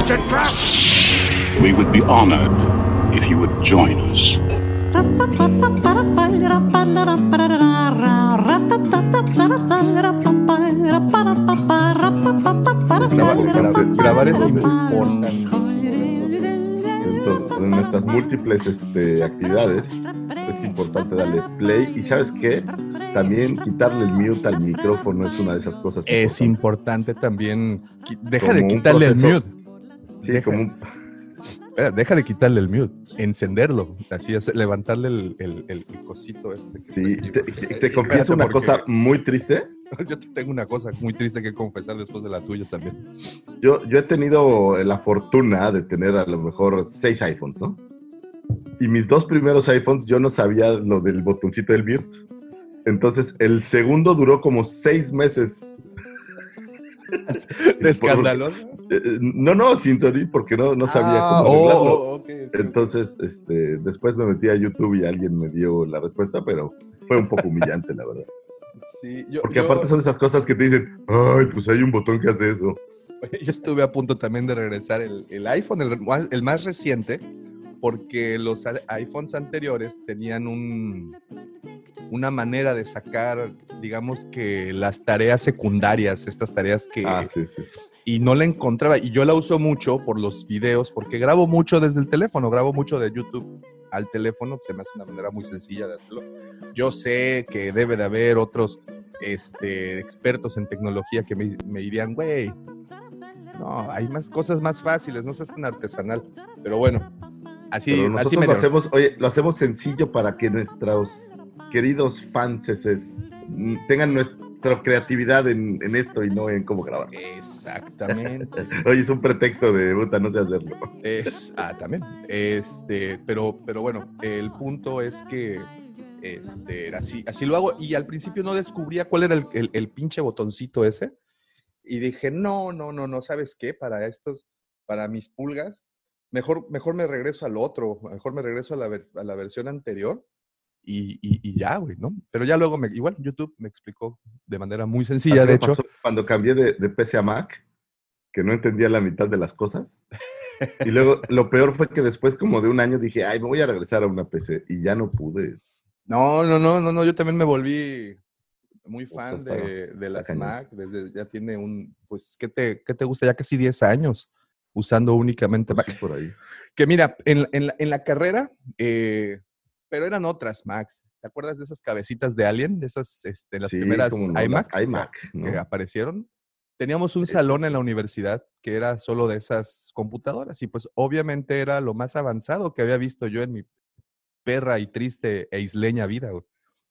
It's a trap! We would be honored if you would join us. Grabar, es de nuestras múltiples este, actividades. Es importante darle play. Y sabes qué? También quitarle el mute al micrófono es una de esas cosas. Es importantes. importante también. Deja de Como un quitarle el mute. Sí, Deja- como un- deja de quitarle el mute. Encenderlo. Así es, levantarle el, el, el- el cosito este. Sí, te, te- confieso una porque cosa muy triste. Yo te tengo una cosa muy triste que confesar después de la tuya también. Yo, yo he tenido la fortuna de tener a lo mejor seis iPhones, ¿no? Y mis dos primeros iPhones yo no sabía lo del botoncito del mute. Entonces el segundo duró como seis meses. De escandaloso. Eh, eh, No, no, sin sonido porque no, no sabía Ah, cómo arreglarlo. oh. Entonces, este, después me metí a YouTube y alguien me dio la respuesta, pero fue un poco humillante, la verdad. Sí, yo, Porque yo- aparte son esas cosas que te dicen, ay, pues hay un botón que hace eso. Yo estuve a punto también de regresar el, el iPhone, el más reciente, porque los iPhones anteriores tenían un, una manera de sacar, digamos que las tareas secundarias, estas tareas que... Ah, sí, sí. Y no la encontraba. Y yo la uso mucho por los videos, porque grabo mucho desde el teléfono, grabo mucho de YouTube al teléfono, se me hace una manera muy sencilla de hacerlo. Yo sé que debe de haber otros este, expertos en tecnología que me, me dirían, güey, no, hay más cosas más fáciles, no seas tan artesanal. Pero bueno, así, Pero así nosotros me lo hacemos, oye, lo hacemos sencillo para que nuestros queridos fans tengan nuestra creatividad en, en esto y no en cómo grabar. Exactamente. Oye, es un pretexto de puta, no sé hacerlo. Es, ah, también. Este, pero, pero bueno, el punto es que este, así, así lo hago. Y al principio no descubría cuál era el, el- el pinche botoncito ese. Y dije, no, no, no, no, ¿sabes qué? Para estos, para mis pulgas, mejor, mejor me regreso al otro, mejor me regreso a la, ver- a la versión anterior. Y, y- y ya, güey, ¿no? Pero ya luego, me, igual, YouTube me explicó de manera muy sencilla, de hecho. cuando cambié de, de PC a Mac, que no entendía la mitad de las cosas. Y luego lo peor fue que después como de un año dije, ay, me voy a regresar a una PC y ya no pude. No, no, no, no, no, yo también me volví muy fan de, de las cañón. Mac, desde ya tiene un, pues, ¿qué te, qué te gusta? Ya casi 10 años usando únicamente Pues Mac. sí, por ahí. Que mira, en, la- en la, en la carrera, eh, pero eran otras Macs. ¿Te acuerdas de esas cabecitas de Alien? De esas, este, las Sí, primeras no, iMac, que aparecieron. Teníamos un salón en la universidad que era solo de esas computadoras y pues obviamente era lo más avanzado que había visto yo en mi perra y triste e isleña vida. güey.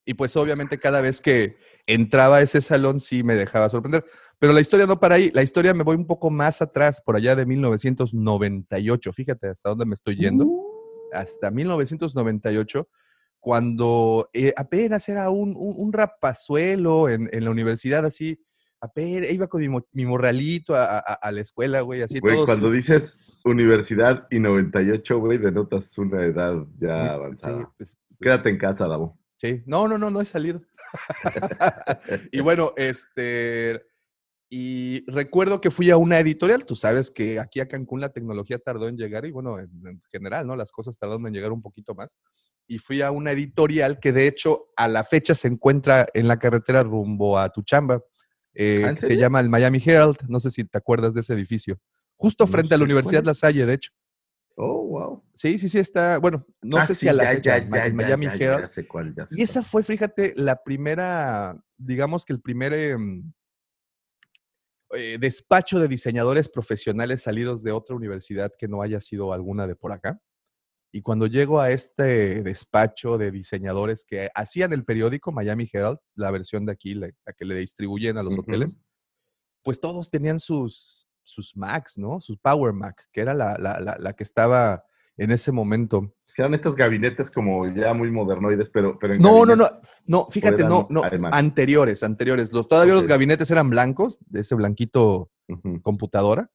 Y pues obviamente cada vez que entraba a ese salón sí me dejaba sorprender. Pero la historia no para ahí, la historia me voy un poco más atrás, por allá de 1998. Fíjate hasta dónde me estoy yendo. Hasta 1998, cuando eh, apenas era un, un, un rapazuelo en, en la universidad, así, apenas iba con mi, mo- mi morralito a, a- a la escuela, güey, así Güey, todos- cuando dices universidad y 98, güey, denotas una edad ya Sí, avanzada. pues, pues, Quédate en casa, Davo. Sí, no, no, no, no he salido. y bueno, este, y recuerdo que fui a una editorial, tú sabes que aquí a Cancún la tecnología tardó en llegar y bueno, en, en general, ¿no? Las cosas tardaron en llegar un poquito más. Y fui a una editorial que de hecho a la fecha se encuentra en la carretera rumbo a tu chamba, eh, ¿Ah, que se llama el Miami Herald, no sé si te acuerdas de ese edificio, justo No frente a la Universidad. La Salle, de hecho. Oh, wow. Sí, sí, sí, está, bueno, no Ah, sé sí, si a la ya, fecha, ya, Miami Herald. ya sé cuál, ya sé Y esa fue, fíjate, la primera, digamos que el primer em, eh, despacho de diseñadores profesionales salidos de otra universidad que no haya sido alguna de por acá. Y cuando llego a este despacho de diseñadores que hacían el periódico Miami Herald, la versión de aquí, la, la que le distribuyen a los hoteles, pues todos tenían sus, sus Macs, ¿no? Sus Power Mac, que era la, la, la que estaba en ese momento. Eran estos gabinetes como ya muy modernoides, pero... pero en No, no, no, no, fíjate, no, no, anteriores, anteriores. Los, todavía los Ok. gabinetes eran blancos, de ese blanquito Ujú. computadora,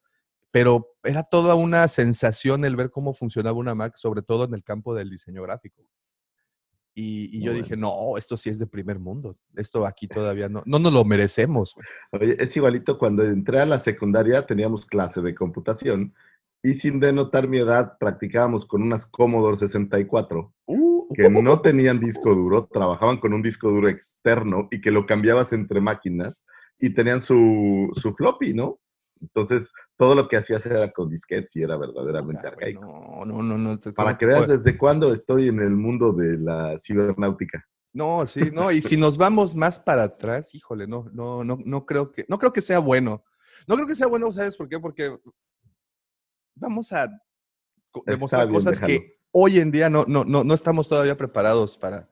pero era toda una sensación el ver cómo funcionaba una Mac, sobre todo en el campo del diseño gráfico. Y, y yo Muy dije, no, esto sí es de primer mundo. Esto aquí todavía no, no nos lo merecemos. güey". Oye, es igualito cuando entré a la secundaria teníamos clase de computación y sin denotar mi edad practicábamos con unas Commodore 64 Uh, que no tenían disco duro, trabajaban con un disco duro externo y que lo cambiabas entre máquinas y tenían su, su floppy, ¿no? Entonces, todo lo que hacías era con disquetes y era verdaderamente güey, arcaico. no, no, no, no. Para ¿cómo que veas puedo- desde cuándo estoy en el mundo de la cibernáutica. No, sí, no, y si nos vamos más para atrás, híjole, no, no, no, no creo que, no creo que sea bueno. No creo que sea bueno, ¿sabes por qué? Porque vamos a demostrar bien, cosas déjalo. que hoy en día no, no, no, no estamos todavía preparados para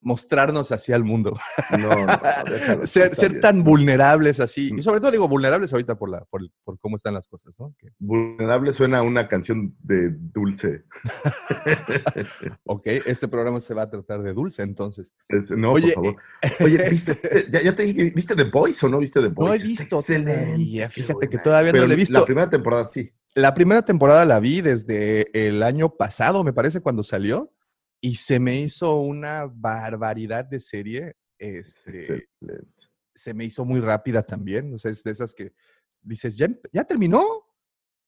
mostrarnos hacia el mundo. No, no, déjalo, ser ser tan vulnerables así. Mm. Y sobre todo digo vulnerables ahorita por, la, por, por cómo están las cosas, ¿no? Que, Vulnerable suena a una canción de Dulce. ok, este programa se va a tratar de dulce, entonces. Es- no, Oye, por favor. Oye, ¿viste, eh, ya, ya te dije, ¿viste The Voice o no viste The No Voice? he Está visto excelente, fíjate que todavía no lo he visto. La primera temporada sí. La primera temporada la vi desde el año pasado, me parece, cuando salió, y se me hizo una barbaridad de serie. Este, Excelente. se me hizo muy rápida también. O sea, es de esas que dices, ¿ya, ya terminó?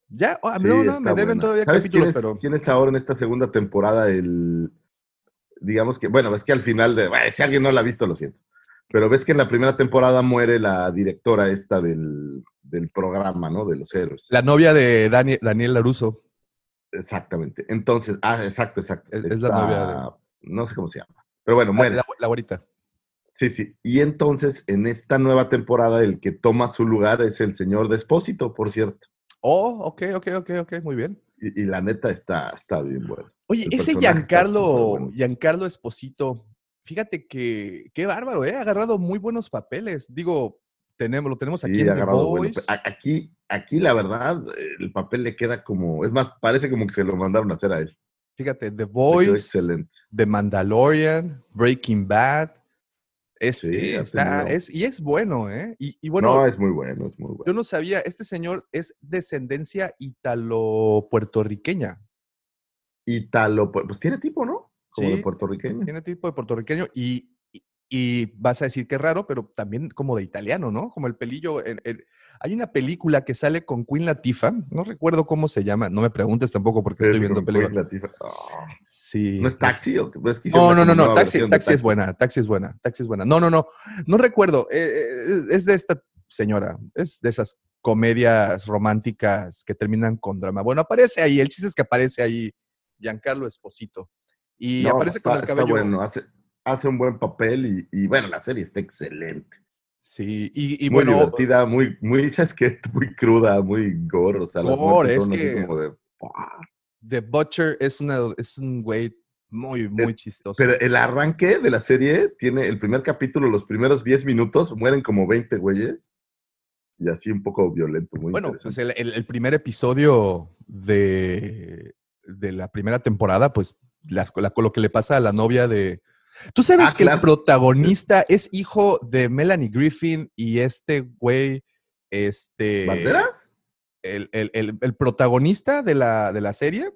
Ya, Sí, no, no, me deben buena. todavía ¿Sabes quién capítulos, es, pero quién es ahora en esta segunda temporada el... Digamos que, bueno, es que al final de... bueno, si alguien no la ha visto, lo siento. Pero ves que en la primera temporada muere la directora esta del, del programa, ¿no? De los héroes. la novia de Dani- Daniel Laruso. Exactamente. Entonces, ah, exacto, exacto. Es- es la novia de- No sé cómo se llama. Pero bueno, muere. la, la. Sí, sí. Y entonces, en esta nueva temporada, el que toma su lugar es el señor Despósito, por cierto. Oh, ok, ok, ok, ok, muy bien. Y, y la neta está, está bien bueno. Oye, El ese Giancarlo. Giancarlo Esposito, fíjate que qué bárbaro, ¿eh? Ha agarrado muy buenos papeles. Digo, tenemos, lo tenemos aquí en ha The agarrado bueno. Boys. A- Aquí, aquí, la verdad, el papel le queda como. Es más, parece como que se lo mandaron a hacer a él. Fíjate, The excelente. The Mandalorian, Breaking Bad. Sí, está- es- y es bueno, ¿eh? Y, y bueno, no, es muy bueno, es muy yo bueno. no sabía, este señor es descendencia italo-puertorriqueña. Italo, pues tiene tipo, ¿no? Como Sí, de puertorriqueño. Tiene tipo de puertorriqueño y, y, y vas a decir que es raro, pero también como de italiano, ¿no? Como el pelillo. hay una película que sale con Queen Latifah, no recuerdo cómo se llama, no me preguntes tampoco porque estoy Es viendo con película. Queen Latifah. Ah, Sí. ¿No es taxi? ¿O? Es que No, hicieron no, no, no, nueva taxi, taxi es buena, taxi es buena, taxi es buena. No, no, no, no recuerdo, eh, eh, es de esta señora, es de esas comedias románticas que terminan con drama. Bueno, aparece ahí, el chiste es que aparece ahí Giancarlo Esposito y No, aparece está, con el está cabello. bueno, hace, hace un buen papel y, y, bueno, la serie está excelente. Sí, y, y muy bueno, divertida, muy, muy, ¿sabes qué? Muy cruda, muy gore, o sea, Gore, es que- como de. The Butcher es, una, es un güey muy, muy chistoso. Pero el arranque de la serie tiene el primer capítulo, los primeros 10 minutos, mueren como 20 güeyes. Y así un poco violento, muy bueno, pues el- el primer episodio de, de la primera temporada, pues la- lo que le pasa a la novia de... ¿Tú sabes Ah, que el claro. protagonista es hijo de Melanie Griffin y este güey, este... ¿Banderas? El, el- el- el protagonista de la, de la serie,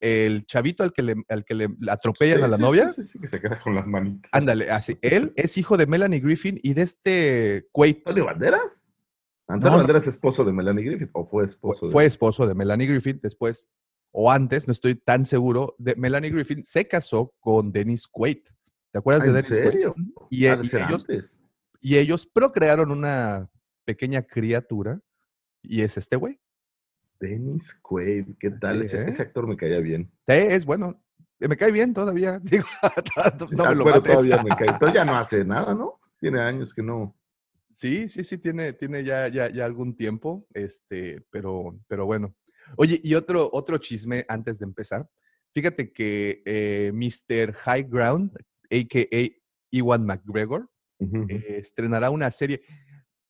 el chavito al que le, al que le atropellan Sí, a la sí, novia, Sí, sí, que se queda con las manitas. ándale, así, él es hijo de Melanie Griffin y de este güey ¿Antonio Banderas? ¿Antonio No. Banderas es esposo de Melanie Griffith o fue fue, esposo de fue esposo de Melanie Griffin, después, o antes, no estoy tan seguro, de Melanie Griffin se casó con Dennis Quaid. ¿Te acuerdas Ah, de ¿en Dennis Quaid? serio? Y, de y ellos, antes. y ellos procrearon una pequeña criatura y es este güey. Dennis Quaid, ¿qué tal? Sí, ese, ¿eh? ese actor me caía bien. Sí, es bueno. Me cae bien todavía. Digo, no Ah, me lo bueno, mates. todavía me cae, pero ya no hace nada, ¿no? Tiene años que no. Sí, sí, sí, tiene, tiene ya, ya, ya algún tiempo, este, pero, pero bueno. Oye, y otro, otro chisme antes de empezar. Fíjate que eh, Mr. High Ground, a.k.a. Iwan McGregor, eh, estrenará una serie.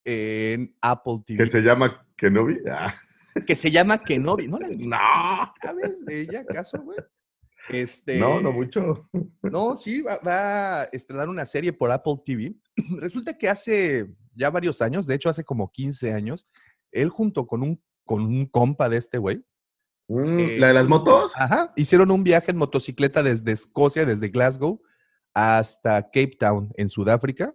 en Apple TV. Que se llama Kenobi. Ah, que se llama Kenobi. ¿No la no, ¿Sabes de ella acaso, güey? Este, no, no mucho. No, sí, va, va a estrenar una serie por Apple TV. Resulta que hace ya varios años, de hecho hace como 15 años, él junto con un, con un compa de este güey, Mm, Eh, ¿La de las motos? ajá, hicieron un viaje en motocicleta desde Escocia, desde Glasgow, hasta Cape Town, en Sudáfrica.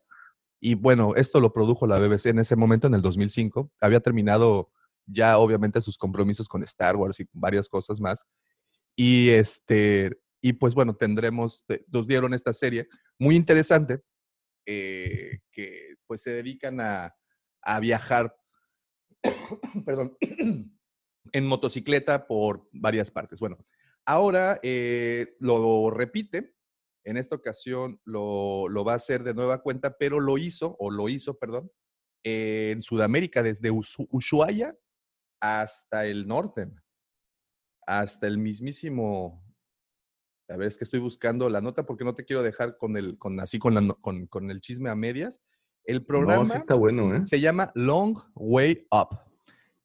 Y bueno, esto lo produjo la BBC en ese momento, en el 2005. Había terminado ya, obviamente, sus compromisos con Star Wars y varias cosas más. Y este, y pues bueno, tendremos, eh, nos dieron esta serie muy interesante, eh, que pues se dedican a, a viajar, perdón, en motocicleta por varias partes. Bueno, ahora eh, lo repite, en esta ocasión lo, lo va a hacer de nueva cuenta, pero lo hizo, o lo hizo, perdón, en Sudamérica, desde Ushuaia hasta el norte, hasta el mismísimo. A ver, es que estoy buscando la nota porque no te quiero dejar con el, con así con, con, con el chisme a medias. El programa No, sí está bueno, ¿eh? se llama Long Way Up.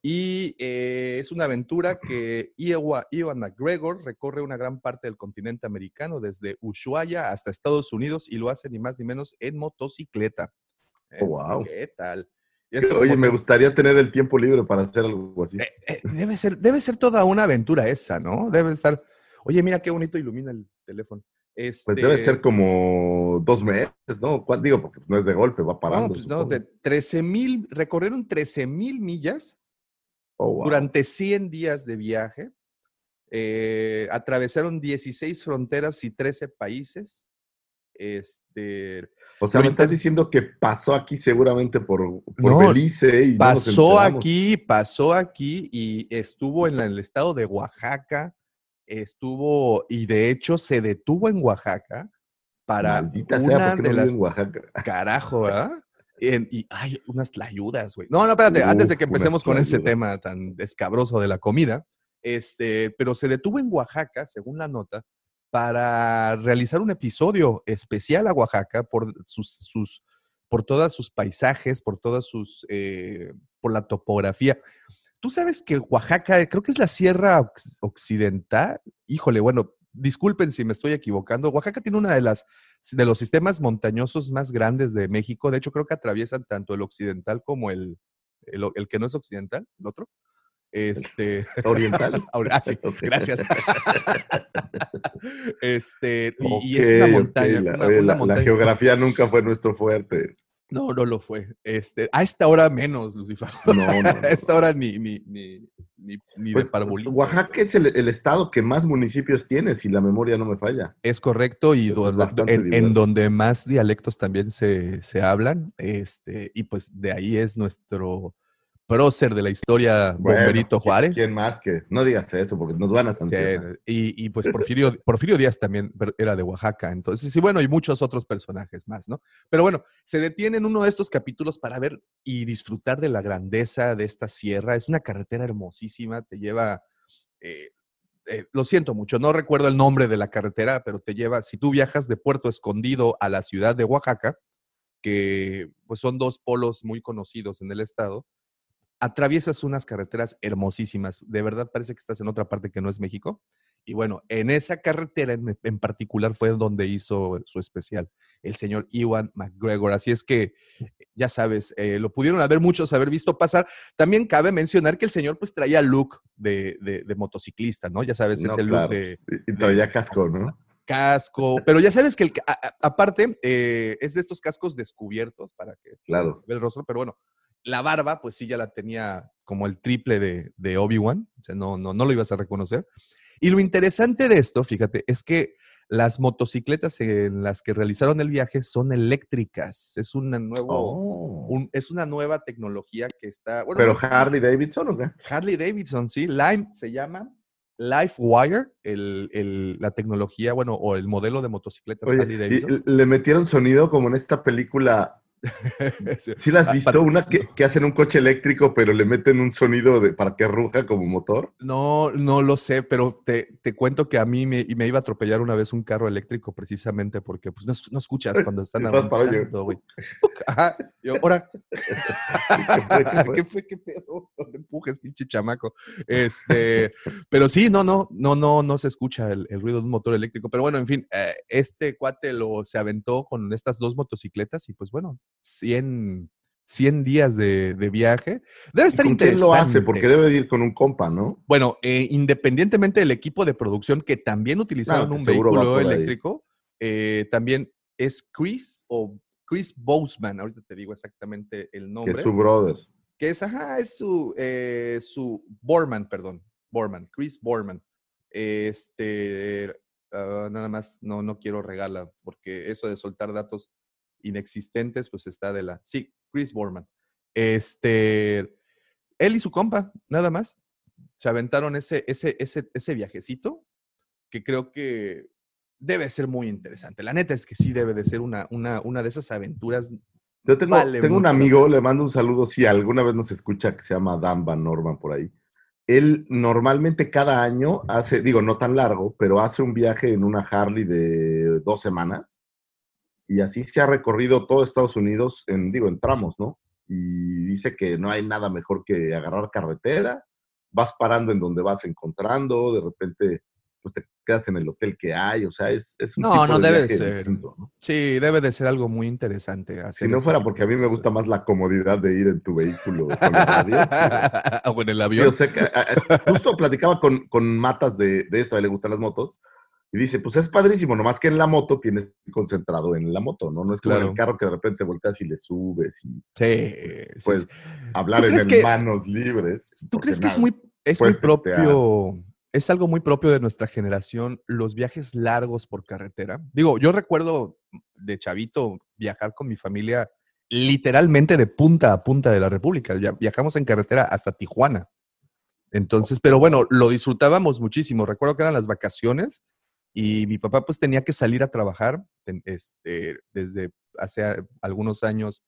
Y eh, es una aventura que Ewan McGregor recorre una gran parte del continente americano, desde Ushuaia hasta Estados Unidos, y lo hace ni más ni menos en motocicleta. Eh, Oh, wow. ¿Qué tal? Oye, me gustaría tener el tiempo libre para hacer algo así. eh, eh, debe, ser, debe ser toda una aventura esa, ¿no? Debe estar. Oye, mira qué bonito ilumina el teléfono. Pues Este, debe ser como dos meses, ¿no? ¿Cuánto? Digo, porque no es de golpe, va parando. No, pues no, de 13 mil, recorrieron 13 mil millas Oh, wow. durante 100 días de viaje. eh, atravesaron 16 fronteras y 13 países. Este, O sea, me estás diciendo que pasó aquí seguramente por, por No, Belice y no pasó enteramos. aquí, pasó aquí y estuvo en el estado de Oaxaca. Estuvo, y de hecho se detuvo en Oaxaca para Maldita una sea, de las en Oaxaca. Carajo. En- y hay unas tlayudas, güey. No, no, espérate, antes de que empecemos con ese tema tan escabroso de la comida, este, pero se detuvo en Oaxaca, según la nota, para realizar un episodio especial a Oaxaca por sus, sus por todos sus paisajes, por todas sus, eh, por la topografía. Tú sabes que Oaxaca, creo que es la Sierra Occidental. Híjole, bueno, disculpen si me estoy equivocando. Oaxaca tiene una de las de los sistemas montañosos más grandes de México. De hecho, creo que atraviesan tanto el occidental como el, el, que no es occidental, el otro. Este, Oriental. ahora- ah, sí, gracias. este, y, y es una montaña. La, una- una la- la montaña. geografía nunca fue nuestro fuerte. No, no lo fue. Este, a esta hora menos, Lucifer. No, no, no. a esta hora ni, ni, ni, ni, ni Pues, de parbolito. Oaxaca es el, el estado que más municipios tiene, si la memoria no me falla. Es correcto, y do- en, en donde más dialectos también se, se hablan, este, y pues de ahí es nuestro prócer de la historia, Bueno, Bomberito ¿quién- Juárez. ¿Quién más que? No digas eso porque nos van a Sí, sancionar. y, y, pues Porfirio, Porfirio Díaz también era de Oaxaca, entonces, y bueno, y muchos otros personajes más, ¿no? Pero bueno, se detiene en uno de estos capítulos para ver y disfrutar de la grandeza de esta sierra. Es una carretera hermosísima, te lleva, eh, eh, lo siento mucho, no recuerdo el nombre de la carretera, pero te lleva, si tú viajas de Puerto Escondido a la ciudad de Oaxaca, que pues son dos polos muy conocidos en el estado, atraviesas unas carreteras hermosísimas. De verdad parece que estás en otra parte que no es México. Y bueno, en esa carretera en, en particular fue donde hizo su especial el señor Ewan McGregor. Así es que, ya sabes, eh, lo pudieron haber muchos haber visto pasar. También cabe mencionar que el señor pues traía look de, de- de motociclista, ¿no? Ya sabes, No, es el claro. look de, Y todavía casco, ¿no? casco, pero ya sabes que el, a- a- aparte eh, es de estos cascos descubiertos para que Claro. el rostro, pero bueno, la barba pues sí ya la tenía como el triple de, de Obi-Wan, o sea, no, no, no lo ibas a reconocer. Y lo interesante de esto, fíjate, es que las motocicletas en las que realizaron el viaje son eléctricas, es una, nuevo, Oh. un- es una nueva tecnología que está... bueno, Pero es- Harley Davidson, ¿o qué? Harley Davidson, sí, Lime se llama. LifeWire, el, el- la tecnología, bueno, o el modelo de motocicletas Oye, Harley Davidson. y le metieron sonido como en esta película ¿Sí la has Ah, visto? para- Una que, que hacen un coche eléctrico, pero le meten un sonido de, para que ruja como motor. No, no lo sé, pero te, te cuento que a mí me, me iba a atropellar una vez un carro eléctrico precisamente porque pues no, es- no escuchas cuando están avanzando, güey. Ajá, yo, ahora? ¿Qué fue? ¿qué pedo? No empujes, pinche chamaco. Este, pero sí, no, no, no, no, no se escucha el, el ruido de un motor eléctrico. Pero bueno, en fin, eh, este cuate lo se aventó con estas dos motocicletas y pues bueno, 100, 100 días de, de viaje. Debe ¿Y estar ¿Con quién interesante. lo hace? Porque debe de ir con un compa, ¿no? Bueno, eh, independientemente del equipo de producción que también utilizaron Claro, que un vehículo eléctrico, eh, también es Chris o Chris Boseman, ahorita te digo exactamente el Que nombre, es su brother. que es, ajá, es su, eh, su Borman, perdón, Borman, Chris Borman. Este, ah, nada más, no, no quiero regalar, porque eso de soltar datos inexistentes, pues está de la, sí, Chris Borman. Este, él y su compa, nada más, se aventaron ese, ese, ese, ese viajecito que creo que debe ser muy interesante. La neta es que sí debe de ser una, una, una de esas aventuras. Yo tengo, Vale tengo un amigo, le mando un saludo, si alguna vez nos escucha, que se llama Dan Van Norman por ahí. Él normalmente cada año hace, digo, no tan largo, pero hace un viaje en una Harley de dos semanas. Y así se ha recorrido todo Estados Unidos en, digo, en tramos, ¿no? Y dice que no hay nada mejor que agarrar carretera, vas parando en donde vas encontrando, de repente pues te quedas en el hotel que hay, o sea, es, es un No, tipo no de debe viaje ser. distinto, ¿no? Sí, debe de ser algo muy interesante. Si no fuera porque a mí me gusta más la comodidad de ir en tu vehículo con la radio. o en el Sí, avión. o sea, que, justo platicaba con, con Matas de, de esto, a él le gustan las motos, y dice, pues es padrísimo, nomás que en la moto tienes concentrado en la moto, ¿no? No es como en Claro. el carro que de repente volteas y le subes y Sí, sí, pues sí. hablar en que- manos libres. ¿Tú crees que es muy, es muy propio, es algo muy propio de nuestra generación, los viajes largos por carretera? Digo, yo recuerdo de chavito viajar con mi familia literalmente de punta a punta de la República. Viajamos en carretera hasta Tijuana. Entonces, pero bueno, lo disfrutábamos muchísimo. Recuerdo que eran las vacaciones y mi papá pues tenía que salir a trabajar este, desde hace a- algunos años,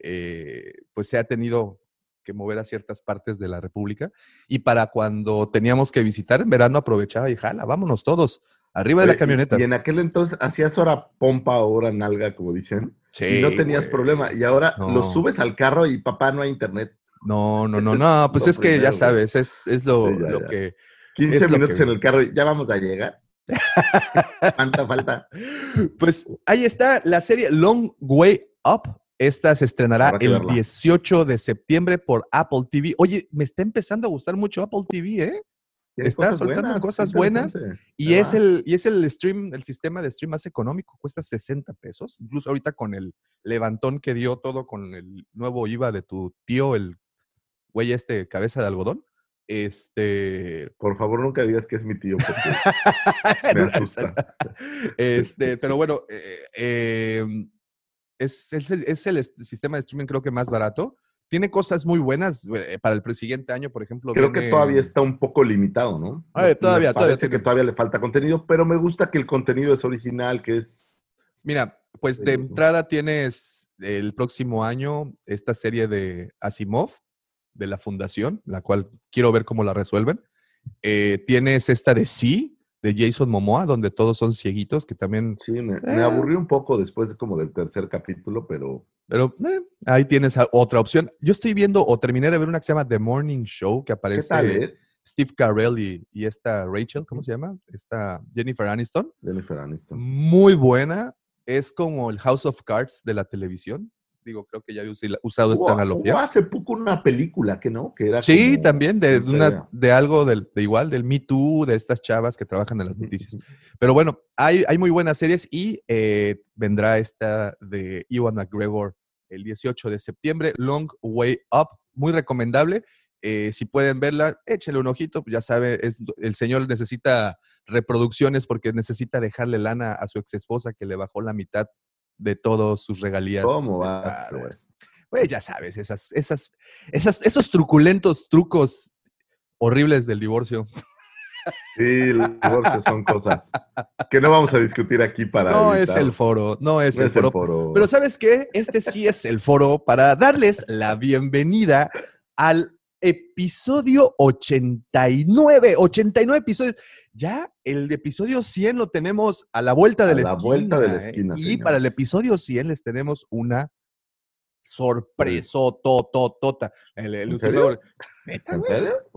eh, pues se ha tenido que mover a ciertas partes de la República y para cuando teníamos que visitar en verano aprovechaba y jala, vámonos todos, arriba de la camioneta. Y, en aquel entonces hacías hora pompa, hora nalga, como dicen, y no Sí, tenías güey. problema. Y ahora lo No. subes al carro y papá, no hay internet. No, no, no, no, pues Lo es que primero, ya sabes, es, es lo, Sí, ya, lo ya. que 15 Es lo minutos que- en el carro ya vamos a llegar. ¿Cuánta falta? Pues ahí está la serie Long Way Up. Esta se estrenará el verla. 18 de septiembre por Apple TV. Oye, me está empezando a gustar mucho Apple TV, ¿eh? Está cosas soltando buenas, cosas interesante. Y es el, y es el stream, el sistema de stream más económico, cuesta 60 pesos. Incluso ahorita con el levantón que dio todo con el nuevo IVA de tu tío, el güey este cabeza de algodón. Este. Por favor, nunca digas que es mi tío, porque me asusta. Este, pero bueno, eh, eh, es, es el- es el sistema de streaming creo que más barato. Tiene cosas muy buenas eh, para el siguiente año, por ejemplo. Creo que todavía está un poco limitado, ¿no? Me todavía, todavía Parece que todavía le falta contenido, pero me gusta que el contenido es original, que es. Mira, pues de entrada tienes el próximo año esta serie de Asimov, de la Fundación, la cual quiero ver cómo la resuelven. Eh, tienes esta de Sí, de Jason Momoa, donde todos son cieguitos, que también Sí, me, me Eh. aburrí un poco después de como del tercer capítulo, pero Pero eh, ahí tienes otra opción. Yo estoy viendo o terminé de ver una que se llama The Morning Show, que ¿qué aparece tal, eh? Steve Carell y, y esta Rachel, ¿cómo se llama? Esta Jennifer Aniston. Jennifer Aniston. Muy buena. Es como el House of Cards de la televisión. Digo, creo que ya he usi- usado esta analogía. hubo hace poco una película que no, que era Sí, como- también de, no unas, de algo del, de igual, del Me Too, de estas chavas que trabajan en las noticias. Pero bueno, hay, hay muy buenas series y eh, vendrá esta de Ewan McGregor el 18 de septiembre, Long Way Up, muy recomendable. Eh, si pueden verla, échenle un ojito, ya sabe, es, el señor necesita reproducciones porque necesita dejarle lana a su ex esposa que le bajó la mitad de todas sus regalías. ¿Cómo va Star? Wars. Pues ya sabes, esas, esas, esas, esos truculentos trucos horribles del divorcio. Sí, los divorcios son cosas que no vamos a discutir aquí para. No es el foro, no es no el es el foro. foro. Pero ¿sabes qué? Este sí es el foro para darles la bienvenida al episodio 89. 89 episodios. Ya el episodio 100 lo tenemos a la vuelta de A la, la esquina. vuelta de la ¿eh? esquina, Y para el episodio 100 les tenemos una sorpresa. Tota. El, el ¿En serio?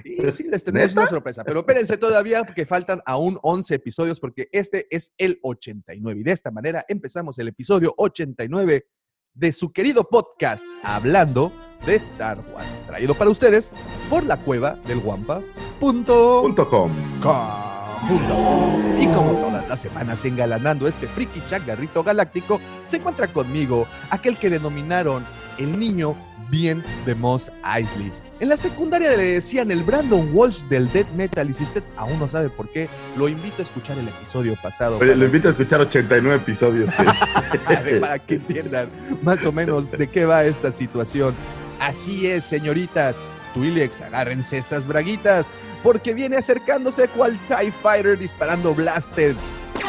Sí, sí, les tenemos ¿Neta? una sorpresa. Pero espérense todavía porque faltan aún 11 episodios porque este es el 89. Y de esta manera empezamos el episodio 89 de su querido podcast Hablando de Star Wars. Traído para ustedes por la cueva del Guampa. Punto Punto com. com, punto. Y como todas las semanas engalanando este friki chagarrito galáctico, se encuentra conmigo aquel que denominaron el niño bien de Moss Eisley. En la secundaria le decían el Brandon Walsh del death metal y si usted aún no sabe por qué, lo invito a escuchar el episodio pasado Oye, lo invito a escuchar 89 episodios. para que entiendan más o menos de qué va esta situación. Así es, señoritas. Twilex, agárrense esas braguitas, porque viene acercándose cual TIE Fighter disparando blasters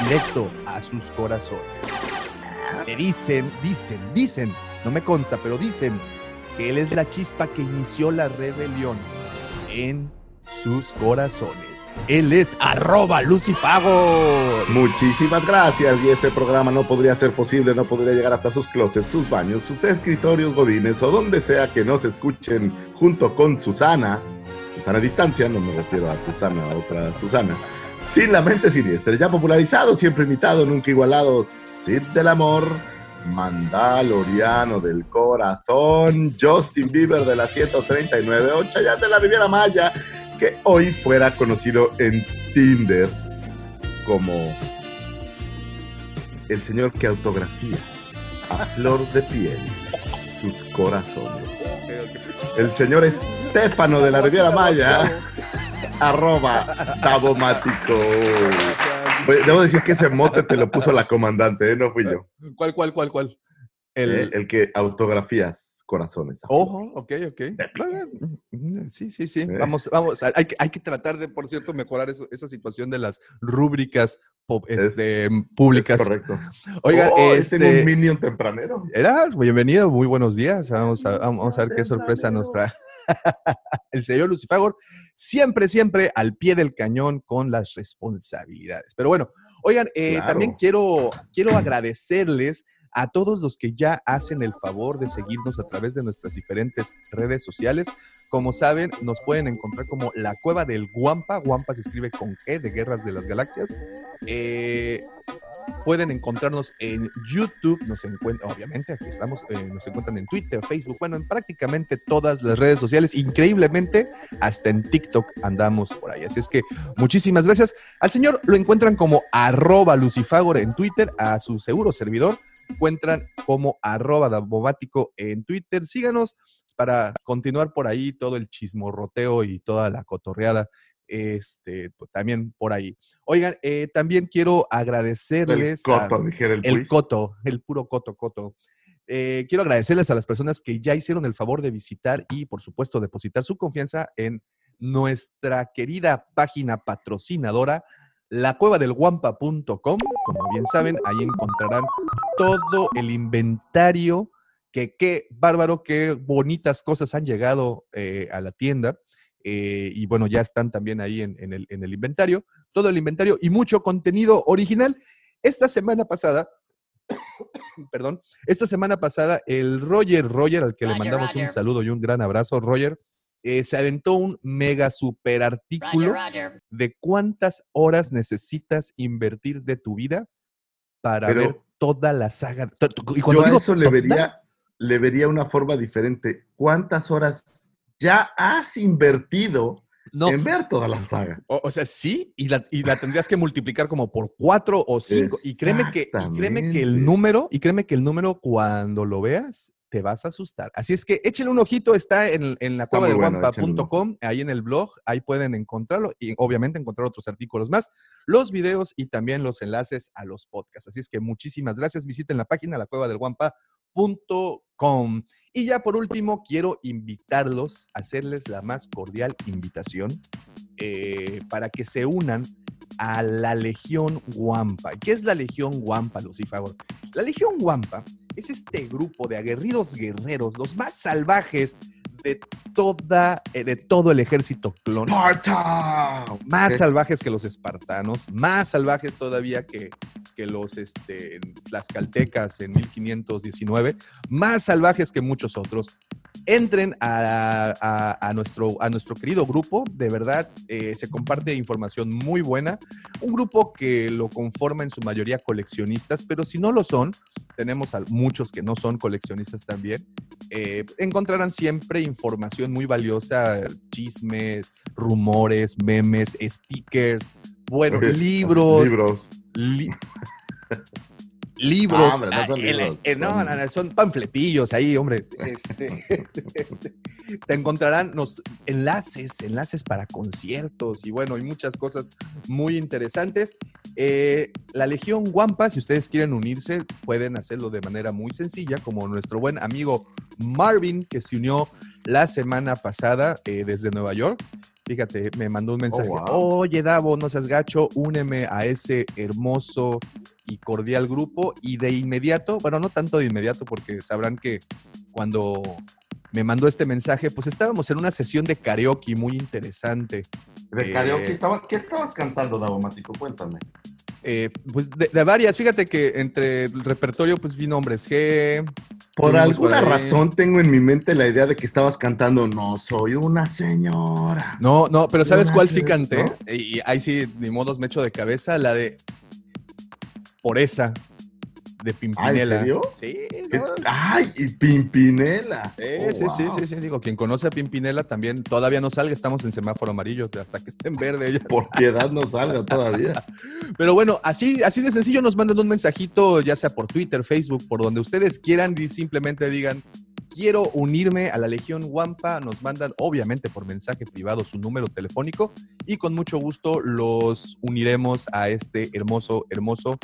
directo a sus corazones. Le dicen, dicen, dicen, no me consta, pero dicen que él es la chispa que inició la rebelión en sus corazones. Él es arroba Lucifago. Muchísimas gracias. Y este programa no podría ser posible, no podría llegar hasta sus closets, sus baños, sus escritorios godines o donde sea que nos escuchen junto con Susana. Susana a distancia, no me refiero a Susana, a otra Susana. Sin la mente siniestra, ya popularizado, siempre imitado, nunca igualado. Sid del amor, Mandaloriano del corazón, Justin Bieber de la 139, o Chayanne de la Riviera Maya, que hoy fuera conocido en Tinder como el señor que autografía a flor de piel sus corazones. El señor Estefano de la Riviera Maya, arroba tabomático. Debo decir que ese mote te lo puso la comandante, ¿eh? no fui yo. ¿Cuál, cuál, cuál, cuál? El, El, el que autografías corazones. Ojo, ok, ok. Sí, sí, sí. Vamos, vamos. Hay que, hay que tratar de, por cierto, mejorar eso- esa situación de las rúbricas Es- este, Es públicas. correcto. Oigan, Oh, este, tengo un minion tempranero. era bienvenido, muy buenos días. Vamos a, vamos a ver qué sorpresa nos trae. El señor Lucifagor, siempre, siempre al pie del cañón con las responsabilidades. Pero bueno, oigan, eh, Claro. también quiero, quiero agradecerles a todos los que ya hacen el favor de seguirnos a través de nuestras diferentes redes sociales. Como saben, nos pueden encontrar como la cueva del Guampa. Guampa se escribe con G de Guerras de las Galaxias. Eh, pueden encontrarnos en YouTube, nos encuentran, obviamente, aquí estamos, eh, nos encuentran en Twitter, Facebook, bueno, en prácticamente todas las redes sociales, increíblemente, hasta en TikTok andamos por ahí. Así es que muchísimas gracias. Al señor lo encuentran como arroba lucifagor en Twitter, a su seguro servidor, encuentran como arroba en Twitter. Síganos para continuar por ahí todo el chismorroteo y toda la cotorreada. Este, pues, también por ahí. Oigan, eh, también quiero El agradecerles a- coto, dijera el, coto, el puro coto, coto. Eh, quiero agradecerles a las personas que ya hicieron el favor de visitar y, por supuesto, depositar su confianza en nuestra querida página patrocinadora, lacuevadelguampa.com. Como bien saben, ahí encontrarán todo el inventario, que qué bárbaro, qué bonitas cosas han llegado eh, a la tienda. eh, y bueno, ya están también ahí en, en el, en el inventario, todo el inventario y mucho contenido original. Esta semana pasada, perdón, esta semana pasada el Roger, Roger, al que le Roger, mandamos un saludo y un gran abrazo, Roger, eh, se aventó un mega super artículo Roger, Roger. de cuántas horas necesitas invertir de tu vida para Pero- ver toda la saga. Y Yo cuando a digo eso le vería, le vería una forma diferente. ¿Cuántas horas ya has invertido no, en ver toda la saga? O, o sea, sí, y la, y la tendrías que multiplicar como por cuatro o cinco. Y créeme que, y créeme que el número, y créeme que el número cuando lo veas, te vas a asustar. Así es que échenle un ojito, está en, en la cueva del bueno, guampa.com, ahí en el blog, ahí pueden encontrarlo y obviamente encontrar otros artículos más, los videos y también los enlaces a los podcasts. Así es que muchísimas gracias. Visiten la página, la cueva del gmail.com. Y ya por último, quiero invitarlos, hacerles la más cordial invitación eh, para que se unan a la Legión Guampa. ¿Qué es la Legión Guampa, Lucifagor? La Legión Guampa es este grupo de aguerridos guerreros, los más salvajes de, toda, eh, de todo el ejército clon. ¡Sparta! Más salvajes que los espartanos, más salvajes todavía que, que los este, caltecas en 1519, más salvajes que muchos otros. Entren a, a- a nuestro, a nuestro querido grupo, de verdad, eh, se comparte información muy buena. Un grupo que lo conforma en su mayoría coleccionistas, pero si no lo son, tenemos a muchos que no son coleccionistas también. eh, encontrarán siempre información muy valiosa, chismes, rumores, memes, stickers, bueno, Ok, libros, Libros. li- libros. Ah, hombre, no son ah, libros, eh, no, son- no, no, son panfletillos ahí, hombre. Este, este, te encontrarán los enlaces, enlaces para conciertos y bueno, hay muchas cosas muy interesantes. Eh, la Legión Guampa, si ustedes quieren unirse, pueden hacerlo de manera muy sencilla, como nuestro buen amigo Marvin, que se unió la semana pasada eh, desde Nueva York. Fíjate, me mandó un mensaje. wow. Oye, Davo, no seas gacho, úneme a ese hermoso y cordial grupo. Y de inmediato, bueno, no tanto de inmediato, porque sabrán que cuando me mandó este mensaje, pues estábamos en una sesión de karaoke muy interesante. De Eh, karaoke. estaba- ¿Qué estabas cantando, Davomático? Cuéntame. Eh, pues de, de varias, fíjate que entre el repertorio, pues vino Hombres G. Por alguna por razón tengo en mi mente la idea de que estabas cantando No soy una señora. No, no, pero ¿sabes cuál sí canté? ¿no? Y ahí sí, ni modos me echo de cabeza, la de Por esa, de Pimpinela. serio? Sí, ¿Qué- no, ¡Ay! Y Pimpinela. Sí, Oh, sí, sí, sí, digo, quien conoce a Pimpinela también todavía no salga, estamos en semáforo amarillo, hasta que esté en verde ella. Por piedad no salga todavía. Pero bueno, así, así de sencillo nos mandan un mensajito, ya sea por Twitter, Facebook, por donde ustedes quieran, y simplemente digan, quiero unirme a la Legión Wampa, nos mandan obviamente por mensaje privado su número telefónico y con mucho gusto los uniremos a este hermoso, hermoso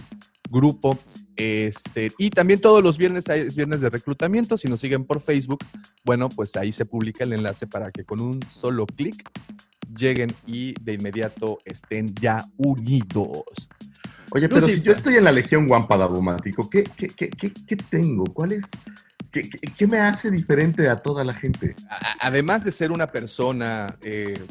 grupo. Este, y también todos los viernes es viernes de reclutamiento. Si nos siguen por Facebook, bueno, pues ahí se publica el enlace para que con un solo clic lleguen y de inmediato estén ya unidos. Oye, pero si yo estoy en la Legión Guampa, Davomático, ¿qué, qué, qué, qué, tengo? ¿Cuál es? ¿Qué, me hace diferente a toda la gente? Además de ser una persona eh,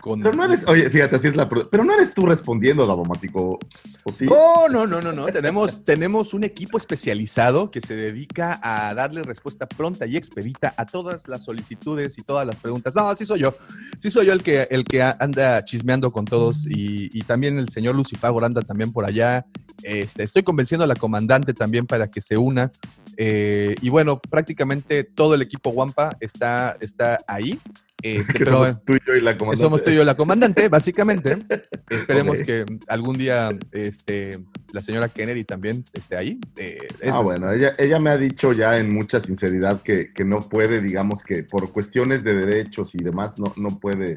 con... Pero no eres, oye, fíjate, así es la. Pero no eres tú respondiendo, Davomático. ¿O sí? No, no, no, no, no. Tenemos, tenemos un equipo especializado que se dedica a darle respuesta pronta y expedita a todas las solicitudes y todas las preguntas. No, sí soy yo. Sí soy yo el que, el que anda chismeando con todos y, y también el señor Lucifagor anda también por allá. Este, estoy convenciendo a la comandante también para que se una. Eh, y bueno, prácticamente todo el equipo Wampa está, está ahí. Este, Que pero, somos tú y yo y la comandante. somos tú y yo la comandante, básicamente. Esperemos que algún día este, la señora Kennedy también esté ahí. Eh, Ah, bueno, ella, ella me ha dicho ya en mucha sinceridad que, que no puede, digamos que por cuestiones de derechos y demás, no, no puede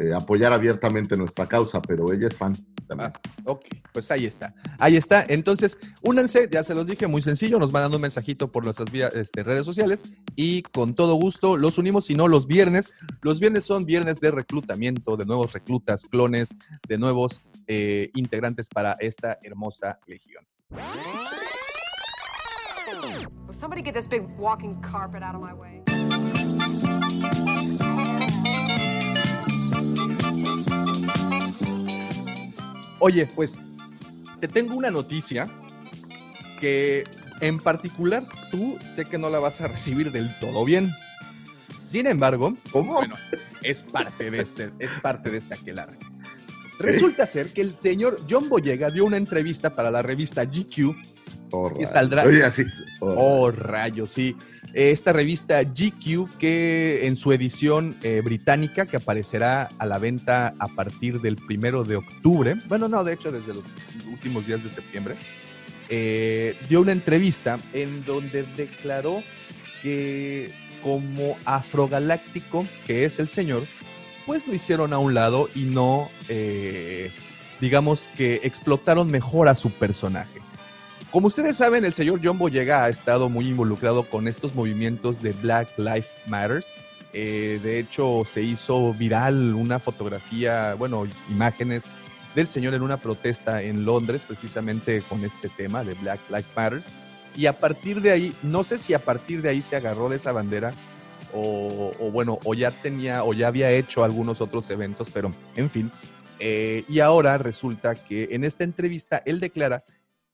eh, apoyar abiertamente nuestra causa, pero ella es fan también. Ok, pues ahí está. Ahí está. Entonces, únanse, ya se los dije, muy sencillo. Nos mandan un mensajito por nuestras este, redes sociales y con todo gusto los unimos, si no los viernes. Los viernes son viernes de reclutamiento, de nuevos reclutas, clones, de nuevos eh, integrantes para esta hermosa legión. Will somebody get this big walking carpet out of my way? Oye, pues te tengo una noticia que en particular tú sé que no la vas a recibir del todo bien. Sin embargo, ¿Cómo? bueno, es parte de este, es parte de este aquelarre. Resulta ser que el señor John Boyega dio una entrevista para la revista GQ. Oh, que saldrá- Oye, así. oh, Oh, rayos, sí. Esta revista GQ que en su edición eh, británica que aparecerá a la venta a partir del primero de octubre, bueno, no, de hecho desde los últimos días de septiembre, eh, dio una entrevista en donde declaró que como afrogaláctico que es el señor, pues lo hicieron a un lado y no, eh, digamos que explotaron mejor a su personaje. Como ustedes saben, el señor John Boyega ha estado muy involucrado con estos movimientos de Black Lives Matters. Eh, de hecho, se hizo viral una fotografía, bueno, imágenes del señor en una protesta en Londres, precisamente con este tema de Black Lives Matters. Y a partir de ahí, no sé si a partir de ahí se agarró de esa bandera o, bueno, o ya tenía, o ya había hecho algunos otros eventos, pero en fin. Eh, y ahora resulta que en esta entrevista él declara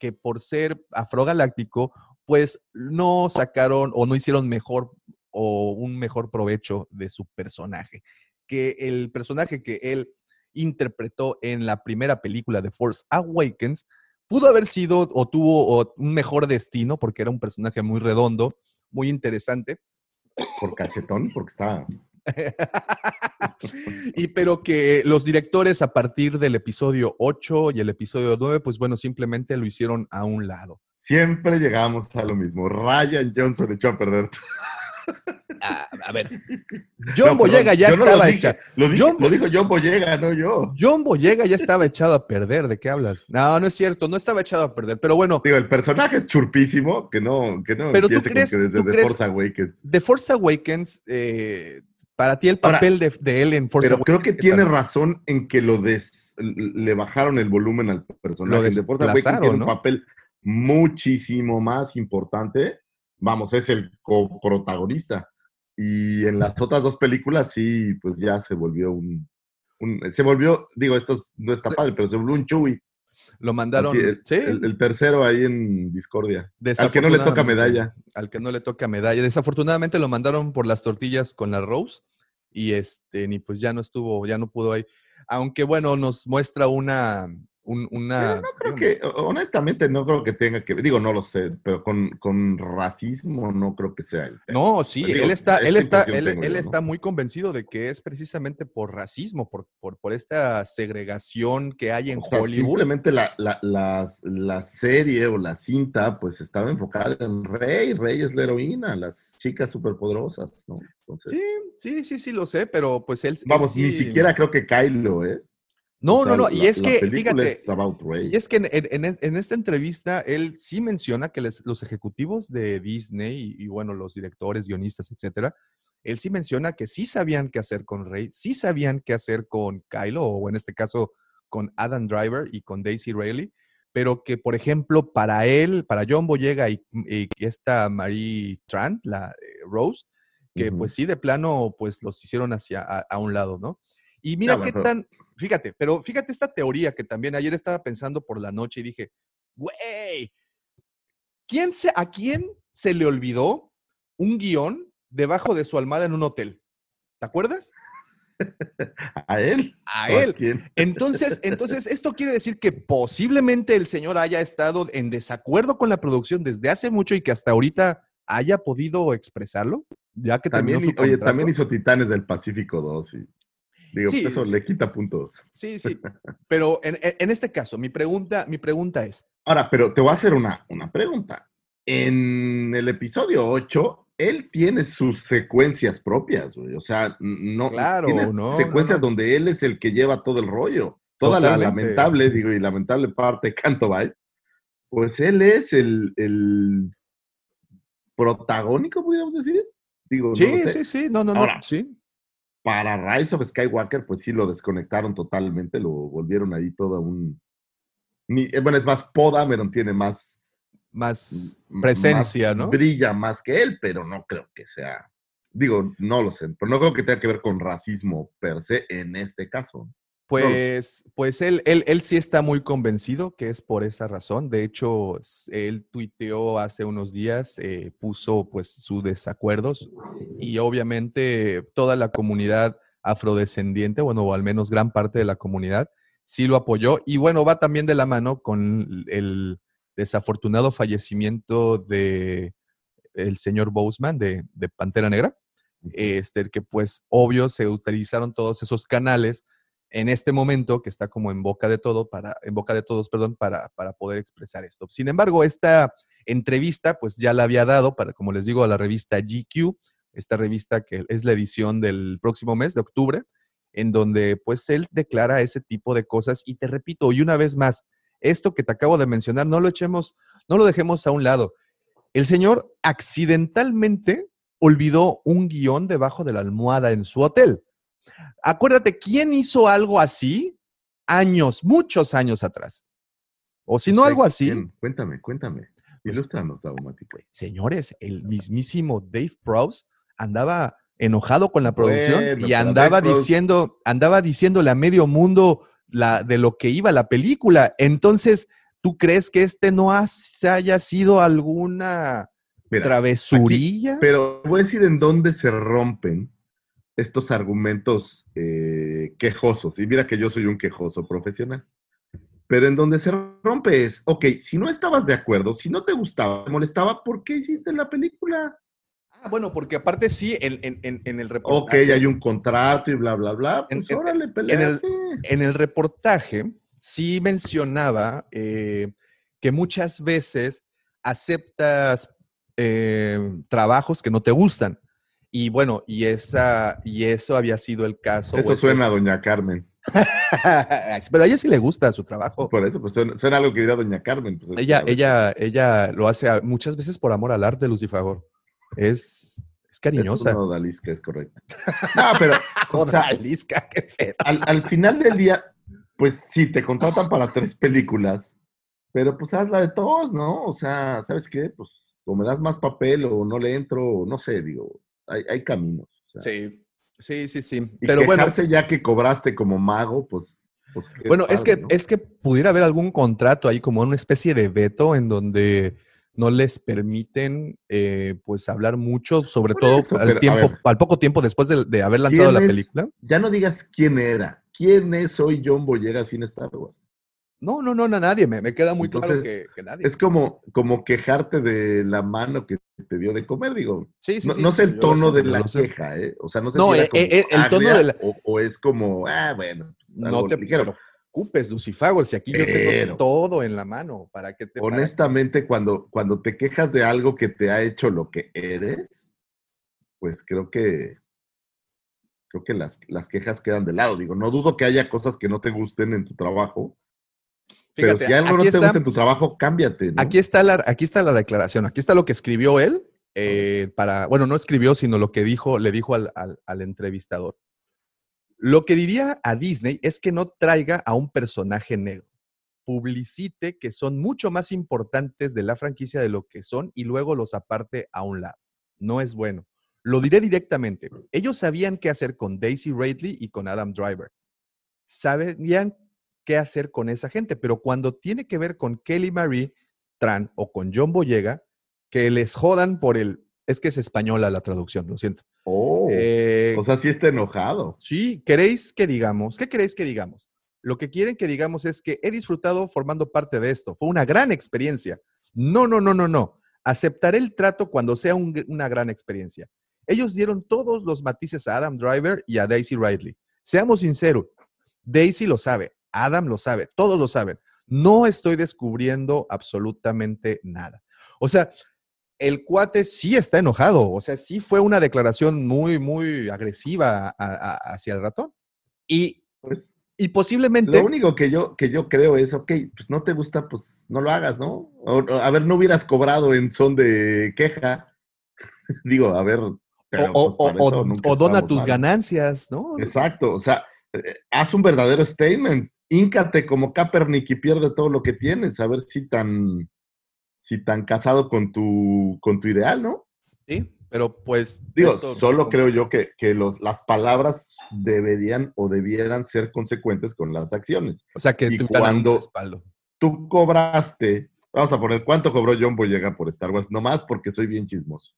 que por ser afrogaláctico, pues no sacaron o no hicieron mejor o un mejor provecho de su personaje. Que el personaje que él interpretó en la primera película de Force Awakens pudo haber sido o tuvo o un mejor destino porque era un personaje muy redondo, muy interesante. Por cachetón, porque estaba y pero que los directores a partir del episodio 8 y el episodio 9, pues bueno, simplemente lo hicieron a un lado. Siempre llegamos a lo mismo. Ryan Johnson echó a perder. A, a ver, John No, Boyega perdón, ya no estaba hecha. Lo, dije- John- lo dijo John Boyega, no yo. John Boyega ya estaba echado a perder. ¿De qué hablas? No, no es cierto, no estaba echado a perder. Pero bueno, Digo, el personaje es churpísimo, que no, que no Pero tú empiece crees- con que desde tú The crees- Force Awakens. The Force Awakens, eh, para ti el Ahora, papel de, de él en Force Pero Awakens. creo que ¿qué tiene razón en que lo des, le bajaron el volumen al personaje. Lo The Force Awakens tiene un ¿no? papel muchísimo más importante. Vamos, es el coprotagonista. Y en las otras dos películas sí, pues ya se volvió un... un- se volvió, digo, esto es- no está padre, pero se volvió un Chewie. Lo mandaron. Así, el, sí, el- el tercero ahí en Discordia. Al que no le toca medalla. Al que no le toca medalla. Desafortunadamente lo mandaron por las tortillas con la Rose y este, ni pues ya no estuvo, ya no pudo ahí. Aunque bueno, nos muestra una, un- una. Yo no creo que, honestamente, no creo que tenga que, digo, no lo sé, pero con, con racismo no creo que sea. tema. No, sí, digo, él está, él está, él, él yo, ¿no? está muy convencido de que es precisamente por racismo, por, por, por esta segregación que hay en O sea, Hollywood. simplemente la, la, la, la serie o la cinta, pues estaba enfocada en Rey. Rey es la heroína, las chicas superpoderosas, ¿no? Entonces, Sí, sí, sí, sí, lo sé, pero pues él. él vamos, ni siquiera creo que Kylo, ¿eh? No, O sea, no, no, y es la que, fíjate, es. Y es que en, en- en- en esta entrevista él sí menciona que les- los ejecutivos de Disney y, y, bueno, los directores, guionistas, etcétera, él sí menciona que sí sabían qué hacer con Rey, sí sabían qué hacer con Kylo, o en este caso con Adam Driver y con Daisy Ridley, pero que, por ejemplo, para él, para John Boyega y, y esta Marie Trant, la eh, Rose, que pues sí, de plano, pues los hicieron hacia a, a un lado, ¿no? Y mira qué tan, fíjate, pero fíjate esta teoría que también ayer estaba pensando por la noche y dije, güey, ¿quién se, ¿a quién se le olvidó un guion debajo de su almohada en un hotel? ¿Te acuerdas? ¿A él? A ¿O él. quién? Entonces, entonces, esto quiere decir que posiblemente el señor haya estado en desacuerdo con la producción desde hace mucho y que hasta ahorita haya podido expresarlo, ya que También, oye, también hizo Titanes del Pacífico 2 y digo, Sí, pues eso sí. le quita puntos. Sí, sí. Pero en, en- este caso, mi pregunta, mi pregunta es, Ahora, pero te voy a hacer una, una pregunta. En el episodio 8, él tiene sus secuencias propias, güey. O sea, no. Claro, tiene no, Secuencias no, no. donde él es el que lleva todo el rollo. Toda la Totalmente. lamentable, digo, y lamentable parte de Canto Bight, pues él es el, el protagónico, podríamos decir. Digo, sí, sé. sí, sí, no, no, no, sí. Para Rise of Skywalker, pues sí lo desconectaron totalmente, lo volvieron ahí todo un. ni- eh, bueno, es más, Poe Dameron tiene más Más presencia, más- ¿no? Brilla más que él, pero no creo que sea. Digo, no lo sé, pero no creo que tenga que ver con racismo per se en este caso. Pues, pues él, él, él sí está muy convencido que es por esa razón. De hecho, él tuiteó hace unos días, eh, puso pues sus desacuerdos y obviamente toda la comunidad afrodescendiente, bueno, o al menos gran parte de la comunidad, sí lo apoyó. Y bueno, va también de la mano con el desafortunado fallecimiento de el señor Boseman de, de Pantera Negra, este, que pues obvio se utilizaron todos esos canales en este momento que está como en boca de todo para en boca de todos, perdón, para, para poder expresar esto. Sin embargo, esta entrevista pues ya la había dado para como les digo a la revista GQ, esta revista que es la edición del próximo mes de octubre, en donde pues él declara ese tipo de cosas y te repito, y una vez más, esto que te acabo de mencionar, no lo echemos, no lo dejemos a un lado. El señor accidentalmente olvidó un guion debajo de la almohada en su hotel. Acuérdate, ¿quién hizo algo así? Años, muchos años atrás. O si no algo así. Cuéntame, cuéntame. Pues- Ilústranos, Daumático. señores, el mismísimo Dave Prowse andaba enojado con la producción Bueno, y andaba diciendo, andaba diciéndole a medio mundo la, de lo que iba la película. Entonces, ¿tú crees que este no has- haya sido alguna Mira, travesurilla? Pero voy a decir en dónde se rompen estos argumentos eh, quejosos. Y mira que yo soy un quejoso profesional. Pero en donde se rompe es, ok, si no estabas de acuerdo, si no te gustaba, te molestaba, ¿por qué hiciste la película? Ah, bueno, porque aparte sí, en, en- en- en el Ok, reportaje. hay un contrato y bla, bla, bla. Pues órale, el-. En el reportaje sí mencionaba eh, que muchas veces aceptas eh, trabajos que no te gustan. Y bueno, y, esa, y eso había sido el caso. Eso pues, suena a Doña Carmen. Pero a ella sí le gusta su trabajo. Por eso, pues suena, suena algo que diría Doña Carmen. pues, Ella, ella, ella lo hace a- muchas veces por amor al arte, Lucifer. Es, es Es cariñosa. una odalisca, es correcto. No, pero, o sea, Odalisca, qué al, al final del día, pues sí, te contratan para tres películas, pero pues hazla de todos, ¿no? O sea, ¿sabes qué? Pues o me das más papel o no le entro, o no sé, digo, hay, hay caminos. o sea, Sí, sí, sí, sí. Y Pero bueno, quejarse ya que cobraste como mago, pues... pues Bueno, es que, ¿no? es que pudiera haber algún contrato ahí, como una especie de veto en donde no les permiten eh, pues hablar mucho, sobre todo eso, al, pero, tiempo, al poco tiempo después de, de haber lanzado ¿Quién la es? película. Ya no digas quién era. ¿Quién es hoy John Boyega sin Star Wars? No, no, no, no, nadie. Me, me queda muy claro Entonces, que, que nadie. Es como, como quejarte de la mano que te dio de comer, digo. sí, sí, no, sí, no sé yo el tono de yo la queja, ¿eh? O sea, no sé No, si era eh, eh, el tono de la- o, o es como, ah, bueno, pues, No te ligero. preocupes, Lucifago, si aquí yo Pero- tengo todo en la mano para que te... para Honestamente, cuando, cuando te quejas de algo que te ha hecho lo que eres, pues creo que creo que las, las quejas quedan de lado. Digo, no dudo que haya cosas que no te gusten en tu trabajo, pero si algo no te está- gusta en tu trabajo, cámbiate, ¿no? Aquí está la, aquí está la declaración, aquí está lo que escribió él eh, para, bueno, no escribió, sino lo que dijo, le dijo al, al- al entrevistador. Lo que diría a Disney es que no traiga a un personaje negro. Publicite que son mucho más importantes de la franquicia de lo que son y luego los aparte a un lado. No es bueno. Lo diré directamente. Ellos sabían qué hacer con Daisy Ridley y con Adam Driver. Sabían qué hacer con esa gente, pero cuando tiene que ver con Kelly Marie Tran o con John Boyega, que les jodan por el... Es que es española la traducción, lo siento. Oh, Eh, o sea, sí está enojado. Sí, ¿queréis que digamos? ¿Qué queréis que digamos? Lo que quieren que digamos es que he disfrutado formando parte de esto. Fue una gran experiencia. No, no, no, no, no. Aceptaré el trato cuando sea un una gran experiencia. Ellos dieron todos los matices a Adam Driver y a Daisy Ridley. Seamos sinceros, Daisy lo sabe, Adam lo sabe, todos lo saben. No estoy descubriendo absolutamente nada. O sea, el cuate sí está enojado, o sea, sí fue una declaración muy, muy agresiva a- a- hacia el ratón. Y, Pues y posiblemente... Lo único que yo, que yo creo es, ok, pues no te gusta, pues no lo hagas, ¿no? O- a ver, no hubieras cobrado en son de queja. Digo, a ver. pero, o, pues, o- dona tus mal. ganancias, ¿no? Exacto, o sea, eh, haz un verdadero statement. Híncate como Kaepernick y pierde todo lo que tienes, a ver si tan, si tan casado con tu, con tu ideal, ¿no? Sí, pero pues... Digo, esto- solo creo yo que, que los, las palabras deberían o debieran ser consecuentes con las acciones. O sea, que y cuando- tú cobraste, vamos a poner, ¿cuánto cobró John Boyega por Star Wars? Nomás porque soy bien chismoso.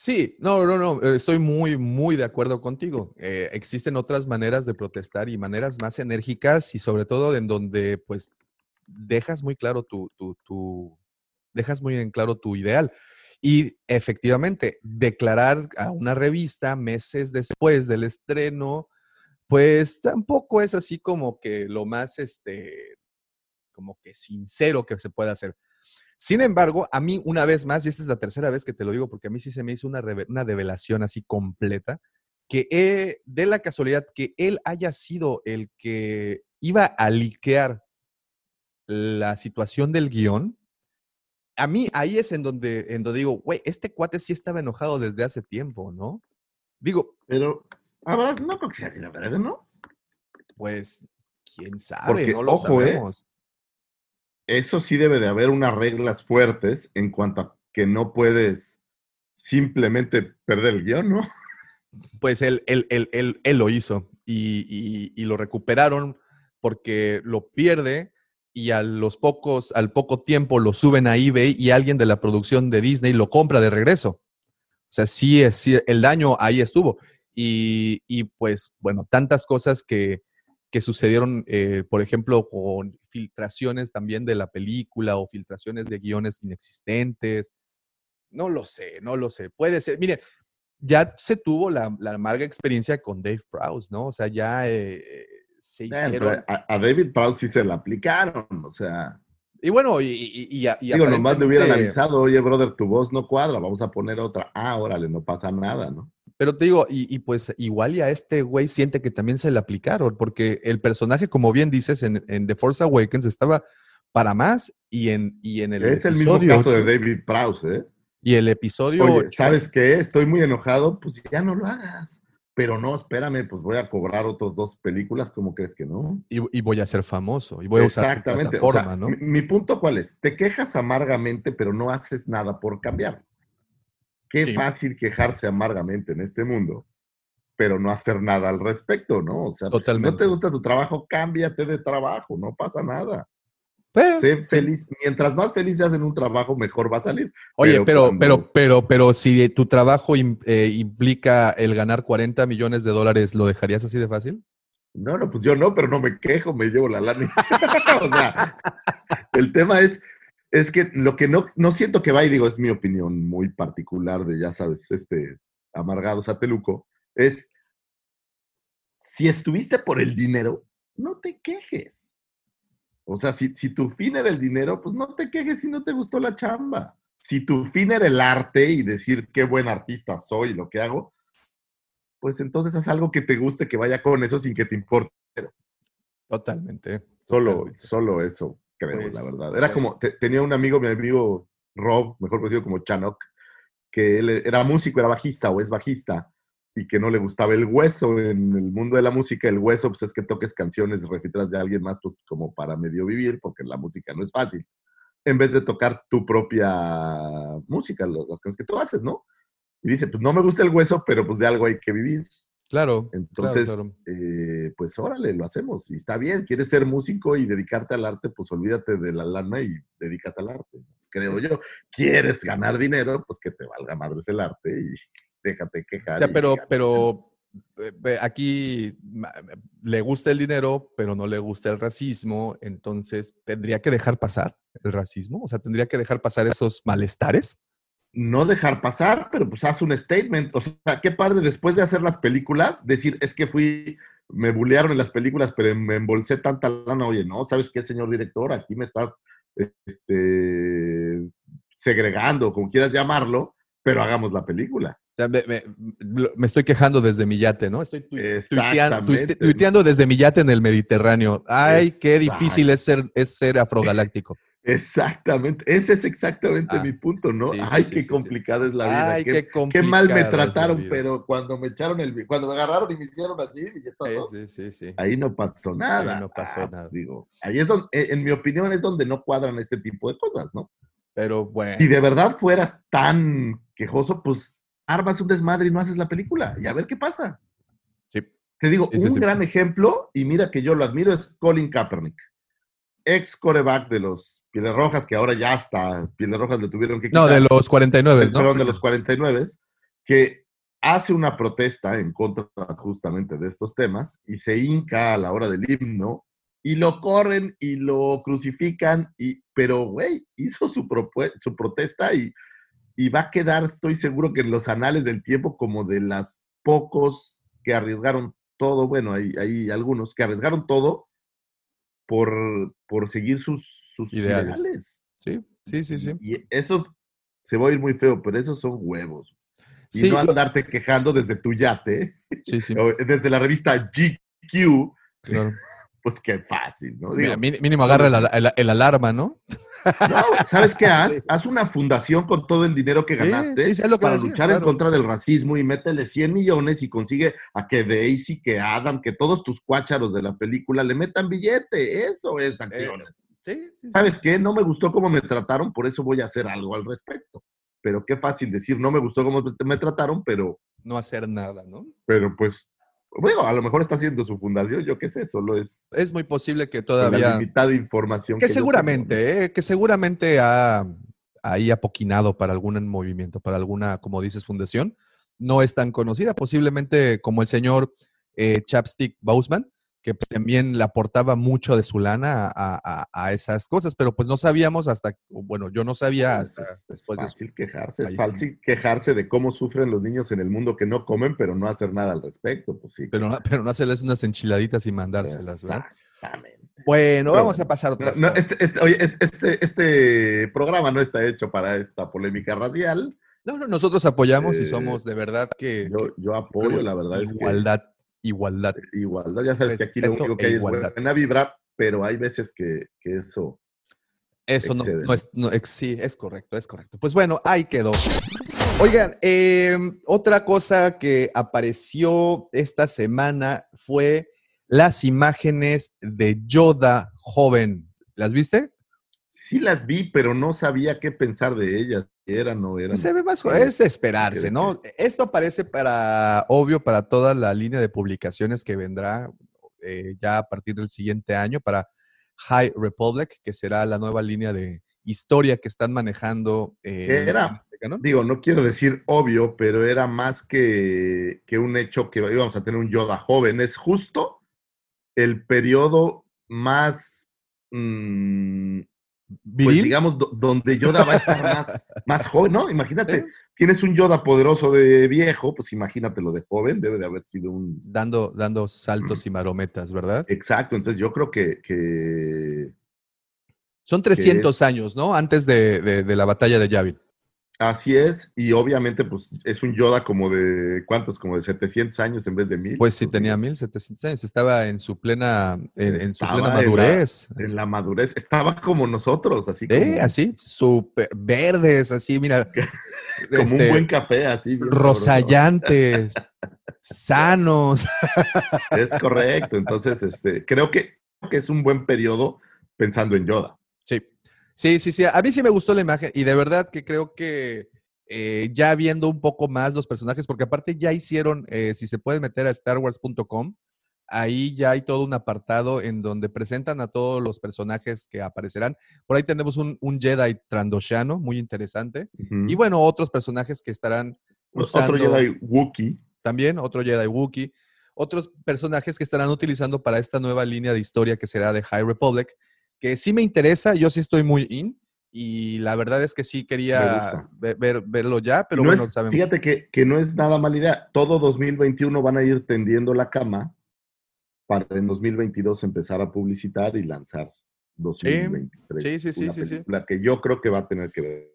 Sí, no, no, no, eh, estoy muy, muy de acuerdo contigo. Eh, existen otras maneras de protestar y maneras más enérgicas y sobre todo en donde pues dejas muy claro tu, tu, tu- dejas muy en claro tu ideal. Y efectivamente, declarar a una revista meses después del estreno, pues tampoco es así como que lo más, este, como que sincero que se puede hacer. Sin embargo, a mí una vez más, y esta es la tercera vez que te lo digo, porque a mí sí se me hizo una, una revelación así completa, que he- de la casualidad que él haya sido el que iba a liquear la situación del guion, a mí ahí es en donde, en donde digo, güey, este cuate sí estaba enojado desde hace tiempo, ¿no? Digo, Pero, ahora no creo que sea así la verdad, ¿no? pues, quién sabe, Porque, no lo ojo, ¿eh? sabemos. Eso sí debe de haber unas reglas fuertes en cuanto a que no puedes simplemente perder el guion, ¿no? Pues él, él, él, él, lo hizo y, y- lo recuperaron porque lo pierde y a los pocos, al poco tiempo lo suben a eBay y alguien de la producción de Disney lo compra de regreso. O sea, sí, sí, el daño ahí estuvo. Y, y, pues, bueno, tantas cosas que, que sucedieron, eh, por ejemplo, con filtraciones también de la película o filtraciones de guiones inexistentes. No lo sé, no lo sé. Puede ser. Mire, ya se tuvo la, la amarga experiencia con Dave Prowse, ¿no? O sea, ya eh, se Bueno, hicieron. a, a David Proud sí se la aplicaron, o sea, Y bueno, y, y, y, y digo, nomás le hubieran avisado, oye, brother, tu voz no cuadra, vamos a poner otra. Ah, órale, no pasa nada, ¿no? Pero te digo, y, y pues igual y a este güey siente que también se le aplicaron, porque el personaje, como bien dices, en, en The Force Awakens estaba para más y en, y en el es el mismo caso de David Prowse, ¿eh? Y el episodio Oye, ¿sabes qué? Estoy muy enojado, pues ya no lo hagas. Pero no, espérame, pues voy a cobrar otros dos películas, ¿cómo crees que no? y, y voy a ser famoso, y voy a usar tu Exactamente. o sea, plataforma, ¿no? mi, mi punto cuál es, te quejas amargamente, pero no haces nada por cambiar. Qué Sí. fácil quejarse amargamente en este mundo, pero no hacer nada al respecto, ¿no? O sea, pues, si no Totalmente. te gusta tu trabajo, cámbiate de trabajo, no pasa nada. Pero- Sé sí. feliz. Mientras más feliz seas en un trabajo, mejor va a salir. Oye, Pero pero, cuando- pero, pero, pero si tu trabajo eh, implica el ganar 40 millones de dólares, ¿lo dejarías así de fácil? No, no, pues yo no, pero no me quejo, me llevo la lana. o sea, el tema es, es que lo que no, no siento que va, y digo, es mi opinión muy particular de, ya sabes, este amargado sateluco, es, si estuviste por el dinero, no te quejes. O sea, si, si tu fin era el dinero, pues no te quejes si no te gustó la chamba. Si tu fin era el arte y decir qué buen artista soy, lo que hago, pues entonces haz algo que te guste, que vaya con eso sin que te importe. Totalmente. Solo, totalmente. solo eso, creo, Pues, la verdad. Era pues. como, te- tenía un amigo, mi amigo Rob, mejor conocido como Chanok, que él era músico, era bajista o es bajista, y que no le gustaba el hueso en el mundo de la música. El hueso, pues es que toques canciones repetidas de alguien más, pues como para medio vivir, porque la música no es fácil, en vez de tocar tu propia música, las canciones que tú haces, ¿no? Y dice, pues no me gusta el hueso, pero pues de algo hay que vivir. Claro. Entonces, claro, claro. eh, pues órale, lo hacemos. Y está bien, quieres ser músico y dedicarte al arte, pues olvídate de la lana y dedícate al arte. Creo yo. ¿Quieres ganar dinero? Pues que te valga madres el arte y déjate quejar. O sea, pero, pero eh, aquí le gusta el dinero, pero no le gusta el racismo, entonces tendría que dejar pasar el racismo, o sea, tendría que dejar pasar esos malestares. No dejar pasar, pero pues haz un statement. O sea, qué padre después de hacer las películas, decir, es que fui, me bullearon en las películas, pero me embolsé tanta lana. Oye, no, ¿sabes qué, señor director? Aquí me estás este, segregando, como quieras llamarlo, pero hagamos la película. O sea, me, me- lo- me estoy quejando desde mi yate, ¿no? Estoy tu- tuiteando, tuiteando desde mi yate en el Mediterráneo. Ay, qué difícil es ser, es ser afrogaláctico. Exactamente, ese es exactamente Ah, mi punto, ¿no? sí, Ay, sí, qué sí, complicada es la vida. Ay, qué, qué, qué mal me trataron, pero cuando me echaron el, cuando me agarraron y me hicieron así, y ya Sí, pasó, sí, sí, sí. ahí no pasó nada. no pasó Ah, nada. Digo, ahí es donde, eh, en mi opinión, es donde no cuadran este tipo de cosas, ¿no? Pero bueno. Si de verdad fueras tan quejoso, pues armas un desmadre y no haces la película y a ver qué pasa. Sí. Te digo, un gran ejemplo, y mira que yo lo admiro, es Colin Kaepernick, ex coreback de los Pieles Rojas, que ahora ya hasta Pieles Rojas le tuvieron que quitar. No, de los 49, Del- ¿no? perdón, de los 49, que hace una protesta en contra justamente de estos temas y se hinca a la hora del himno y lo corren y lo crucifican, y, pero, güey, hizo su, su protesta y, y va a quedar, estoy seguro que en los anales del tiempo, como de las pocos que arriesgaron todo, bueno, hay, hay algunos que arriesgaron todo por, por seguir sus, sus Ideales. ideales. Sí, sí, sí, sí. Y esos, se va a ir muy feo, pero esos son huevos. Y Sí, no lo- andarte quejando desde tu yate, sí, sí, desde la revista GQ, claro. pues qué fácil, ¿no? Digo, mí- mínimo agarra el, el- el alarma, ¿no? No, ¿sabes qué haz? Haz una fundación con todo el dinero que ganaste sí, sí, es lo que para decía, luchar en contra del racismo y métele 100 millones y consigue a que Daisy, que Adam, que todos tus cuácharos de la película le metan billete. Eso es acciones. Sí, sí, sí. ¿Sabes qué? No me gustó cómo me trataron, por eso voy a hacer algo al respecto. Pero qué fácil decir, no me gustó cómo me trataron, pero, No hacer nada, ¿no? pero pues, bueno, a lo mejor está haciendo su fundación, yo qué sé, solo es Es muy posible que con la todavía... limitada información. Que yo seguramente, eh, que seguramente ha ahí apoquinado para algún movimiento, para alguna, como dices, fundación. No es tan conocida, posiblemente como el señor eh, Chapstick Boseman, que pues, también le aportaba mucho de su lana a, a- a esas cosas, pero pues no sabíamos hasta, bueno, yo no sabía hasta Es, es después de su- fácil quejarse, es fácil quejarse de cómo sufren los niños en el mundo que no comen, pero no hacer nada al respecto, pues sí. Pero no, pero no hacerles unas enchiladitas y mandárselas, ¿verdad? Exactamente. Bueno, Pero vamos a pasar a No, este, este- oye, este, este, programa no está hecho para esta polémica racial. No, no, nosotros apoyamos y Eh, somos de verdad que, Yo, yo apoyo, la verdad es que igualdad, igualdad. igualdad. Ya sabes que aquí lo único que e hay es buena vibra, pero hay veces que, que eso. Eso no, no es, no, sí, es correcto, es correcto. Pues bueno, ahí quedó. Oigan, eh, otra cosa que apareció esta semana fue las imágenes de Yoda joven. ¿Las viste? Sí las vi, pero no sabía qué pensar de ellas. O no eran. Se ve más, es esperarse, ¿De ¿no? Esto aparece para, obvio, para toda la línea de publicaciones que vendrá eh, ya a partir del siguiente año para High Republic, que será la nueva línea de historia que están manejando. eh, ¿Qué era? canon. Digo, no quiero decir obvio, pero era más que, que un hecho que íbamos a tener un Yoda joven. Es justo el periodo más, mm, pues digamos, do- donde Yoda va a estar más, más joven, ¿no? Imagínate, ¿Eh? tienes un Yoda poderoso de viejo, pues imagínatelo de joven, debe de haber sido un... dando, dando saltos y marometas, ¿verdad? Exacto, entonces yo creo que, que Son 300 es- años, ¿no? Antes de, de- de la batalla de Yavin. Así es, y obviamente pues es un Yoda como de, ¿cuántos? Como de 700 años en vez de 1000. Pues sí, Pues, tenía 1700 años, estaba en su plena, en, en su plena en la- madurez. En la madurez, estaba como nosotros, así Eh, como, así, súper verdes, así, mira. como este, un buen café, así. rosallantes, sanos. Es correcto, entonces este, creo que, que es un buen periodo pensando en Yoda. Sí, sí, sí, sí. A mí sí me gustó la imagen y de verdad que creo que eh, ya viendo un poco más los personajes, porque aparte ya hicieron, eh, si se puede meter a starwars.com, ahí ya hay todo un apartado en donde presentan a todos los personajes que aparecerán. Por ahí tenemos un, un Jedi Trandoshano, muy interesante. Y bueno, otros personajes que estarán usando Otro Jedi Wookiee. también, otro Jedi Wookiee, otros personajes que estarán utilizando para esta nueva línea de historia que será de High Republic, que sí me interesa, yo sí estoy muy in, y la verdad es que sí quería ver, ver- verlo ya, pero No bueno, es- sabemos. Fíjate que, que no es nada mala idea. Todo 2021 van a ir tendiendo la cama para en 2022 empezar a publicitar y lanzar 2023. Sí, sí, sí, una sí, sí. película que yo creo que va a tener que ver.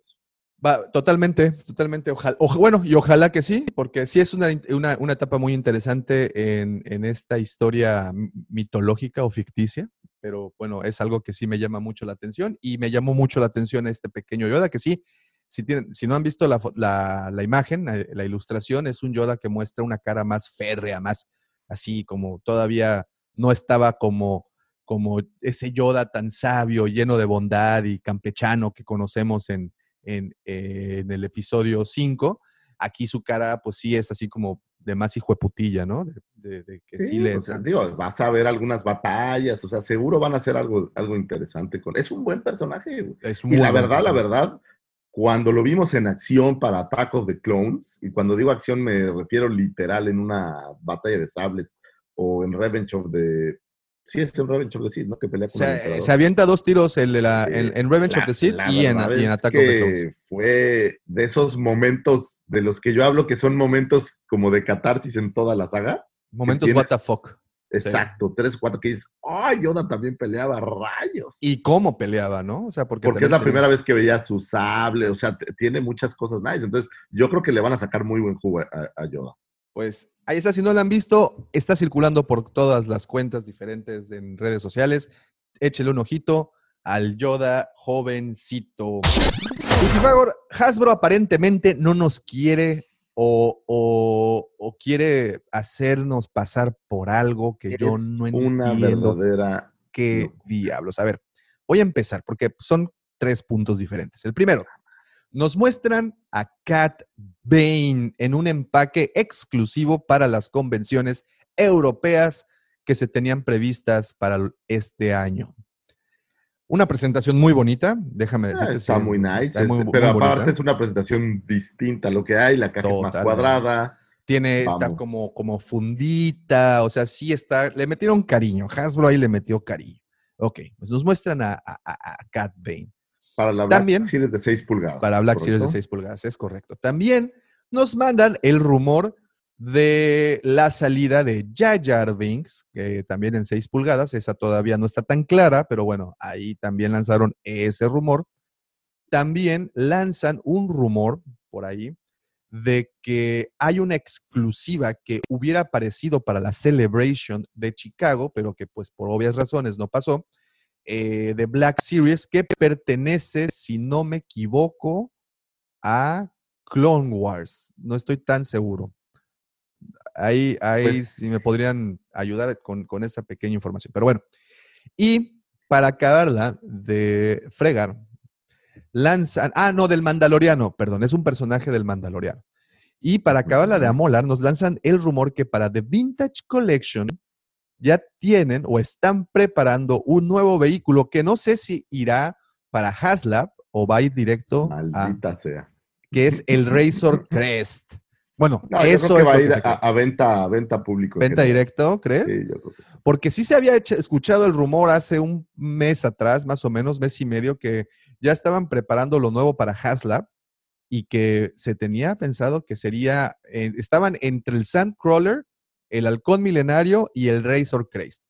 Va, totalmente, totalmente. Ojalá, oja- bueno, y ojalá que sí, porque sí es una, una- una etapa muy interesante en, en esta historia mitológica o ficticia, pero bueno, es algo que sí me llama mucho la atención y me llamó mucho la atención este pequeño Yoda, que sí, si, tienen, si no han visto la, la- imagen, eh, la ilustración, es un Yoda que muestra una cara más férrea, más así como todavía no estaba como como ese Yoda tan sabio, lleno de bondad y campechano que conocemos en, en, en el episodio 5, aquí su cara, pues sí es así como de más hijo de putilla, ¿no? De, de- de que sí, Sí, le o sea, entra. digo, vas a ver algunas batallas, o sea, seguro van a hacer algo, algo interesante con. Es un buen personaje. Es Y la verdad, la verdad, cuando lo vimos en acción para Attack of the Clones, y cuando digo acción me refiero literal en una batalla de sables o en Revenge of the. Sí, es en Revenge of the Sith, ¿no? Que pelea con Se, se avienta dos tiros en, la- en, en Revenge of la- the Sith y en, y en Attack of the que Clones. Fue de esos momentos de los que yo hablo que son momentos como de catarsis en toda la saga. Momentos tienes- what the fuck. Exacto, tres o cuatro que dices, ¡ay, Yoda también peleaba rayos! Y cómo peleaba, ¿no? O sea, porque, Porque es la primera vez que veía su sable, o sea, tiene muchas cosas nice. Entonces, yo creo que le van a sacar muy buen jugo a, a Yoda. Pues ahí está, si no la han visto, está circulando por todas las cuentas diferentes en redes sociales. Échele un ojito al Yoda jovencito. Lucifagor, Hasbro aparentemente no nos quiere o, o- o quiere hacernos pasar por algo que yo no una entiendo verdadera. qué no. diablos. A ver, voy a empezar porque son tres puntos diferentes. El primero, nos muestran a Cat Bane en un empaque exclusivo para las convenciones europeas que se tenían previstas para este año. Una presentación muy bonita, déjame Ah, decirte. está sí, muy nice, está muy- pero muy bonita. aparte es una presentación distinta a lo que hay, la caja es más cuadrada. Tiene, está Vamos. como, como fundita, o sea, sí está, le metieron cariño. Hasbro ahí le metió cariño. Ok, pues nos muestran a, a, a- a Cat Bane. Para la Black También- Series de 6 pulgadas. Para Black Series de ¿correcto? 6 pulgadas, es correcto. También nos mandan el rumor de la salida de Jar Jar Binks, que también en 6 pulgadas, esa todavía no está tan clara, pero bueno, ahí también lanzaron ese rumor. También lanzan un rumor por ahí de que hay una exclusiva que hubiera aparecido para la Celebration de Chicago, pero que pues por obvias razones no pasó, eh, de Black Series, que pertenece, si no me equivoco, a Clone Wars. No estoy tan seguro. Ahí, ahí Pues- si me podrían ayudar con, con esa pequeña información. Pero bueno, y para acabarla de fregar, lanzan, ah, no, del Mandaloriano, perdón, es un personaje del Mandaloriano. Y para acabarla de amolar, nos lanzan el rumor que para The Vintage Collection ya tienen o están preparando un nuevo vehículo que no sé si irá para Haslab o va a ir directo a, Maldita sea. que es el Razor Crest. Bueno, No, yo eso creo que es va a ir a, a venta, a venta público. en venta directo, ¿crees? Sí, yo creo que sí. Porque sí se había hecho- escuchado el rumor hace un mes atrás, más o menos, mes y medio, que ya estaban preparando lo nuevo para Haslab y que se tenía pensado que sería, eh, estaban entre el Sandcrawler, el Halcón Milenario y el Razor Crest.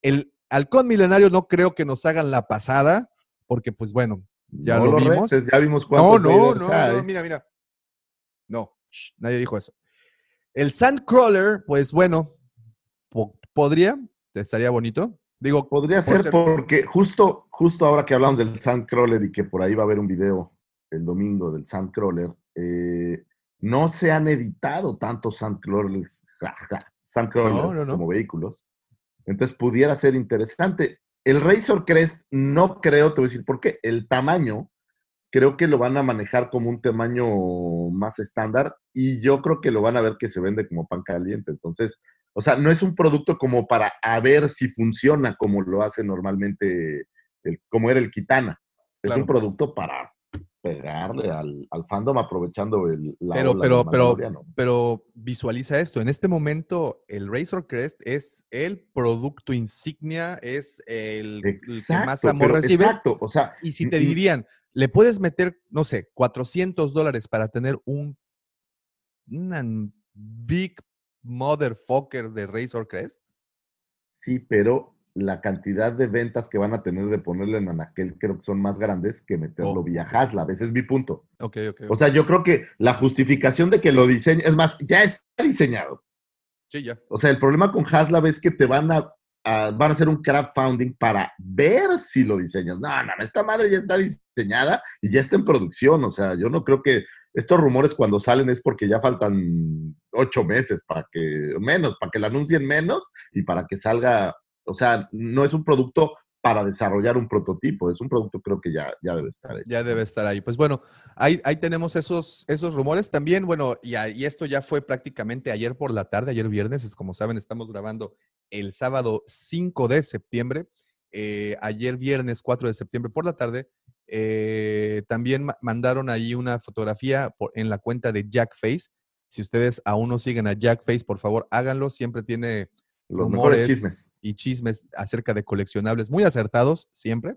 El Halcón Milenario no creo que nos hagan la pasada, porque pues bueno, Ya no lo vimos. ya vimos no, cuántos no, no, hay. no, mira, mira. No, shh, nadie dijo eso. El Sandcrawler, pues bueno, po- podría, estaría bonito. Digo, Podría ser- porque justo, justo ahora que hablamos del Sandcrawler y que por ahí va a haber un video el domingo del Sandcrawler, eh, no se han editado tantos Sandcrawlers, Sandcrawlers No, no, no. como vehículos. Entonces pudiera ser interesante. El Razor Crest no creo, te voy a decir por qué. El tamaño, creo que lo van a manejar como un tamaño más estándar y yo creo que lo van a ver que se vende como pan caliente. Entonces, o sea, no es un producto como para a ver si funciona como lo hace normalmente, el, como era el Kitana. Es Claro. un producto para pegarle al, al fandom aprovechando el, la Pero, ola pero, pero, pero visualiza esto. En este momento, el Razor Crest es el producto insignia, es el, el que más amor recibe. Exacto, o sea, Y si te dirían, le puedes meter, no sé, 400 dólares para tener un una big motherfucker de Razor Crest. Sí, pero la cantidad de ventas que van a tener de ponerle en Anaquel creo que son más grandes que meterlo Oh, vía. Haslab. Ese es mi punto. Ok, ok. O sea, yo creo que la justificación de que lo diseñe, es más, ya está diseñado. sí, ya. O sea, el problema con Haslab es que te van a, a- van a hacer un crowdfunding para ver si lo diseñas. No, no, no, esta madre ya está diseñada y ya está en producción. O sea, yo no creo que estos rumores cuando salen es porque ya faltan ocho meses para que, menos, para que lo anuncien menos y para que salga. O sea, no es un producto para desarrollar un prototipo, es un producto creo que ya, ya debe estar hecho. Ya debe estar ahí. Pues bueno, ahí, ahí tenemos esos, esos rumores. También, bueno, y, a- y esto ya fue prácticamente ayer por la tarde, ayer viernes, es como saben, estamos grabando el sábado 5 de septiembre. Eh, ayer viernes 4 de septiembre por la tarde, eh, también ma- mandaron ahí una fotografía por- en la cuenta de Jackface. Si ustedes aún no siguen a Jackface, por favor, háganlo. Siempre tiene Los rumores mejores chismes. y chismes acerca de coleccionables muy acertados, siempre.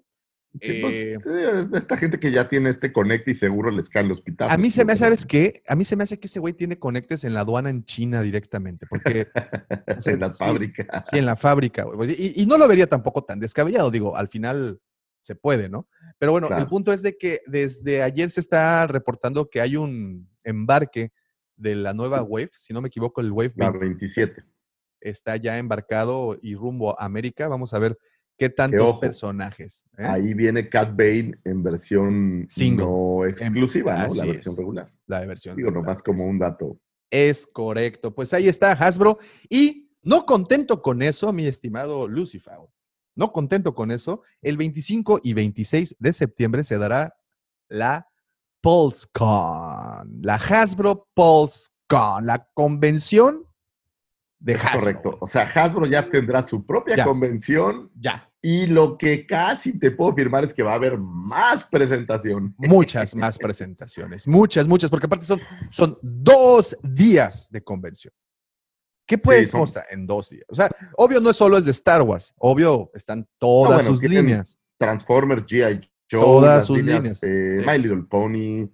Sí, pues, Eh, esta gente que ya tiene este conecte y seguro les caen los pitazos. A mí se me hace. ¿sabes qué? A mí se me hace que ese güey tiene conectes en la aduana en China directamente, porque o sea, en la sí, fábrica. sí, en la fábrica, güey. Y, y no lo vería tampoco tan descabellado, digo, al final se puede, ¿no? Pero bueno, el punto es de que desde ayer se está reportando que hay un embarque de la nueva Wave, si no me equivoco, el Wave La 20 27. Está ya embarcado y rumbo a América. Vamos a ver qué tantos ojo, personajes. ¿eh? Ahí viene Cat Bane en versión Single. no exclusiva, ¿no? La versión es. regular. La versión. Digo, regular, nomás como un dato. Es correcto. Pues ahí está Hasbro. Y no contento con eso, mi estimado Lucifer. No contento con eso, el 25 y 26 de septiembre se dará la PulseCon. La Hasbro PulseCon. La convención de Es Hasbro. correcto. O sea, Hasbro ya tendrá su propia Ya. convención Ya. y lo que casi te puedo afirmar es que va a haber más presentación. Muchas más presentaciones. Muchas, muchas, porque aparte son, son dos días de convención. ¿Qué puedes son- mostrar en dos días? O sea, obvio no es solo es de Star Wars, obvio están todas bueno, sus líneas. Transformers, G.I. Joe, Todas sus líneas, líneas, eh, sí. My Little Pony,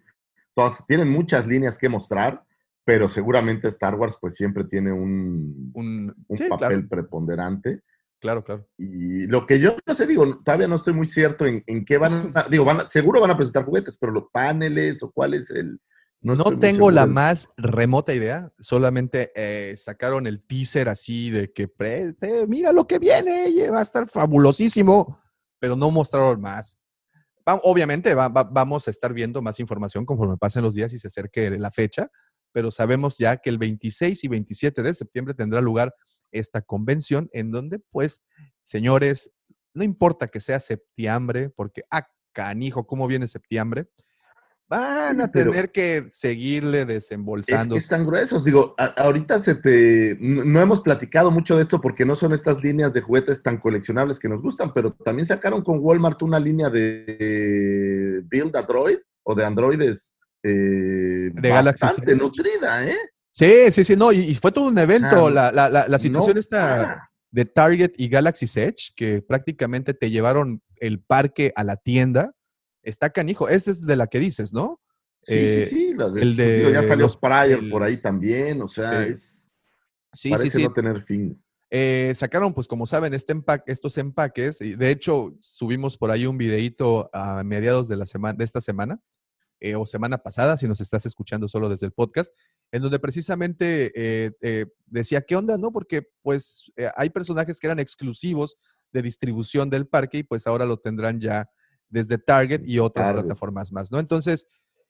todas, tienen muchas líneas que mostrar, pero seguramente Star Wars pues siempre tiene un, Un, un sí, papel claro, preponderante. claro, claro. Y lo que yo no sé, digo, todavía no estoy muy cierto en, en qué van a, digo, van a- seguro van a presentar juguetes, pero los paneles o cuál es el... No, muy tengo la más remota idea, solamente eh, sacaron el teaser así de que pre- eh, mira lo que viene, y va a estar fabulosísimo, pero no mostraron más. Va- obviamente va- va- vamos a estar viendo más información conforme pasen los días y se acerque la fecha, pero sabemos ya que el 26 y 27 de septiembre tendrá lugar esta convención en donde, pues, señores, no importa que sea septiembre, porque, ah, canijo, ¿cómo viene septiembre? Van a pero- tener que seguirle Es desembolsando. que están gruesos. Digo, a- ahorita se te. No, no hemos platicado mucho de esto porque no son estas líneas de juguetes tan coleccionables que nos gustan, pero también sacaron con Walmart una línea de Build a Droid o de androides eh, De Galaxy bastante nutrida, ¿eh? Sí, sí, sí, no, y, y fue todo un evento. la, la- la- la situación No está de Target y Galaxy Edge, que prácticamente te llevaron el parque a la tienda. Está canijo. Esa es de la que dices, ¿no? Sí, Eh, sí, sí. la de- el pues, digo, ya de salió los- Pryor el- por ahí también. O sea, Sí. es, Sí, parece sí, sí. no tener fin. Eh, sacaron, pues como saben, este empa- estos empaques. Y de hecho, subimos por ahí un videito a mediados de, la semana, de esta semana, eh, o semana pasada, si nos estás escuchando solo desde el podcast, en donde precisamente eh, eh, decía, ¿qué onda? ¿No? Porque pues hay personajes que eran exclusivos de distribución del parque y pues ahora lo tendrán ya desde Target y otras Target. plataformas más, ¿no? Entonces,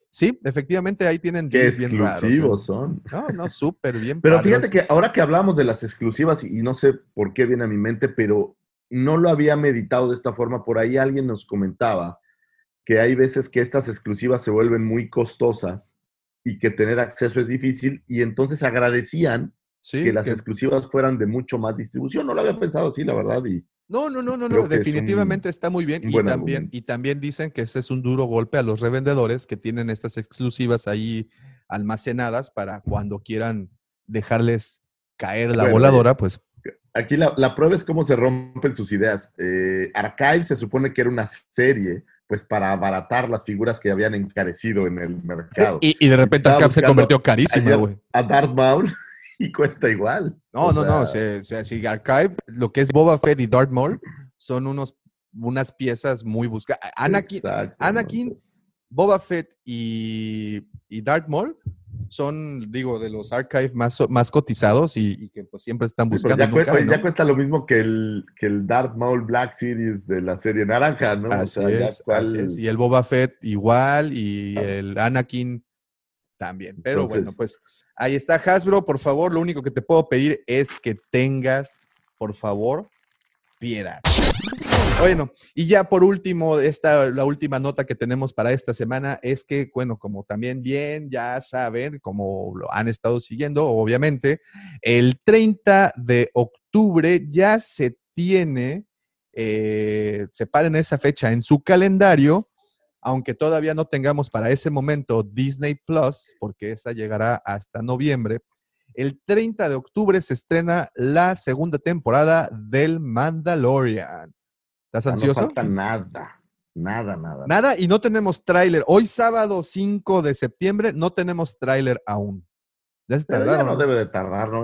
sí, efectivamente ahí tienen Qué bien raros. ¿eh? exclusivos son. No, no, súper bien. Pero fíjate que ahora que hablamos de las exclusivas, y no sé por qué viene a mi mente, pero no lo había meditado de esta forma, por ahí alguien nos comentaba que hay veces que estas exclusivas se vuelven muy costosas y que tener acceso es difícil, y entonces agradecían Sí, que las que- exclusivas fueran de mucho más distribución. No lo había pensado así, la verdad, y No, no, no, no, no, es definitivamente un- está muy bien. Y también, argumento. y también dicen que ese es un duro golpe a los revendedores que tienen estas exclusivas ahí almacenadas para cuando quieran dejarles caer la Bueno, voladora, pues aquí la, la prueba es cómo se rompen sus ideas. Eh, Archive se supone que era una serie, pues para abaratar las figuras que habían encarecido en el mercado. y, y de repente se convirtió carísima, ayer güey. a Darth Maul y cuesta igual. No, O no, no, sea, o sea, si Archive, lo que es Boba Fett y Darth Maul, son unos, unas piezas muy buscadas. Anakin. Anakin Boba Fett y, y Darth Maul son, digo, de los archive más, más cotizados y, y que pues siempre están sí, buscando. ya, cuesta lo mismo que el, que el Darth Maul Black Series de la serie naranja, ¿no? O Así ya es, cuál- así es. Y el Boba Fett igual y Ah. el Anakin también. Pero bueno, pues ahí está Hasbro. Por favor, lo único que te puedo pedir es que tengas, por favor, piedad. Bueno, y ya por último, esta, la última nota que tenemos para esta semana es que, bueno, como también bien ya saben, como lo han estado siguiendo, obviamente, el 30 de octubre ya se tiene, eh, separen esa fecha en su calendario, aunque todavía no tengamos para ese momento Disney Plus, porque esa llegará hasta noviembre. El 30 de octubre se estrena la segunda temporada del Mandalorian. ¿Estás no ansioso? falta nada, nada, nada. Nada, y no tenemos tráiler. Hoy sábado 5 de septiembre no tenemos tráiler aún. Ya se ya tardaron. no ¿no? debe de tardar, ¿no?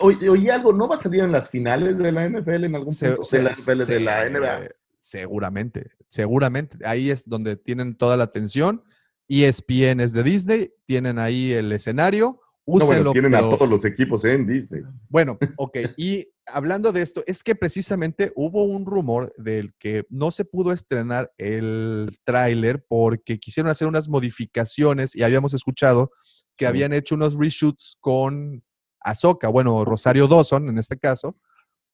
Oye, oye, algo, ¿no va a salir en las finales de la NFL en algún punto? se- de la NFL, de la NBA. Seguramente, seguramente. Ahí es donde tienen toda la atención. ESPN es de Disney, tienen ahí el escenario, No, bueno, tienen a todos los equipos en Disney. Bueno, ok. Y hablando de esto, es que precisamente hubo un rumor del que no se pudo estrenar el tráiler porque quisieron hacer unas modificaciones y habíamos escuchado que habían hecho unos reshoots con Ahsoka, bueno, Rosario Dawson en este caso,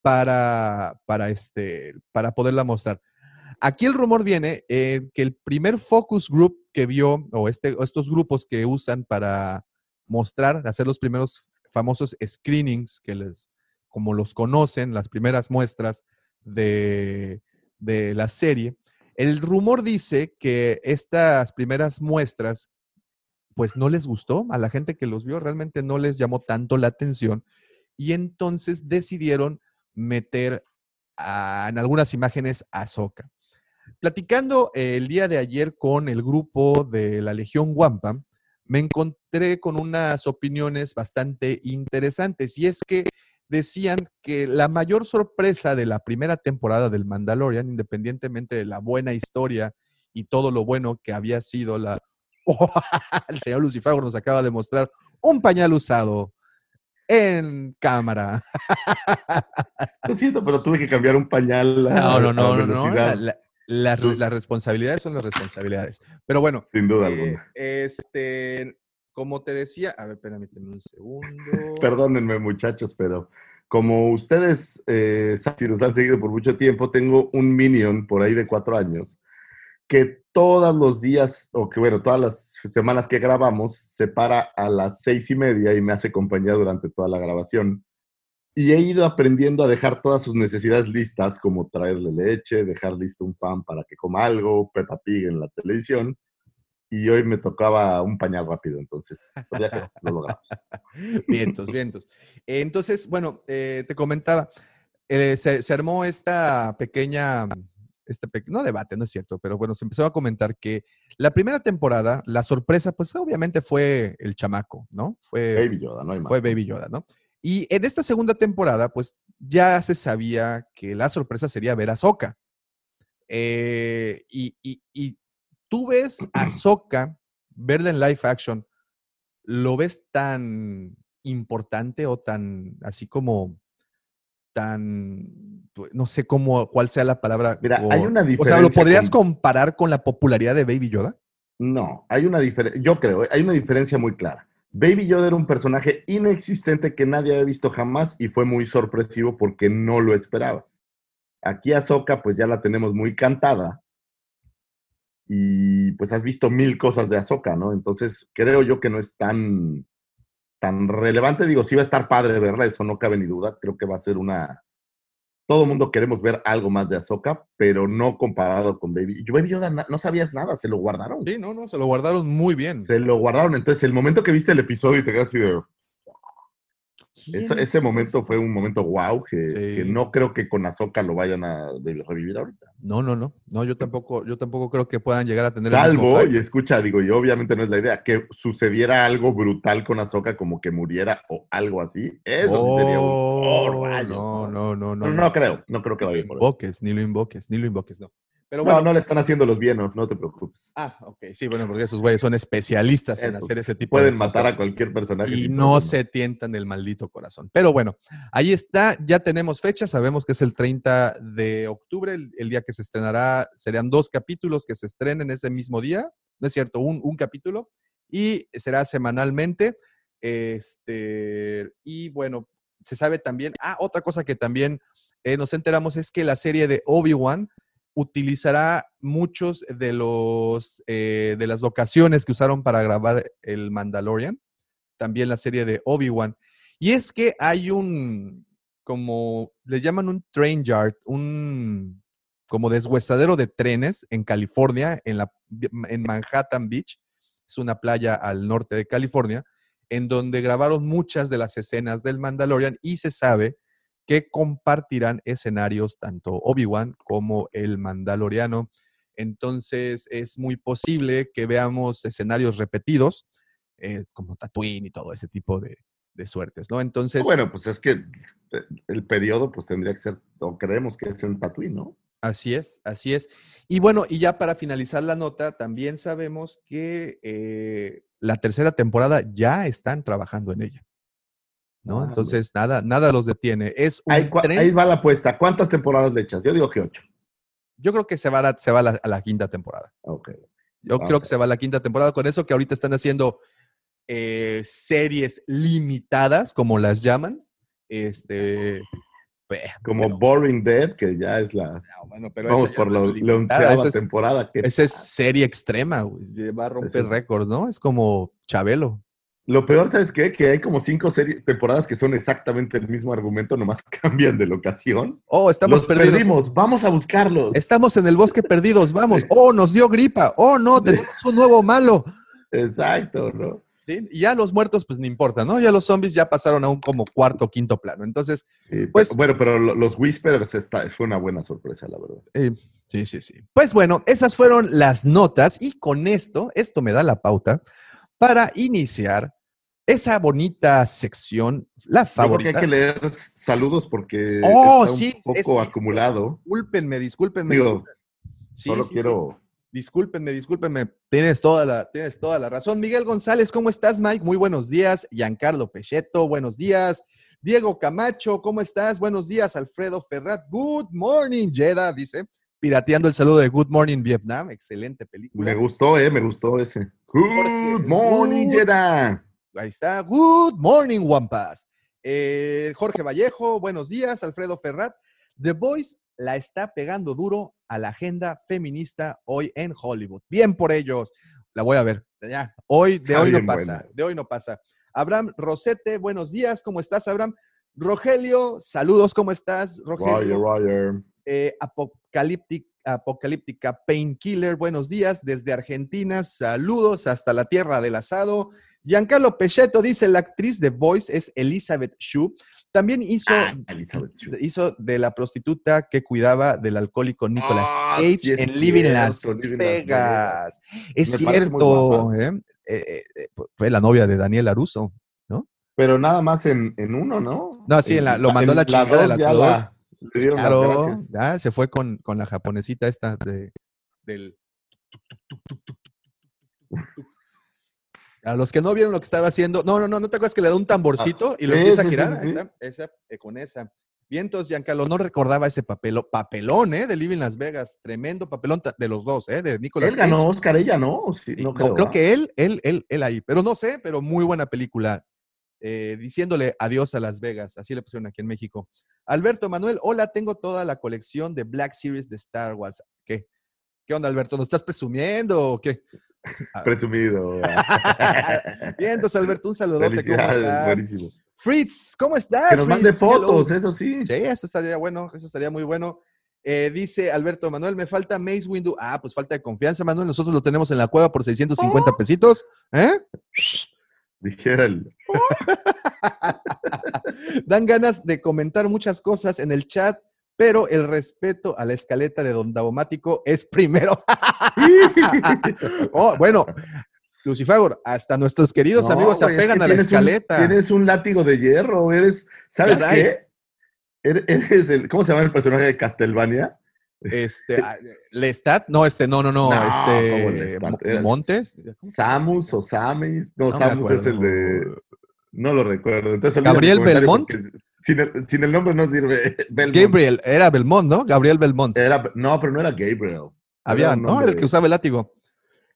para, para, este, para poderla mostrar. Aquí el rumor viene en que el primer focus group que vio, o, este, o estos grupos que usan para mostrar, hacer los primeros famosos screenings que les, como los conocen, las primeras muestras de, de la serie. El rumor dice que estas primeras muestras, pues no les gustó a la gente que los vio, realmente no les llamó tanto la atención y entonces decidieron meter en algunas imágenes a Ahsoka. Platicando el día de ayer con el grupo de la Legión Wampa, me encontré con unas opiniones bastante interesantes y es que decían que la mayor sorpresa de la primera temporada del Mandalorian, independientemente de la buena historia y todo lo bueno que había sido la... el señor Lucifer nos acaba de mostrar un pañal usado en cámara. Lo siento, pero tuve que cambiar un pañal. No, no, no, no, no. velocidad, la- la- las, las responsabilidades son las responsabilidades. Pero bueno, Sin duda eh, alguna. este, como te decía, a ver, permíteme un segundo. Perdónenme, muchachos, pero como ustedes, eh, si nos han seguido por mucho tiempo, tengo un minion por ahí de cuatro años que todos los días, o que bueno, todas las semanas que grabamos, se para a las seis y media y me hace compañía durante toda la grabación. Y he ido aprendiendo a dejar todas sus necesidades listas, como traerle leche, dejar listo un pan para que coma algo, Peppa Pig en la televisión. Y hoy me tocaba un pañal rápido, entonces, pues ya quedó, lo logramos. Vientos, vientos. Entonces, bueno, eh, te comentaba, eh, se, se armó esta pequeña, este pe- no debate, no es cierto, pero bueno, se empezó a comentar que la primera temporada, la sorpresa, pues obviamente fue el chamaco, ¿no? Fue Baby Yoda, no hay más. fue Baby Yoda, ¿no? Y en esta segunda temporada, pues ya se sabía que la sorpresa sería ver a Ahsoka. Eh, y, y- y tú ves a Ahsoka, verla en live action, ¿lo ves tan importante o tan así como tan, pues, no sé cómo, cuál sea la palabra? Mira, o- hay una O sea, ¿lo diferencia podrías con- comparar con la popularidad de Baby Yoda? No, hay una diferencia, yo creo, hay una diferencia muy clara. Baby Yoda era un personaje inexistente que nadie había visto jamás y fue muy sorpresivo porque no lo esperabas. Aquí Ahsoka pues ya la tenemos muy cantada y pues has visto mil cosas de Ahsoka, ¿no? Entonces creo yo que no es tan, tan relevante. Digo, sí va a estar padre verla, eso no cabe ni duda. Creo que va a ser una... Todo el mundo queremos ver algo más de Ahsoka, pero no comparado con Baby. Yo Baby Yoda no sabías nada, se lo guardaron. Sí, no, no, se lo guardaron muy bien. Se lo guardaron. Entonces, el momento que viste el episodio y te quedas así de. Eso- ¿Quién ese es momento fue un momento wow que, no creo que con Azoka lo vayan a revivir ahorita. No, no, no. No, yo tampoco, yo tampoco creo que puedan llegar a tener Salvo, y escucha, digo, y obviamente no es la idea, que sucediera algo brutal con Azoka, como que muriera o algo así. Eso sí sería un. Oh, oh, rayos, no, no, no, no. Pero no creo, no creo que vaya por invoques, ni lo invoques, ni lo invoques, no. Pero No, bueno. no le están haciendo los bienos, no te preocupes. Ah, ok, sí, bueno, porque esos güeyes son especialistas en Eso, hacer ese tipo Pueden de matar cosas. a cualquier personaje. y no problema. se tientan el maldito corazón. Pero bueno, ahí está, ya tenemos fecha, sabemos que es el 30 de octubre, el, el día que se estrenará, serían dos capítulos que se estrenen ese mismo día, no es cierto, un, un capítulo, y será semanalmente. Este, y bueno, se sabe también, ah, otra cosa que también eh, nos enteramos es que la serie de Obi-Wan utilizará muchos de los eh, de las locaciones que usaron para grabar el Mandalorian, también la serie de Obi-Wan. Y es que hay un, como le llaman un train yard, un como deshuesadero de trenes en California, en, la, en Manhattan Beach, es una playa al norte de California, en donde grabaron muchas de las escenas del Mandalorian y se sabe que compartirán escenarios tanto Obi-Wan como el Mandaloriano. Entonces es muy posible que veamos escenarios repetidos, eh, como Tatooine y todo ese tipo de, de suertes, ¿no? Entonces, Bueno, pues es que eh, el periodo pues tendría que ser, o creemos que es en Tatooine, ¿no? Así es, así es. Y bueno, y ya para finalizar la nota, también sabemos que eh, la tercera temporada ya están trabajando en ella. ¿No? Ah, Entonces, nada, nada los detiene. Es un Ahí, cua- tren- ahí va la apuesta. ¿Cuántas temporadas le echas? Yo digo que ocho. Yo creo que se va a la, se va a la- a la quinta temporada. Ok. Yo Vamos creo que se va a la quinta temporada con eso que ahorita están haciendo eh, series limitadas, como las llaman. Este, pues, Como bueno, Boring Dead, que ya es la. no, bueno, pero Vamos por no la onceava temporada. que- Esa es serie extrema, güey. Va a romper récords, ¿no? Es como Chabelo. Lo peor, ¿sabes qué? Que hay como cinco series, temporadas que son exactamente el mismo argumento, nomás cambian de locación. Oh, estamos Los perdidos. perdimos, vamos a buscarlos. Estamos en el bosque perdidos, vamos. Oh, nos dio gripa. Oh, no, tenemos un nuevo malo. Exacto, ¿no? ¿Sí? Y ya los muertos, pues no importa, ¿no? Ya los zombies ya pasaron a un como cuarto o quinto plano. Entonces, Pues- pero- bueno, pero lo- los Whisperers está, fue una buena sorpresa, la verdad. eh, sí, sí, sí. Pues bueno, esas fueron las notas y con esto, esto me da la pauta para iniciar esa bonita sección, la Yo creo que favorita. hay que leer saludos porque Oh, está sí, un poco acumulado. Discúlpenme, discúlpenme. Digo, discúlpenme. Sí, Solo sí. quiero. Discúlpenme, discúlpenme. Tienes toda, la, tienes toda la razón. Miguel González, ¿cómo estás, Mike? Muy buenos días. Giancarlo Pecheto, buenos días. Diego Camacho, ¿cómo estás? Buenos días. Alfredo Ferrat, good morning. Jeda, dice, pirateando el saludo de Good Morning Vietnam. Excelente película. Me gustó, eh, me gustó ese. Good morning, Jedi. Ahí está. Good morning, Wampas. Eh, Jorge Vallejo, buenos días. Alfredo Ferrat. The Voice la está pegando duro a la agenda feminista hoy en Hollywood. Bien por ellos. La voy a ver. Ya, hoy, de Está hoy no pasa. buena. De hoy no pasa. Abraham Rosete, buenos días. ¿Cómo estás, Abraham? Rogelio, saludos. ¿Cómo estás, Roger, Rogelio? Roger. Eh, Apocalíptic- Apocalíptica Painkiller, buenos días desde Argentina, saludos hasta la tierra del asado. Giancarlo Pecheto dice, la actriz de Voice es Elizabeth Shue. También hizo, Ah, Elizabeth Shue. hizo de la prostituta que cuidaba del alcohólico Nicolas Ah, Cage sí en Living Las Vegas. Es Me cierto. ¿eh? Eh, fue la novia de Daniel Aruso. Pero nada más en, en uno, ¿no? No, sí, en la- lo mandó la chingada de dos las dos. la- le dieron las Claro, gracias. ya se fue con, con la japonesita esta de, del... A los que no vieron lo que estaba haciendo, no, no, no, no te acuerdas que le da un tamborcito y lo sí, empieza sí, a girar. sí, esa, eh, con esa. Vientos, Giancarlo, no recordaba ese papelo, papelón, ¿eh? De Living Las Vegas, tremendo papelón de los dos, ¿eh? De Nicolas Él ganó Oscar, ella no. Sí, Sí, no no, creo, creo ¿ah? que él, él, él, él ahí, pero no sé, pero muy buena película. eh, diciéndole adiós a Las Vegas, así le pusieron aquí en México. Alberto Manuel, hola, tengo toda la colección de Black Series de Star Wars. ¿Qué? ¿Qué onda, Alberto? ¿Nos estás presumiendo o qué? Presumido. Bien, entonces, Alberto, un saludote. ¿Cómo Felicidades, estás? buenísimo. Fritz, ¿cómo estás? Que nos mande? Hello. fotos, eso sí. Sí, eso estaría bueno, eso estaría muy bueno. Eh, dice Alberto Manuel, me falta Maze Windu. Ah, pues falta de confianza, Manuel. Nosotros lo tenemos en la cueva por 650 Oh. pesitos. ¿Eh? Dijera el. Dan ganas de comentar muchas cosas en el chat, pero el respeto a la escaleta de Don Davomático es primero. oh, bueno, Lucifagor, hasta nuestros queridos No, amigos se es apegan que a la un- escaleta. tienes un látigo de hierro, eres. ¿Sabes Caray. qué? Eres, eres el. ¿Cómo se llama el personaje de Castlevania? Este, ah, Lestat, no, este, no, no, no, No, ¿cómo este, Lestat? Montes. Samus o Samis. No, No Samus es el de. No lo recuerdo. Entonces, Gabriel Belmont. Sin el, sin el nombre no sirve. Belmont. Gabriel, era Belmont, ¿no? Gabriel Belmont. Era, no, pero no era Gabriel. Había, Era ¿no? Era el que usaba el látigo.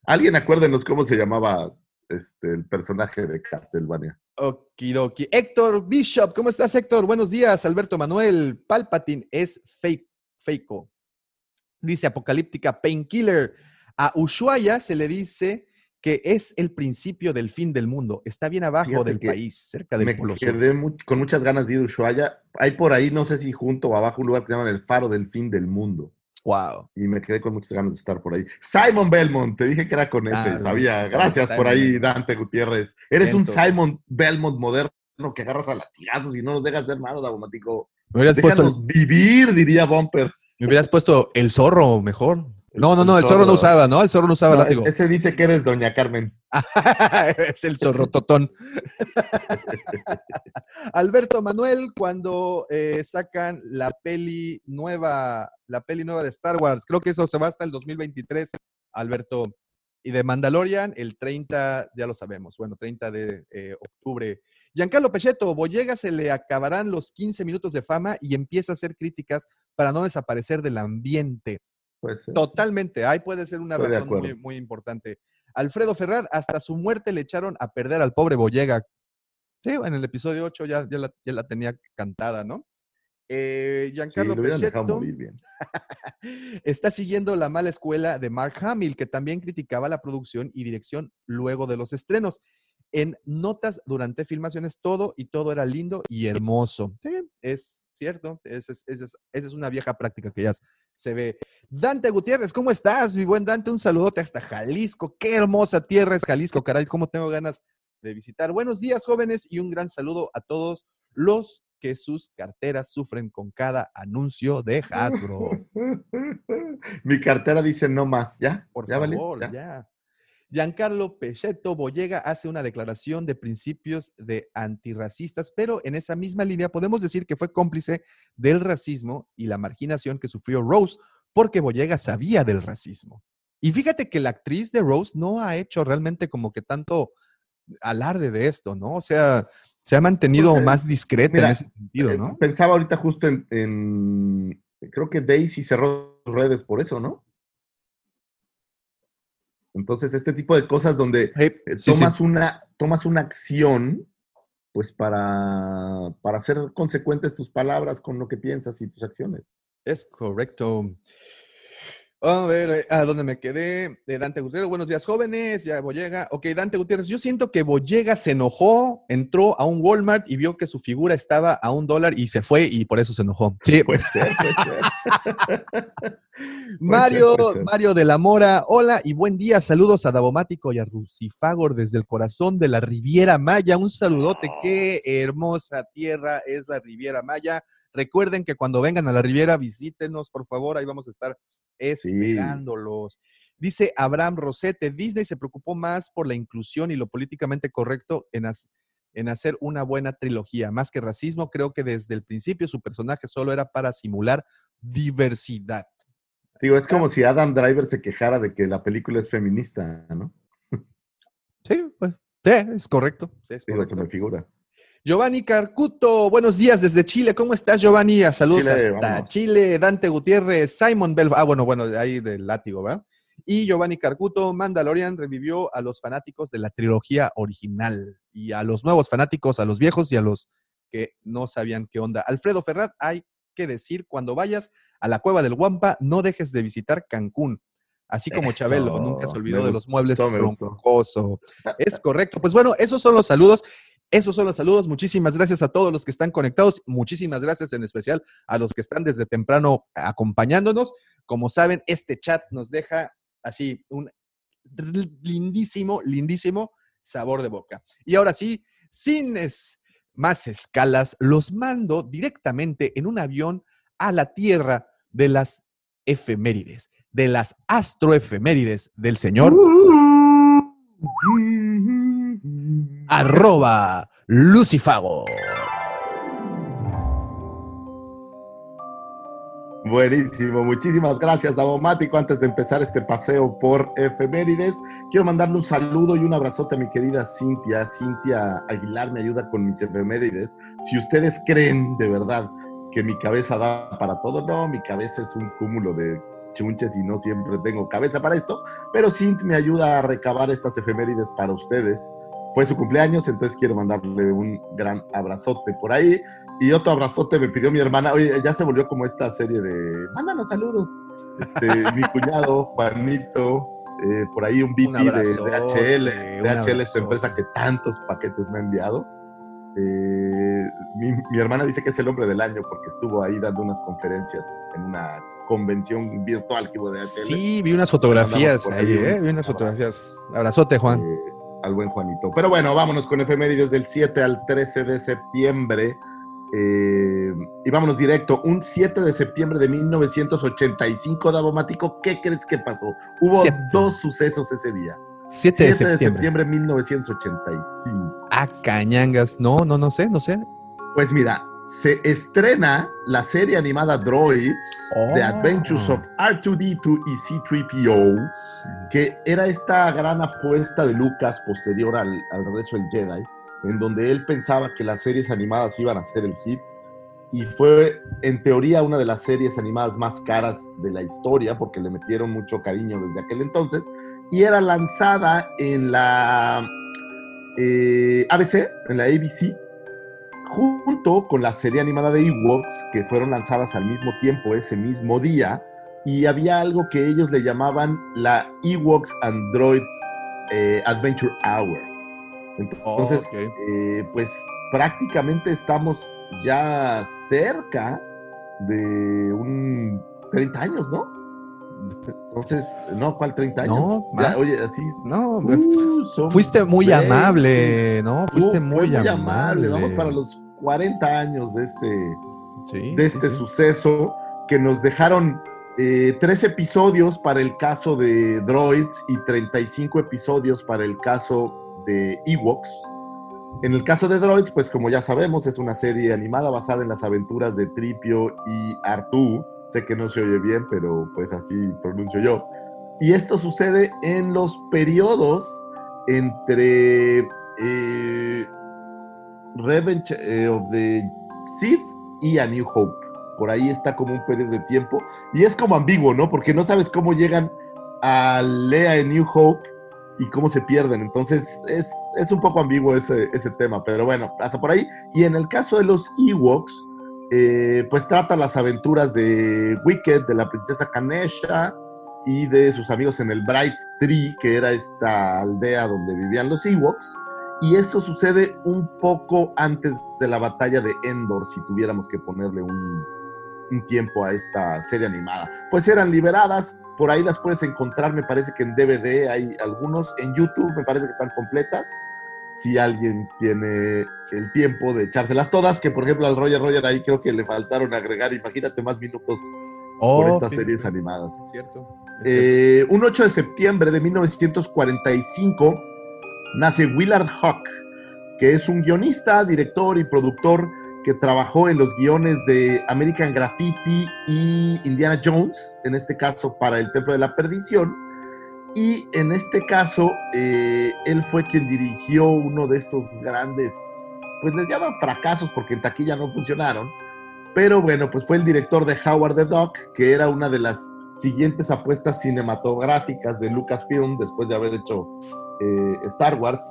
Alguien acuérdenos cómo se llamaba este, el personaje de Castlevania. Okidoki. Héctor Bishop, ¿cómo estás, Héctor? Buenos días. Alberto Manuel, Palpatine es fake, fakeco. Dice Apocalíptica Painkiller. A Ushuaia se le dice que es el principio del fin del mundo. Está bien abajo Fíjate del país, cerca del Me Polo quedé con muchas ganas de ir a Ushuaia. Hay por ahí, no sé si junto o abajo, un lugar que se llama el Faro del Fin del Mundo. Wow. Y me quedé con muchas ganas de estar por ahí. Simon Belmont, te dije que era con ese, Ah, sabía. sí, Gracias Simon por ahí. Dante Gutiérrez. Eres un. Simon Belmont moderno que agarras a latigazos y no nos dejas hacer nada. Me hubieras, puesto el, Déjanos vivir, diría Bumper. Me hubieras puesto el zorro mejor. No, no, no, el zorro no usaba, ¿no? El zorro no usaba No, látigo. ese dice que eres Doña Carmen. es el zorro totón. Alberto Manuel, cuando eh, sacan la peli nueva, la peli nueva de Star Wars, creo que eso se va hasta el 2023, Alberto. Y de Mandalorian, el 30, ya lo sabemos, bueno, 30 de eh, octubre. Giancarlo Pechetto, Boyega se le acabarán los 15 minutos de fama y empieza a hacer críticas para no desaparecer del ambiente. Pues, eh, Totalmente, ahí puede ser una razón muy, muy importante. Alfredo Ferrad, hasta su muerte le echaron a perder al pobre Boyega. Sí, en el episodio 8 ya, ya, la, ya la tenía cantada, ¿no? Eh, sí, Giancarlo Pechetto bien. está siguiendo la mala escuela de Mark Hamill, que también criticaba la producción y dirección luego de los estrenos. En notas durante filmaciones, todo y todo era lindo y hermoso. Sí, es cierto. Esa es, es una vieja práctica que ya se ve. Dante Gutiérrez, ¿cómo estás, mi buen Dante? Un saludote hasta Jalisco. Qué hermosa tierra es Jalisco, caray. ¿Cómo tengo ganas de visitar? Buenos días, jóvenes, y un gran saludo a todos los que sus carteras sufren con cada anuncio de Hasbro. Mi cartera dice no más, ¿ya? Por ¿Ya, Vale? favor, ¿Ya? ya. Giancarlo Pechetto Boyega hace una declaración de principios de antirracistas, pero en esa misma línea podemos decir que fue cómplice del racismo y la marginación que sufrió Rose, porque Boyega sabía del racismo. Y fíjate que la actriz de Rose no ha hecho realmente como que tanto alarde de esto, ¿no? O sea, se ha mantenido Pues, más discreta mira, en ese sentido, Eh, ¿no? Pensaba ahorita justo en, en- Creo que Daisy cerró sus redes por eso, ¿no? Entonces, este tipo de cosas donde Eh, sí. tomas, Una, tomas una acción, pues para, para hacer consecuentes tus palabras con lo que piensas y tus acciones. Es correcto. A ver, eh, ¿a dónde me quedé? De Dante Gutiérrez, buenos días, jóvenes. Ya, Boyega. Ok, Dante Gutiérrez, yo siento que Boyega se enojó, entró a un Walmart y vio que su figura estaba a un dólar y se fue y por eso se enojó. Sí, Puede ser, puede ser. Mario, puede ser. Mario de la Mora, hola y buen día. Saludos a Davomático y a Rusifagor desde el corazón de la Riviera Maya. Un saludote, qué hermosa tierra es la Riviera Maya. Recuerden que cuando vengan a la Riviera, visítenos, por favor, ahí vamos a estar esperándolos. Dice Abraham Rosete, Disney se preocupó más por la inclusión y lo políticamente correcto en, en hacer una buena trilogía. Más que racismo, creo que desde el principio su personaje solo era para simular diversidad. Digo, es como si Adam Driver se quejara de que la película es feminista, ¿no? Sí, pues, sí, es correcto. sí, es correcto. se me figura. Giovanni Carcuto, buenos días desde Chile. ¿Cómo estás, Giovanni? Saludos Chile, hasta vamos. Chile. Dante Gutiérrez, Simon Bell. Ah, bueno, bueno, ahí del látigo, ¿verdad? Y Giovanni Carcuto, Mandalorian revivió a los fanáticos de la trilogía original y a los nuevos fanáticos, a los viejos y a los que no sabían qué onda. Alfredo Ferrat, hay que decir, cuando vayas a la cueva del Guampa, no dejes de visitar Cancún. Así como Eso, Chabelo, nunca se olvidó me de los muebles troncoso. Es correcto. Pues bueno, esos son los saludos. Esos son los saludos. Muchísimas gracias a todos los que están conectados. Muchísimas gracias en especial a los que están desde temprano acompañándonos. Como saben, este chat nos deja así un lindísimo, lindísimo sabor de boca. Y ahora sí, sin es- más escalas, los mando directamente en un avión a la tierra de las efemérides, de las astroefemérides del señor arroba Lucifago. Buenísimo, muchísimas gracias, Davomático. Antes de empezar este paseo por efemérides, quiero mandarle un saludo y un abrazote a mi querida Cintia. Cintia Aguilar me ayuda con mis efemérides. Si ustedes creen de verdad que mi cabeza da para todo, no, mi cabeza es un cúmulo de chunches y no siempre tengo cabeza para esto, pero Cintia me ayuda a recabar estas efemérides para ustedes. Fue su cumpleaños, entonces quiero mandarle un gran abrazote por ahí. Y otro abrazote me pidió mi hermana. Oye, ya se volvió como esta serie de. Mándanos saludos. Este, mi cuñado, Juanito. eh, por ahí un VP de DHL. DHL, esta empresa que tantos paquetes me ha enviado. Eh, mi, mi hermana dice que es el hombre del año porque estuvo ahí dando unas conferencias en una convención virtual que hubo de DHL. Sí, vi unas fotografías ahí, ¿eh? Vi unas fotografías. Abrazote, Juan. eh, al buen Juanito. Pero bueno, vámonos con efemérides del 7 al 13 de septiembre. Eh, y vámonos directo, un 7 de septiembre de 1985, Davomático, ¿qué crees que pasó? Hubo Siete. dos sucesos ese día. 7 de 7 de septiembre. septiembre de 1985. Ah, cañangas. No, no, no sé, no sé. Pues mira, se estrena la serie animada Droids, The Oh. Adventures of R2D2 y C3PO, que era esta gran apuesta de Lucas posterior al, al regreso del Jedi, en donde él pensaba que las series animadas iban a ser el hit, y fue en teoría una de las series animadas más caras de la historia, porque le metieron mucho cariño desde aquel entonces, y era lanzada en la eh, ABC, en la ABC, junto con la serie animada de Ewoks, que fueron lanzadas al mismo tiempo ese mismo día, y había algo que ellos le llamaban la Ewoks Androids eh, Adventure Hour. Entonces, eh, pues prácticamente estamos ya cerca de un 30 años, ¿no? Entonces, no, ¿cuál 30 años? No, Ya, más. oye, así. No, uh, fuiste muy 20. amable, ¿no? Fuiste Uf, muy, fue amable. Vamos para los 40 años de este, Sí, de este sí. suceso que nos dejaron eh, tres episodios para el caso de Droids y 35 episodios para el caso de Ewoks. En el caso de Droids, pues como ya sabemos, es una serie animada basada en las aventuras de Tripio y Artú. Sé que no se oye bien, pero pues así pronuncio yo. Y esto sucede en los periodos entre eh, Revenge eh, of the Sith y A New Hope. Por ahí está como un periodo de tiempo. Y es como ambiguo, ¿no? Porque no sabes cómo llegan a Lea en New Hope y cómo se pierden. Entonces es, es un poco ambiguo ese, ese tema. Pero bueno, pasa por ahí. Y en el caso de los Ewoks, eh, pues trata las aventuras de Wicked, de la princesa Kanesha y de sus amigos en el Bright Tree, que era esta aldea donde vivían los Ewoks. Y esto sucede un poco antes de la batalla de Endor, si tuviéramos que ponerle un, un tiempo a esta serie animada. Pues eran liberadas, por ahí las puedes encontrar, me parece que en DVD hay algunos, en YouTube me parece que están completas. Si alguien tiene el tiempo de echárselas todas, que por ejemplo al Roger Roger ahí creo que le faltaron agregar, imagínate más minutos Oh, por estas sí, series sí, animadas. es cierto. es cierto. Eh, un 8 de septiembre de 1945 nace Willard Hawk, que es un guionista, director y productor que trabajó en los guiones de American Graffiti y Indiana Jones, en este caso para El Templo de la Perdición. Y en este caso, eh, él fue quien dirigió uno de estos grandes, pues les llaman fracasos porque en taquilla no funcionaron, pero bueno, pues fue el director de Howard the Duck, que era una de las siguientes apuestas cinematográficas de Lucasfilm después de haber hecho eh, Star Wars.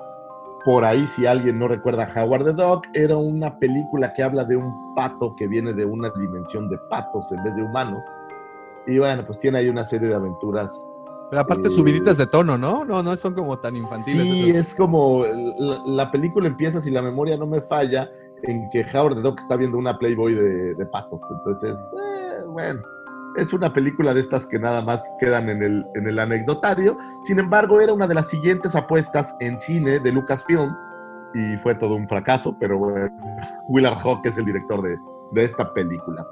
Por ahí, si alguien no recuerda Howard the Duck, era una película que habla de un pato que viene de una dimensión de patos en vez de humanos. Y bueno, pues tiene ahí una serie de aventuras. Pero aparte eh, subiditas de tono, ¿no? No, no son como tan infantiles. Sí, esas. es como la, la película empieza, si la memoria no me falla, en que Howard the Duck está viendo una Playboy de, de patos. Entonces, eh, bueno, es una película de estas que nada más quedan en el, en el anecdotario. Sin embargo, era una de las siguientes apuestas en cine de Lucasfilm y fue todo un fracaso, pero bueno, Willard Hawk es el director de, de esta película.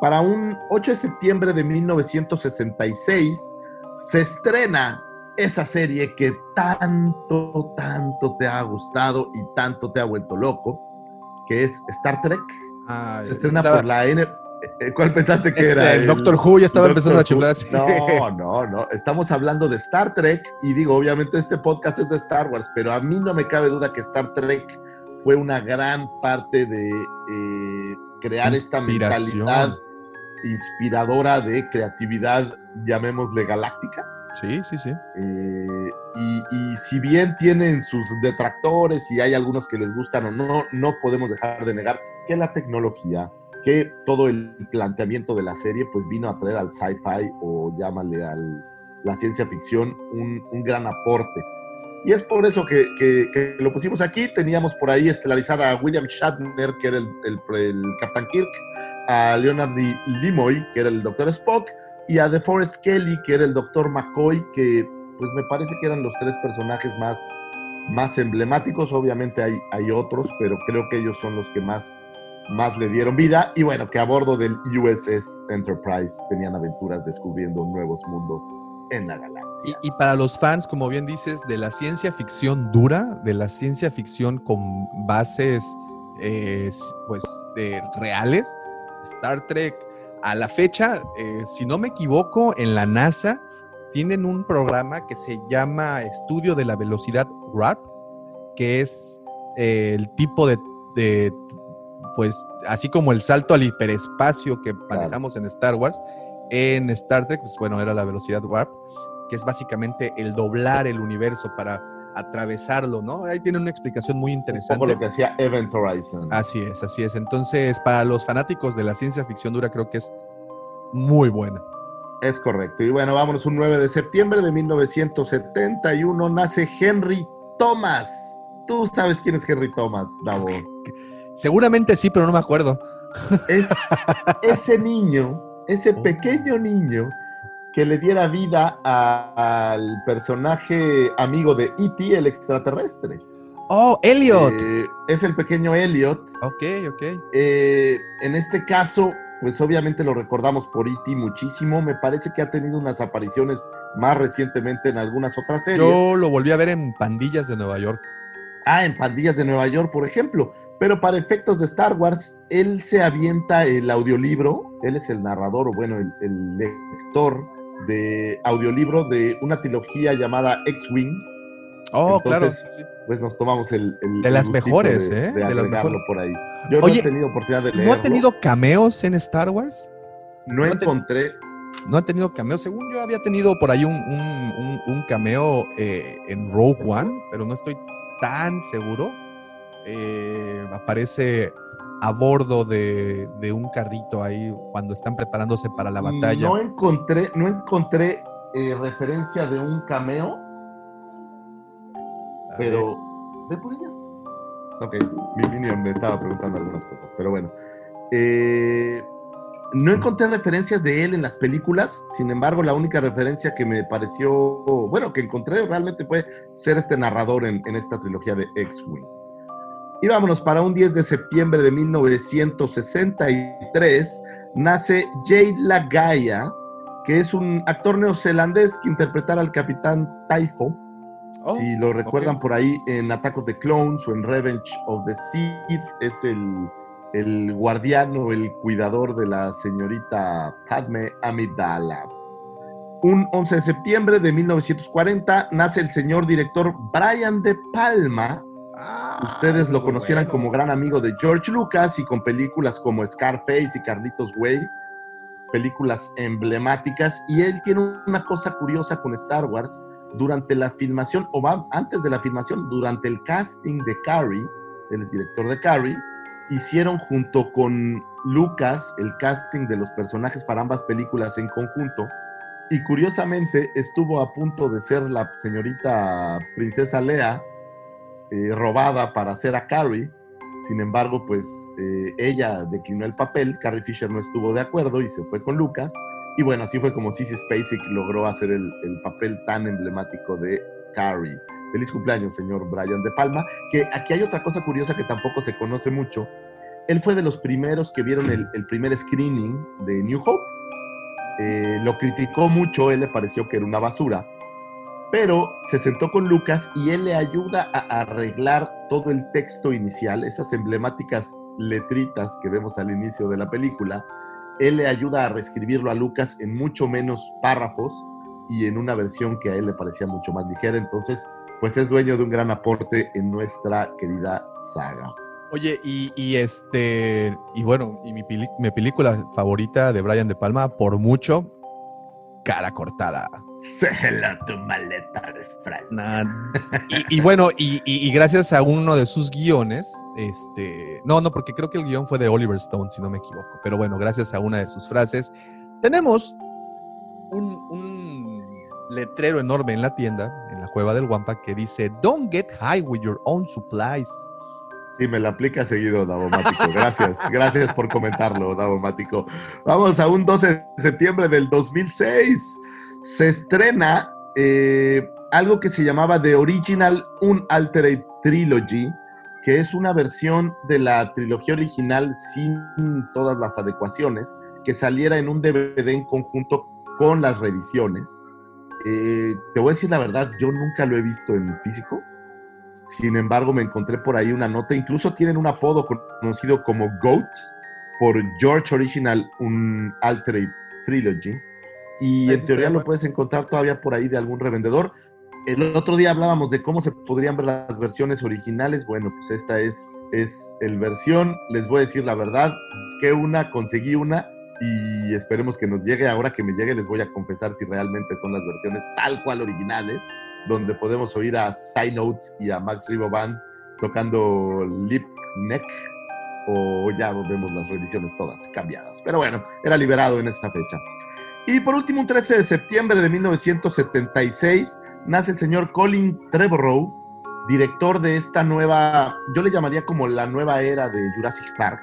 Para un 8 de septiembre de 1966 se estrena esa serie que tanto, tanto te ha gustado y tanto te ha vuelto loco, que es Star Trek. Se estrena estaba- por la N. eh, ¿Cuál pensaste que era? El Doctor Who ya estaba empezando a chiflar. No, no, no. Estamos hablando de Star Trek y digo, obviamente este podcast es de Star Wars, pero a mí no me cabe duda que Star Trek fue una gran parte de eh, crear esta mentalidad inspiradora de creatividad, llamémosle galáctica. Sí, sí, sí. Eh, y, y si bien tienen sus detractores y hay algunos que les gustan o no, no podemos dejar de negar que la tecnología, que todo el planteamiento de la serie, pues vino a traer al sci-fi o llámale a la ciencia ficción un, un gran aporte. Y es por eso que, que- que lo pusimos aquí. Teníamos por ahí estelarizada a William Shatner, que era el, el, el Capitán Kirk, a Leonard D. Nimoy, que era el Doctor Spock, y a DeForest Kelly, que era el Doctor McCoy, que pues me parece que eran los tres personajes más, más emblemáticos. Obviamente hay, hay otros, pero creo que ellos son los que más más le dieron vida y bueno, que a bordo del USS Enterprise tenían aventuras descubriendo nuevos mundos en la galaxia. Y, para los fans, como bien dices, de la ciencia ficción dura, de la ciencia ficción con bases eh, pues reales, Star Trek a la fecha, eh, si no me equivoco, en la NASA tienen un programa que se llama Estudio de la Velocidad Warp, que es eh, el tipo de, de, pues, así como el salto al hiperespacio que manejamos en Star Wars, en Star Trek, pues bueno, era la velocidad warp, que es básicamente el doblar el universo para atravesarlo, ¿no? Ahí tiene una explicación muy interesante. lo que hacía Event Horizon. Así es, así es. Entonces, para los fanáticos de la ciencia ficción dura, creo que es muy buena. Es correcto. Y bueno, vámonos un 9 de septiembre de 1971 nace Henry Thomas. Tú sabes quién es Henry Thomas, Davo. Seguramente sí, pero no me acuerdo. Es ese niño, ese pequeño niño que le diera vida a- al personaje amigo de E.T., el extraterrestre. Oh, Elliot. Eh, es el pequeño Elliot. ok, ok. Eh, en este caso, pues obviamente lo recordamos por E.T. muchísimo. Me parece que ha tenido unas apariciones más recientemente en algunas otras series. Yo lo volví a ver en Pandillas de Nueva York. Ah, en Pandillas de Nueva York, por ejemplo. Pero para efectos de Star Wars, él se avienta el audiolibro. Él es el narrador, o bueno, el, el lector de audiolibro de una trilogía llamada X-Wing. Oh, Entonces, claro. Pues nos tomamos el. el- De las mejores, de, ¿eh? De, De las mejores. por ahí. Yo no he tenido oportunidad de ¿No leerlo. ha tenido cameos en Star Wars? No no te- encontré. No ha tenido cameos. Según yo había tenido por ahí un, un- un- un cameo eh, en Rogue One, pero no estoy tan seguro. Eh, aparece a bordo de, de un carrito ahí cuando están preparándose para la batalla. No encontré, no encontré eh, referencia de un cameo, A ver, pero. ¿Ve por ellas? Ok, mi minion me estaba preguntando algunas cosas, pero bueno. Eh, no encontré referencias de él en las películas, sin embargo, la única referencia que me pareció, bueno, que encontré realmente fue ser este narrador en, en esta trilogía de X-Wing. Y vámonos, para un 10 de septiembre de 1963 nace Jade Lagaya, que es un actor neozelandés que interpretara al capitán Typho. oh, si lo recuerdan por ahí en Attack of the Clones o en Revenge of the Sith, es el, el guardián o el cuidador de la señorita Padme Amidala. Un 11 de septiembre de 1940 nace el señor director Brian De Palma, Ah, Ustedes lo muy conocieran bueno. como gran amigo de George Lucas y con películas como Scarface y Carlitos Way, películas emblemáticas. Y él tiene una cosa curiosa con Star Wars. Durante la filmación, o va- antes de la filmación, durante el casting de Carrie, él es director de Carrie, hicieron junto con Lucas el casting de los personajes para ambas películas en conjunto. Y curiosamente estuvo a punto de ser la señorita princesa Lea eh, robada para hacer a Carrie. Sin embargo, pues eh, ella declinó el papel, Carrie Fisher no estuvo de acuerdo y se fue con Lucas. Y bueno, así fue como Sissy Spacek logró hacer el, el papel tan emblemático de Carrie. Feliz cumpleaños, señor Brian De Palma. Que aquí hay otra cosa curiosa que tampoco se conoce mucho. Él fue de los primeros que vieron el, el primer screening de New Hope. Eh, lo criticó mucho, él le pareció que era una basura pero se sentó con Lucas y él le ayuda a arreglar todo el texto inicial, esas emblemáticas letritas que vemos al inicio de la película. Él le ayuda a reescribirlo a Lucas en mucho menos párrafos y en una versión que a él le parecía mucho más ligera. Entonces, pues es dueño de un gran aporte en nuestra querida saga. Oye, y, este, y bueno, y mi, mi película favorita de Brian De Palma, por mucho, Cara Cortada. Tu maleta. Nah, Y, y bueno, y, y- y gracias a uno de sus guiones, este, no, no, porque creo que el guion fue de Oliver Stone, si no me equivoco, pero bueno, gracias a una de sus frases, tenemos un, un letrero enorme en la tienda, en la cueva del Wampa, que dice, Don't get high with your own supplies. Sí, me la aplica seguido, Davomático. Gracias, gracias por comentarlo, Davomático. Vamos a un 12 de septiembre del 2006. Se estrena eh, algo que se llamaba The Original Unaltered Trilogy, que es una versión de la trilogía original sin todas las adecuaciones, que saliera en un DVD en conjunto con las revisiones. Eh, te voy a decir la verdad, yo nunca lo he visto en físico. Sin embargo, me encontré por ahí una nota. Incluso tienen un apodo conocido como GOAT por George Original, un Altered Trilogy. Y en teoría lo puedes encontrar todavía por ahí de algún revendedor. El otro día hablábamos de cómo se podrían ver las versiones originales. Bueno, pues esta es, es el versión. Les voy a decir la verdad, que una, conseguí una y esperemos que nos llegue. Ahora que me llegue les voy a confesar si realmente son las versiones tal cual originales, donde podemos oír a Side Notes y a Max Riboban tocando Lip Neck o ya vemos las reediciones todas cambiadas. Pero bueno, era liberado en esta fecha. Y por último, un 13 de septiembre de 1976, nace el señor Colin Trevorrow, director de esta nueva, yo le llamaría como la nueva era de Jurassic Park.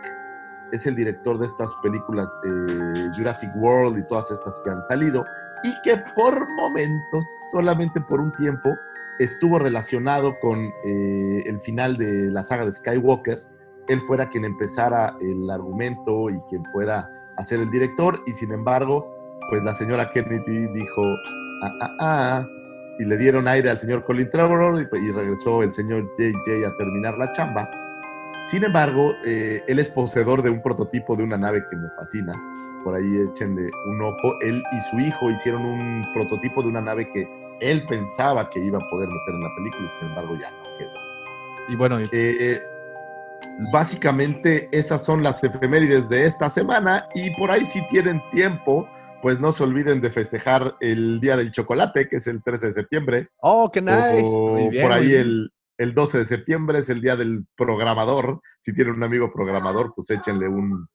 Es el director de estas películas eh, Jurassic World y todas estas que han salido, y que por momentos, solamente por un tiempo, estuvo relacionado con eh, el final de la saga de Skywalker. Él fuera quien empezara el argumento y quien fuera a ser el director, y sin embargo, pues la señora Kennedy dijo, ah, ah, ah, y le dieron aire al señor Colin Trevorrow y, y regresó el señor JJ a terminar la chamba. Sin embargo, eh, él es poseedor de un prototipo de una nave que me fascina. Por ahí échenle un ojo. Él y su hijo hicieron un prototipo de una nave que él pensaba que iba a poder meter en la película y sin embargo ya no quedó. Y bueno, y- Eh, básicamente esas son las efemérides de esta semana y por ahí si tienen tiempo, pues no se olviden de festejar el Día del Chocolate, que es el 13 de septiembre. oh, qué nice. O Muy bien, por ahí el, el 12 de septiembre es el Día del Programador. Si tienen un amigo programador, pues échenle un...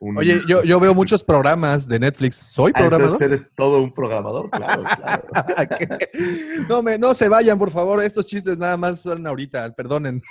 un- Oye, yo, yo veo muchos programas de Netflix. ¿Soy Ah, entonces programador? eres todo un programador, claro, claro. No, me, no se vayan, por favor. Estos chistes nada más son ahorita. Perdonen.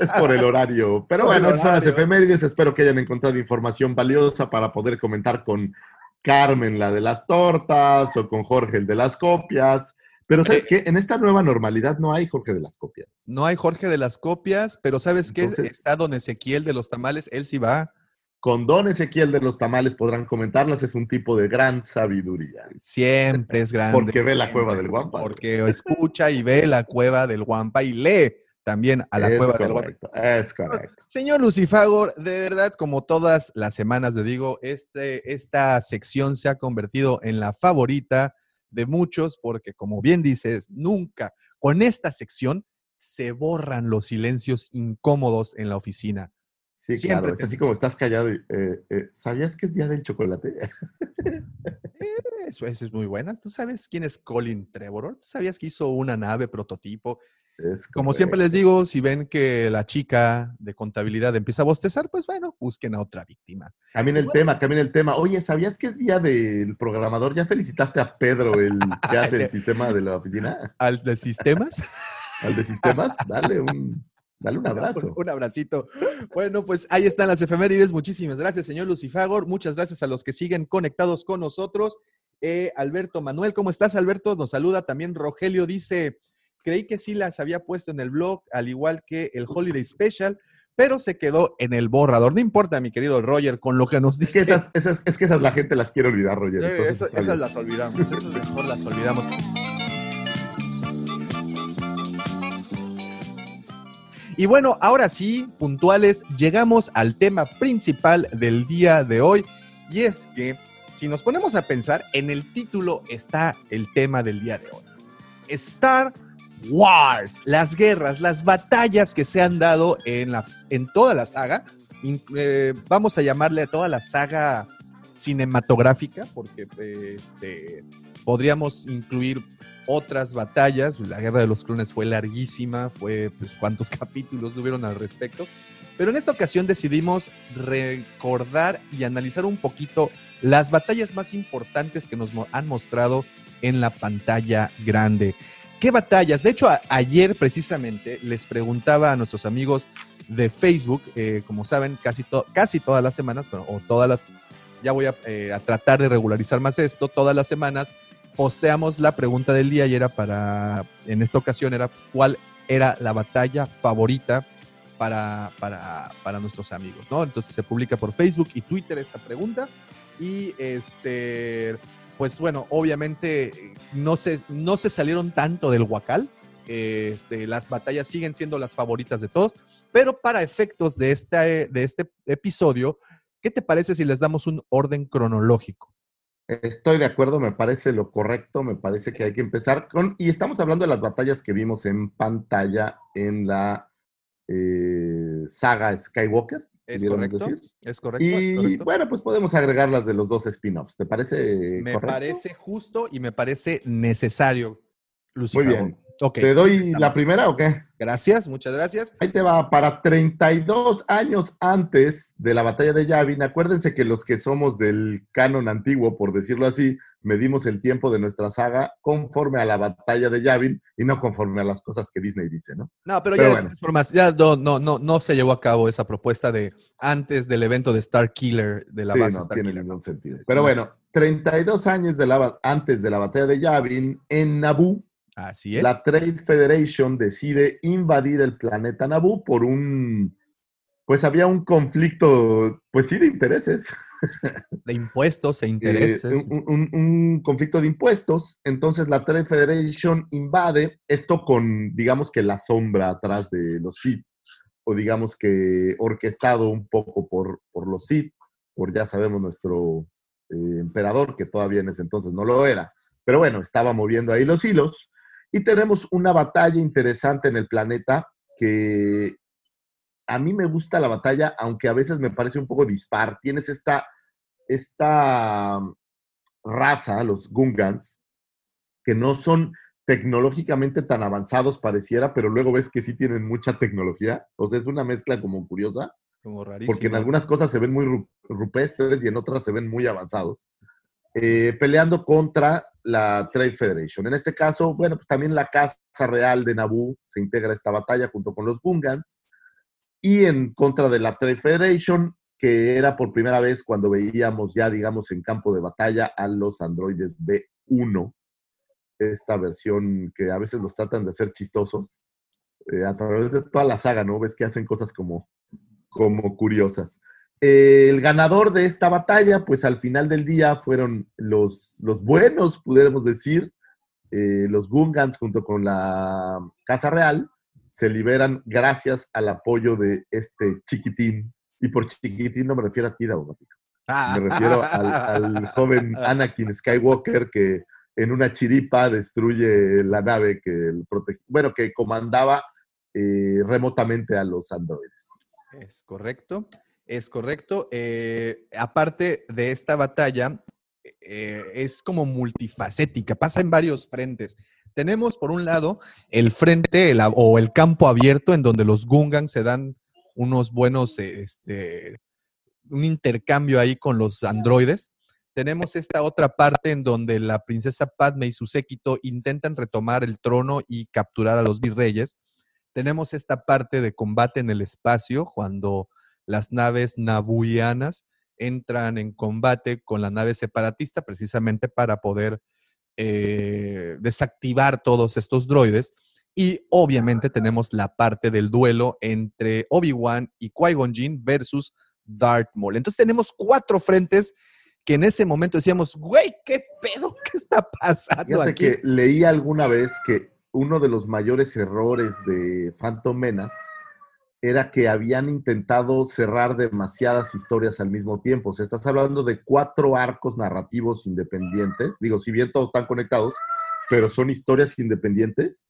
Es por el horario. Pero Por bueno, esas son las efemérides. Espero que hayan encontrado información valiosa para poder comentar con Carmen, la de las tortas, o con Jorge, el de las copias. Pero ¿sabes Eh, qué? En esta nueva normalidad no hay Jorge de las copias. No hay Jorge de las copias, pero ¿sabes qué? Entonces- Está don Ezequiel de los tamales. Él sí va. Con Don Ezequiel de los tamales podrán comentarlas. Es un tipo de gran sabiduría. Siempre es grande. Porque ve la cueva del Guampa. Porque escucha y ve la cueva del Guampa y lee también a la es cueva del Guampa. es correcto. Señor Lucifagor, de verdad, como todas las semanas le digo, este, esta sección se ha convertido en la favorita de muchos, porque como bien dices, nunca con esta sección se borran los silencios incómodos en la oficina. Sí, Siempre claro. Es así como estás callado. y, eh, eh, ¿Sabías que es día del chocolate? Eso, eso es muy buena. ¿Tú sabes quién es Colin Trevorrow? ¿Tú sabías que hizo una nave prototipo? Es Como siempre les digo, si ven que la chica de contabilidad empieza a bostezar, pues bueno, busquen a otra víctima. Camina el Bueno. tema, camina el tema. Oye, ¿sabías que es día del programador? ¿Ya felicitaste a Pedro, el que hace el sistema de la oficina? Al de sistemas. Al de sistemas, dale un, dale un abrazo. Un, un abracito. Bueno, pues ahí están las efemérides. Muchísimas gracias, señor Lucifagor. Muchas gracias a los que siguen conectados con nosotros. Eh, Alberto Manuel, ¿cómo estás, Alberto? Nos saluda también Rogelio. Dice, creí que sí las había puesto en el blog, al igual que el Holiday Special, pero se quedó en el borrador. No importa, mi querido Roger, con lo que nos Es que dice. esas, esas, es que esas la gente las quiere olvidar, Roger. Entonces esas, las olvidamos, esas mejor las olvidamos. Y bueno, ahora sí, puntuales, llegamos al tema principal del día de hoy. Y es que, si nos ponemos a pensar, en el título está el tema del día de hoy. Star Wars, las guerras, las batallas que se han dado en, las, en toda la saga. Eh, vamos a llamarle a toda la saga cinematográfica, porque este, podríamos incluir otras batallas. La Guerra de los Clones fue larguísima, fue pues cuántos capítulos tuvieron al respecto. Pero en esta ocasión decidimos recordar y analizar un poquito las batallas más importantes que nos han mostrado en la pantalla grande. ¿Qué batallas? De hecho, ayer precisamente les preguntaba a nuestros amigos de Facebook, eh, como saben, casi, casi todas las semanas, pero, o todas las, ya voy a, eh, a tratar de regularizar más esto, todas las semanas posteamos la pregunta del día y era para, en esta ocasión era cuál era la batalla favorita para, para, para nuestros amigos, ¿no? Entonces se publica por Facebook y Twitter esta pregunta y este, pues bueno, obviamente no se, no se salieron tanto del Huacal, este, las batallas siguen siendo las favoritas de todos, pero para efectos de este, de este episodio, ¿qué te parece si les damos un orden cronológico? Estoy de acuerdo, me parece lo correcto, me parece que hay que empezar con, y estamos hablando de las batallas que vimos en pantalla en la eh, saga Skywalker. Es correcto, decir. es correcto. Y es correcto. bueno, pues podemos agregar las de los dos spin-offs. ¿Te parece me correcto? parece justo y me parece necesario, Lucifer. Muy bien. ¿Te doy la primera o qué? Gracias, muchas gracias. Ahí te va, para 32 años antes de la batalla de Yavin, acuérdense que los que somos del canon antiguo, por decirlo así, medimos el tiempo de nuestra saga conforme a la batalla de Yavin y no conforme a las cosas que Disney dice, ¿no? No, pero, Pero ya de bueno. todas formas, ya no, no, no, no se llevó a cabo esa propuesta de antes del evento de Star Killer, de la sí, base no Star tiene Killer. ningún sentido. Pero bueno, 32 años de la, antes de la batalla de Yavin, en Naboo, Así es. la Trade Federation decide invadir el planeta Naboo por un... Pues había un conflicto, pues sí, de intereses. de impuestos e Eh, intereses. un, un- un conflicto de impuestos. Entonces la Trade Federation invade esto con, digamos que la sombra atrás de los Sith, o digamos que orquestado un poco por, por los Sith, por ya sabemos nuestro eh, emperador, que todavía en ese entonces no lo era. Pero bueno, estaba moviendo ahí los hilos. Y tenemos una batalla interesante en el planeta que a mí me gusta la batalla, aunque a veces me parece un poco dispar. Tienes esta, esta raza, los Gungans, que no son tecnológicamente tan avanzados pareciera, pero luego ves que sí tienen mucha tecnología. O sea, es una mezcla como curiosa, como rarísimo. porque en algunas cosas se ven muy ru- rupestres y en otras se ven muy avanzados. Eh, peleando contra la Trade Federation. En este caso, bueno, pues también la Casa Real de Naboo se integra a esta batalla junto con los Gungans. Y en contra de la Trade Federation, que era por primera vez cuando veíamos ya, digamos, en campo de batalla a los androides B1, esta versión que a veces los tratan de hacer chistosos, eh, a través de toda la saga, ¿no? Ves que hacen cosas como, como curiosas. El ganador de esta batalla, pues al final del día fueron los, los buenos, pudiéramos decir, eh, los Gungans junto con la Casa Real, se liberan gracias al apoyo de este chiquitín. Y por chiquitín no me refiero a ti, Daumático. Me refiero al, al joven Anakin Skywalker que en una chiripa destruye la nave que el protege- bueno, que comandaba eh, remotamente a los androides. Es correcto, es correcto. Eh, aparte de esta batalla, eh, es como multifacética, pasa en varios frentes. Tenemos por un lado el frente o el campo abierto en donde los Gungans se dan unos buenos, eh, este, un intercambio ahí con los androides. Tenemos esta otra parte en donde la princesa Padme y su séquito intentan retomar el trono y capturar a los virreyes. Tenemos esta parte de combate en el espacio cuando las naves nabuianas entran en combate con la nave separatista precisamente para poder eh, desactivar todos estos droides. Y obviamente tenemos la parte del duelo entre Obi-Wan y Qui-Gon Jinn versus Darth Maul. Entonces tenemos cuatro frentes que en ese momento decíamos, güey, ¿qué pedo? ¿Qué está pasando Fíjate aquí? que leí alguna vez que uno de los mayores errores de Phantom Menace era que habían intentado cerrar demasiadas historias al mismo tiempo. O sea, estás hablando de cuatro arcos narrativos independientes. Digo, si bien todos están conectados, pero son historias independientes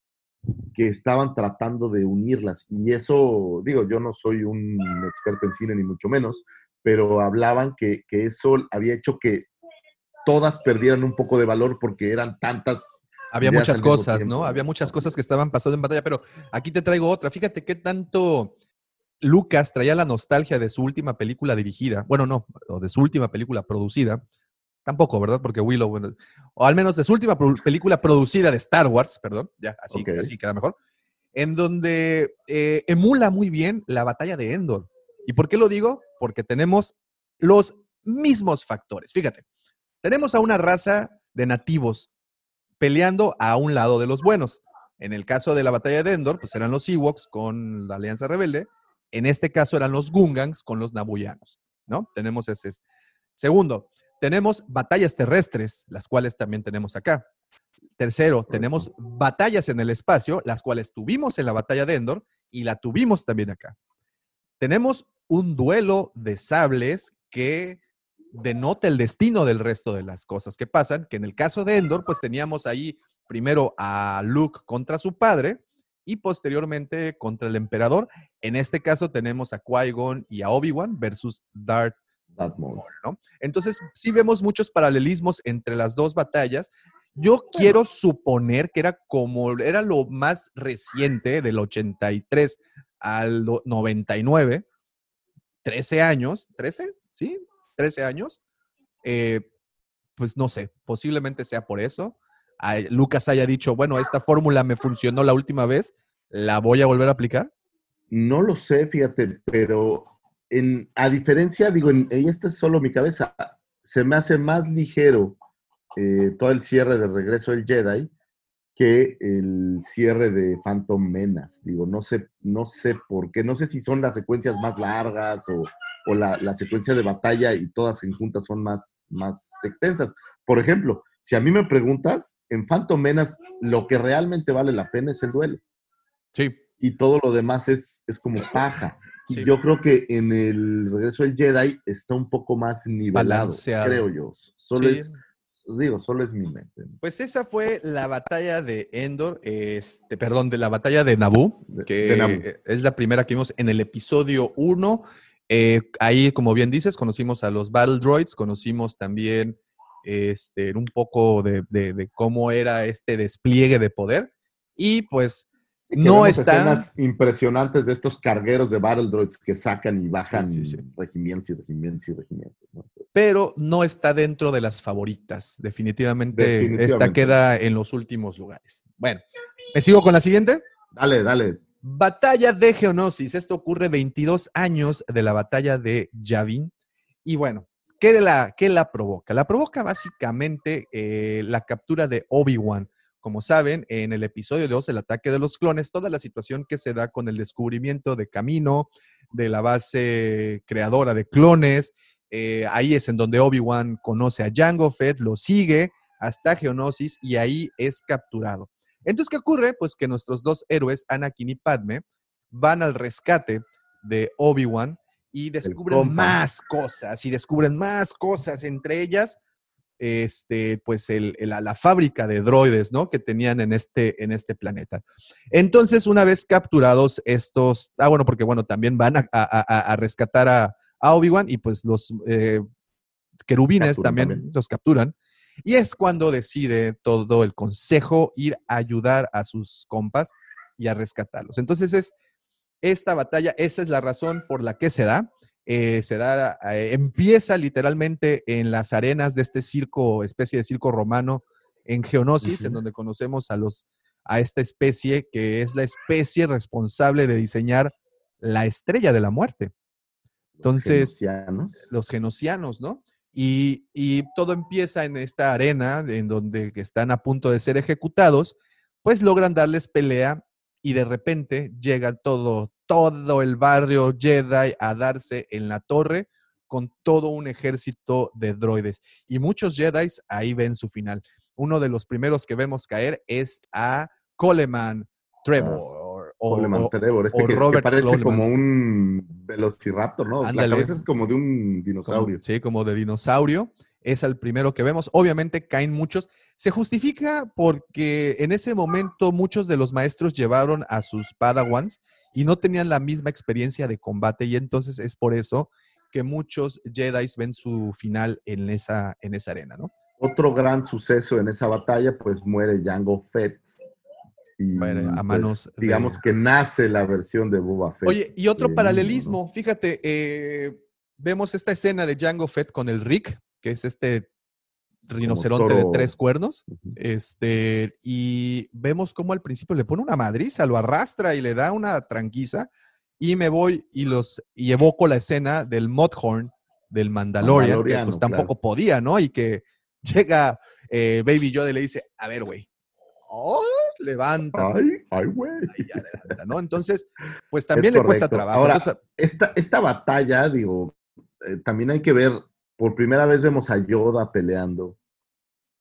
que estaban tratando de unirlas. Y eso, digo, yo no soy un experto en cine ni mucho menos, pero hablaban que, que eso había hecho que todas perdieran un poco de valor porque eran tantas Había muchas cosas, tiempo, ¿no? ¿no? Había muchas cosas que estaban pasando en batalla, pero aquí te traigo otra. Fíjate qué tanto Lucas traía la nostalgia de su última película dirigida. Bueno, no, o de su última película producida. Tampoco, ¿verdad? Porque Willow, bueno, o al menos de su última película producida de Star Wars, perdón, ya, así queda mejor, en donde eh, emula muy bien la batalla de Endor. ¿Y por qué lo digo? Porque tenemos los mismos factores. Fíjate, tenemos a una raza de nativos peleando a un lado de los buenos. En el caso de la batalla de Endor, pues eran los Ewoks con la Alianza Rebelde, En este caso eran los Gungans con los Nabuyanos, ¿no? Tenemos ese. Segundo, tenemos batallas terrestres, las cuales también tenemos acá. Tercero, tenemos batallas en el espacio, las cuales tuvimos en la batalla de Endor y la tuvimos también acá. Tenemos un duelo de sables que denota el destino del resto de las cosas que pasan, que en el caso de Endor, pues teníamos ahí primero a Luke contra su padre y posteriormente contra el emperador. En este caso tenemos a Qui-Gon y a Obi-Wan versus Darth Darth Maul. Maul, ¿no? Entonces, sí vemos muchos paralelismos entre las dos batallas. Yo quiero suponer que era como, era lo más reciente del 83 al do- 99, 13 años, 13, ¿sí? 13 años. Eh, pues no sé, posiblemente sea por eso. Lucas haya dicho, bueno, esta fórmula me funcionó la última vez, ¿la voy a volver a aplicar? No lo sé, fíjate, pero en, a diferencia, digo, en, y esta es solo mi cabeza, se me hace más ligero eh, todo el cierre de Regreso del Jedi que el cierre de Phantom Menace. Digo, no sé, no sé por qué, no sé si son las secuencias más largas o, o la, la secuencia de batalla y todas en juntas son más, más extensas. Por ejemplo, si a mí me preguntas, en Phantom Menace lo que realmente vale la pena es el duelo Sí. y todo lo demás es, es como paja. Y yo creo que en el regreso del Jedi está un poco más nivelado, Balanceado. creo yo. Solo Sí. es, digo, solo es mi mente. Pues esa fue la batalla de Endor, este, perdón, de la batalla de Naboo, que de Naboo. es la primera que vimos en el episodio 1. Eh, ahí, como bien dices, conocimos a los Battle Droids, conocimos también este, un poco de, de- de cómo era este despliegue de poder. Y pues que no vemos está... escenas impresionantes de estos cargueros de Battle Droids que sacan y bajan Sí, sí, sí. regimientos y regimientos y regimientos. ¿no? pero no está dentro de las favoritas. Definitivamente, esta Definitivamente. queda en los últimos lugares. Bueno, ¿me sigo con la siguiente? Dale, dale. Batalla de Geonosis. Esto ocurre 22 años de la batalla de Yavin. Y bueno, ¿qué la, qué la provoca? La provoca básicamente eh, la captura de Obi-Wan. Como saben, en el episodio 2, el ataque de los clones, toda la situación que se da con el descubrimiento de Camino, de la base creadora de clones, eh, ahí es en donde Obi-Wan conoce a Jango Fett, lo sigue hasta Geonosis y ahí es capturado. Entonces, ¿qué ocurre? Pues que nuestros dos héroes, Anakin y Padme, van al rescate de Obi-Wan y descubren más cosas y descubren más cosas, entre ellas, este, pues el- el- la, fábrica de droides, ¿no? Que tenían en este, en este planeta. Entonces, una vez capturados estos, ah, bueno, porque bueno, también van a, a- a- rescatar a, a Obi-Wan y pues los eh, querubines también. los capturan. Y es cuando decide todo el consejo ir a ayudar a sus compas y a rescatarlos. Entonces es esta batalla, esa es la razón por la que se da. Eh, se da, eh, empieza literalmente en las arenas de este circo, especie de circo romano en Geonosis, en donde conocemos a los a esta especie que es la especie responsable de diseñar la estrella de la muerte. Entonces, Genocianos. los genocianos, ¿no? Y, y todo empieza en esta arena en donde están a punto de ser ejecutados, pues logran darles pelea y de repente llega todo, todo el barrio Jedi a darse en la torre con todo un ejército de droides. Y muchos Jedi ahí ven su final. Uno de los primeros que vemos caer es a Coleman Trevor. O- Coleman o- Trevor, este o que, que Robert parece Coleman. como un velociraptor, ¿no? Ándale. La cabeza es como de un como- dinosaurio. sí, como de dinosaurio. Es el primero que vemos. Obviamente caen muchos. Se justifica porque en ese momento muchos de los maestros llevaron a sus padawans y no tenían la misma experiencia de combate y entonces es por eso que muchos Jedi ven su final en esa, en esa arena, ¿no? Otro gran suceso en esa batalla, pues muere Jango Fett. Y a pues, manos de- digamos que nace la versión de Boba Fett. Oye, y otro paralelismo, fíjate, eh, vemos esta escena de Jango Fett con el Rick, que es este rinoceronte de tres cuernos. Este, y vemos cómo al principio le pone una madriza, lo arrastra y le da una tranquiza. Y me voy y los y evoco la escena del Mudhorn del Mandalorian, que pues tampoco podía, ¿no? Y que llega eh, Baby Yoda y le dice, a ver, güey, oh, levanta. Ay, ay, güey. ¿no? Entonces, pues también le cuesta trabajo. Ahora, esta, esta batalla, digo, eh, también hay que ver, por primera vez vemos a Yoda peleando,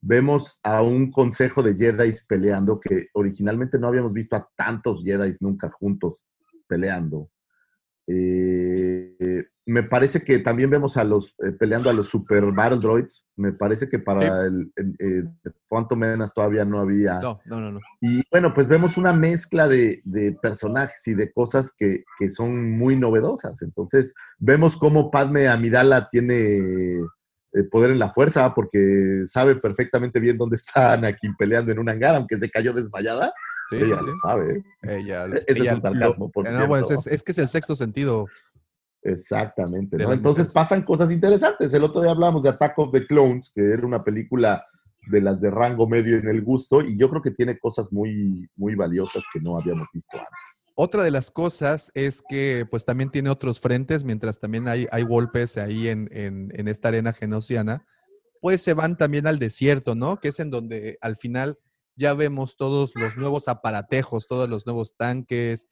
vemos a un consejo de Jedi peleando, que originalmente no habíamos visto a tantos Jedi nunca juntos peleando. Eh, me parece que también vemos a los eh, peleando a los Super Battle Droids. Me parece que para el, el- el Phantom Menace todavía no había. no, no, no, no. Y bueno, pues vemos una mezcla de, de personajes y de cosas que, que son muy novedosas. Entonces, vemos cómo Padme Amidala tiene eh, poder en la fuerza, porque sabe perfectamente bien dónde está Anakin peleando en un hangar, aunque se cayó desmayada. Sí, ella sí. lo sabe. Ella, Ese es un sarcasmo, lo- por no, pues, es que es el sexto sentido. Exactamente. ¿no? Entonces pasan cosas interesantes. El otro día hablamos de Attack of the Clones, que era una película de las de rango medio en el gusto, y yo creo que tiene cosas muy, muy valiosas que no habíamos visto antes. Otra de las cosas es que pues también tiene otros frentes, mientras también hay, hay golpes ahí en, en- en esta arena genosiana, pues se van también al desierto, ¿no? Que es en donde al final ya vemos todos los nuevos aparatejos, todos los nuevos tanques, ta-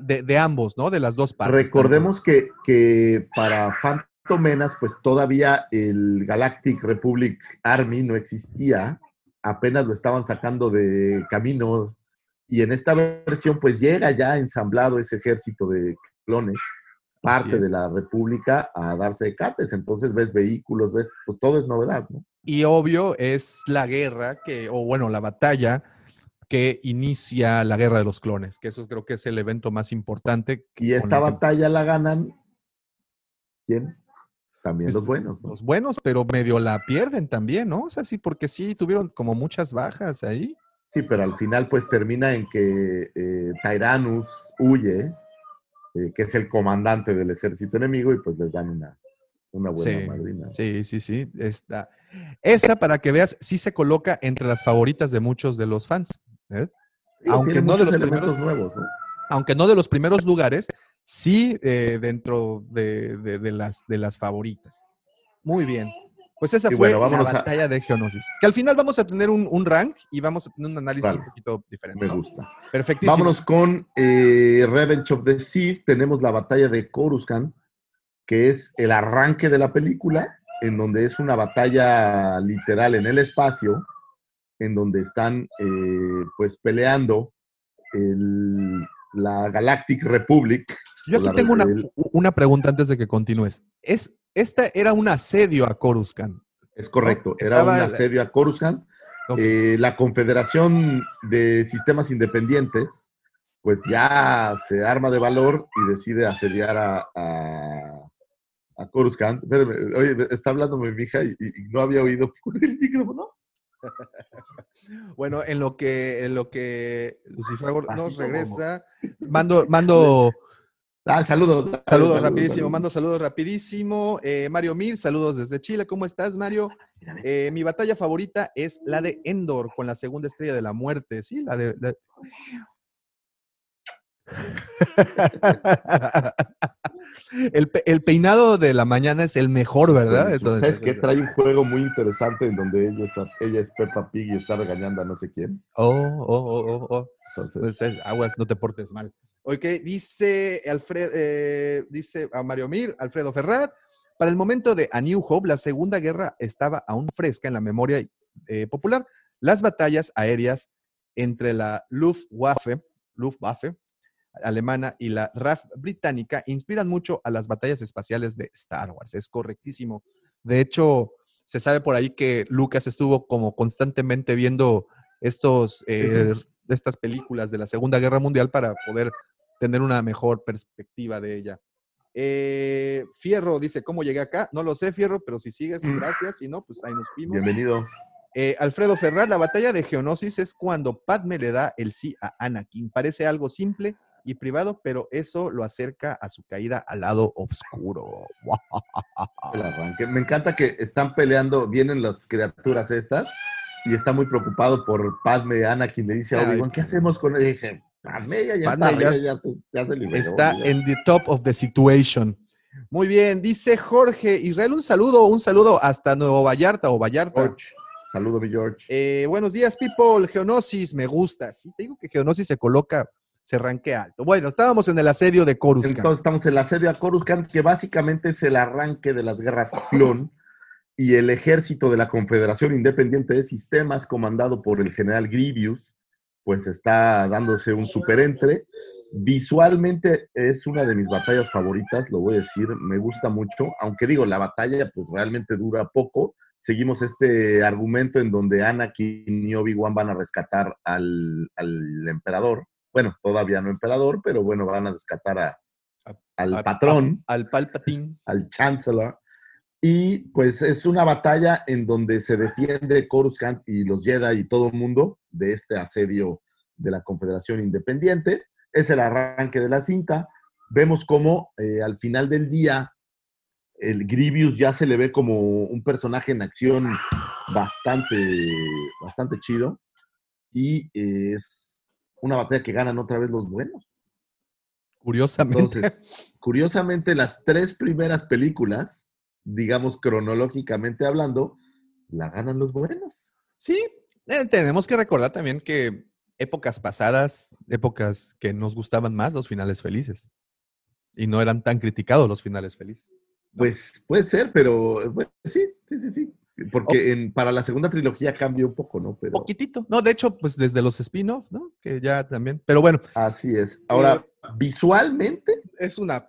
de, de ambos, ¿no? De las dos partes. Recordemos que, que para Phantom Menace, pues todavía el Galactic Republic Army no existía, apenas lo estaban sacando de camino, y en esta versión, pues llega ya ensamblado ese ejército de clones, parte de la República, a darse cates. Entonces ves vehículos, ves, pues todo es novedad, ¿no? Y obvio es la guerra que, o bueno, la batalla que inicia la guerra de los clones, que eso creo que es el evento más importante. Y esta que- batalla la ganan, ¿quién? También los Es- buenos, ¿no? Los buenos, pero medio la pierden también, ¿no? O sea, sí, porque sí tuvieron como muchas bajas ahí. Sí, pero al final pues termina en que eh, Tyrannus huye, eh, que es el comandante del ejército enemigo, y pues les dan una, una buena Sí, madrina. Sí, sí, sí. Esta. Esa, para que veas, sí se coloca entre las favoritas de muchos de los fans. ¿Eh? Aunque no de los primeros- nuevos, ¿no? Aunque no de los primeros lugares, sí eh, dentro de, de- de las, de las favoritas. Muy bien. Pues esa Y fue bueno, la a- batalla de Geonosis. Que al final vamos a tener un, un rank y vamos a tener un análisis Vale. un poquito diferente. Me ¿no? gusta. Perfectísimo. Vámonos con eh, Revenge of the Sith. Tenemos la batalla de Coruscant, que es el arranque de la película, en donde es una batalla literal en el espacio, en donde están eh, pues peleando el- la Galactic Republic. Yo aquí tengo una, una pregunta antes de que continúes. Es, esta era un asedio a Coruscant. Es correcto, era Estaba un asedio a Coruscant. Eh, la Confederación de Sistemas Independientes, pues ya se arma de valor y decide asediar a, a, a Coruscant. Espérame, oye, está hablando mi hija y, y no había oído por el micrófono. Bueno, en lo que, en lo que Lucifer nos regresa, mando, mando Ah, saludos. saludos rapidísimo, mando saludos rapidísimo. Eh, Mario Mir, saludos desde Chile. ¿Cómo estás, Mario? Eh, mi batalla favorita es la de Endor con la segunda estrella de la muerte. Sí, la de. la- el, pe- el peinado de la mañana es el mejor, ¿verdad? Entonces, ¿Sabes qué? Trae un juego muy interesante en donde ella es, ella es Peppa Pig y está regañando a no sé quién. Oh, oh, oh, oh, oh. Entonces, Pues aguas, no te portes mal. Ok, dice Alfred, eh, dice a Mario Mir, Alfredo Ferrat. Para el momento de A New Hope, la Segunda Guerra estaba aún fresca en la memoria eh, popular. Las batallas aéreas entre la Luftwaffe, Luftwaffe alemana y la RAF británica inspiran mucho a las batallas espaciales de Star Wars. Es correctísimo. De hecho, se sabe por ahí que Lucas estuvo como constantemente viendo estos, eh, estas películas de la Segunda Guerra Mundial para poder tener una mejor perspectiva de ella. Eh, Fierro dice, ¿cómo llegué acá? No lo sé, Fierro, pero si sigues, Mm. gracias. Si no, pues ahí nos vimos. bienvenido. Eh, Alfredo Ferrar, la batalla de Geonosis es cuando Padme le da el sí a Anakin. Parece algo simple y privado, pero eso lo acerca a su caída al lado oscuro. el arranque. Me encanta que están peleando, vienen las criaturas estas y está muy preocupado por Padme. Anakin le dice a Obi-Wan, ¿qué hacemos con él? Y dice, Padme ya Padme está, ya- ella ya, se, ya se liberó. Está ya". en the top of the situation. Muy bien, dice Jorge Israel, un saludo, un saludo hasta Nuevo Vallarta o Vallarta. George, Saludo, mi George. Eh, buenos días, people. Geonosis, me gusta. Sí, te digo que Geonosis se coloca, se ranquea alto. Bueno, estábamos en el asedio de Coruscant. Entonces estamos en el asedio a Coruscant, que básicamente es el arranque de las guerras clon y el ejército de la Confederación Independiente de Sistemas, comandado por el general Grievous, pues está dándose un superentre. Visualmente es una de mis batallas favoritas, lo voy a decir, me gusta mucho, aunque digo, la batalla pues realmente dura poco. Seguimos este argumento en donde Anakin y Obi-Wan van a rescatar al, al emperador. Bueno, todavía no emperador, pero bueno, van a rescatar a, al patrón Al Palpatine. al Chancellor. Y pues es una batalla en donde se defiende Coruscant y los Jedi y todo el mundo de este asedio de la Confederación Independiente. Es el arranque de la cinta. Vemos cómo eh, al final del día el Grievous ya se le ve como un personaje en acción bastante, bastante chido. Y eh, es una batalla que ganan otra vez los buenos. Curiosamente. Entonces, curiosamente, las tres primeras películas, digamos cronológicamente hablando, la ganan los buenos. Sí, eh, tenemos que recordar también que épocas pasadas, épocas que nos gustaban más los finales felices. Y no eran tan criticados los finales felices. Pues puede ser, pero bueno, sí, sí, sí, sí. Porque en- para la segunda trilogía cambia un poco, ¿no? Pero Poquitito. No, de hecho, pues desde los spin-off, ¿no? Que ya también. Pero bueno, así es. Ahora, visualmente es una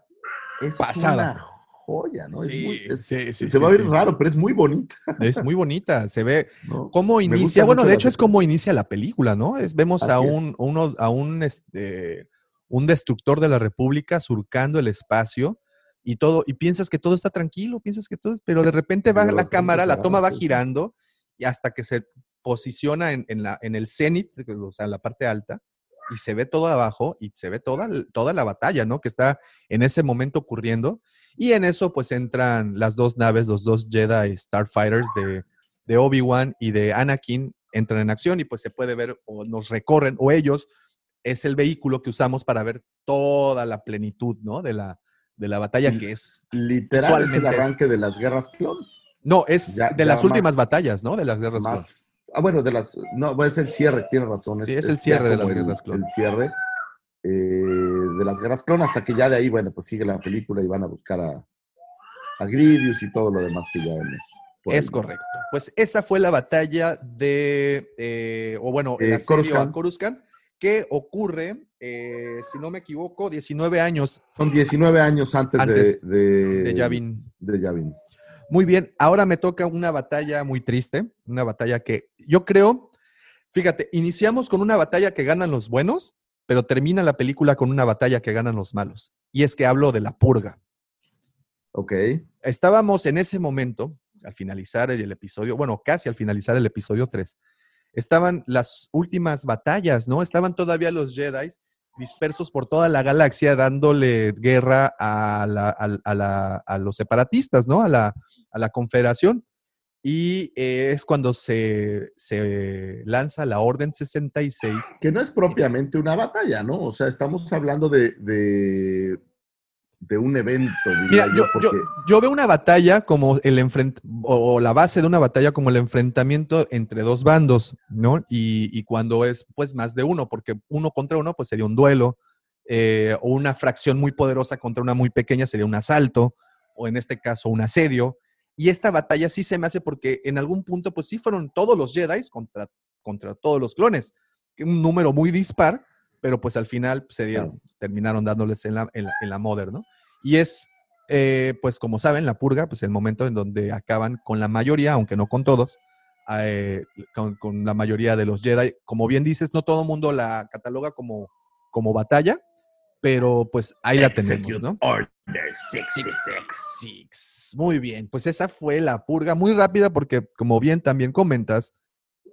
es Pasada. una joya, ¿no? Es Sí, muy- es- sí, sí, se va a ver raro, pero es muy bonita. Es muy bonita, se ve ¿no? cómo inicia, bueno, de hecho es como inicia la película, ¿no? Es, vemos a Así un, uno, a un, este, un destructor de la República surcando el espacio y todo, y piensas que todo está tranquilo, piensas que todo, pero de repente va la cámara, la toma va girando y hasta que se posiciona en, en la, en el cenit, o sea, en la parte alta, y se ve todo abajo y se ve toda, toda la batalla, ¿no? Que está en ese momento ocurriendo. Y en eso, pues entran las dos naves, los dos Jedi Starfighters de, de Obi-Wan y de Anakin, entran en acción y pues se puede ver o nos recorren, o ellos, es el vehículo que usamos para ver toda la plenitud, ¿no? De la, de la batalla que es. Literal es el es- arranque de las guerras clon. No, es Ya- de ya las últimas más- batallas, ¿no? De las guerras clon. más. Ah, bueno, de las. No, es el cierre, tiene razón. Sí, es el cierre de las el- guerras clon. El cierre eh, de las guerras clon, hasta que ya de ahí, bueno, pues sigue la película y van a buscar a, a Grievous y todo lo demás que ya hemos. Es ahí. correcto. Pues esa fue la batalla de, eh, o bueno, el Eh, asedio Coruscant. a Coruscant, que ocurre, eh, si no me equivoco, 19 años Son 19 años antes, Antes de, de, de Yavin. de Yavin. Muy bien, ahora me toca una batalla muy triste, una batalla que yo creo, fíjate, iniciamos con una batalla que ganan los buenos, pero termina la película con una batalla que ganan los malos. Y es que hablo de la purga. Ok. Estábamos en ese momento, al finalizar el episodio, bueno, casi al finalizar el episodio 3, estaban las últimas batallas, ¿no? Estaban todavía los Jedi dispersos por toda la galaxia dándole guerra a, la- los separatistas, ¿no? A la, confederación. Y eh, es cuando se, lanza la Orden 66. Que no es propiamente una batalla, ¿no? O sea, estamos hablando de, de un evento, Mira, yo, yo, yo- porque yo veo una batalla como el enfrent o, la base de una batalla como el enfrentamiento entre dos bandos, ¿no? Y, y cuando es pues más de uno, porque uno contra uno pues sería un duelo, eh, o una fracción muy poderosa contra una muy pequeña sería un asalto, o en este caso un asedio. Y esta batalla sí se me hace porque en algún punto pues sí fueron todos los Jedi contra, contra todos los clones, un número muy dispar, pero pues al final se dieron. Terminaron dándoles en la, en la, en la Mother, ¿no? Y es, eh, pues como saben, la purga, pues el momento en donde acaban con la mayoría, aunque no con todos, eh, con, con la mayoría de los Jedi. Como bien dices, no todo el mundo la cataloga como, como batalla, pero pues ahí la tenemos, ¿no? Order 66. Six. Muy bien, pues esa fue la purga, muy rápida porque como bien también comentas,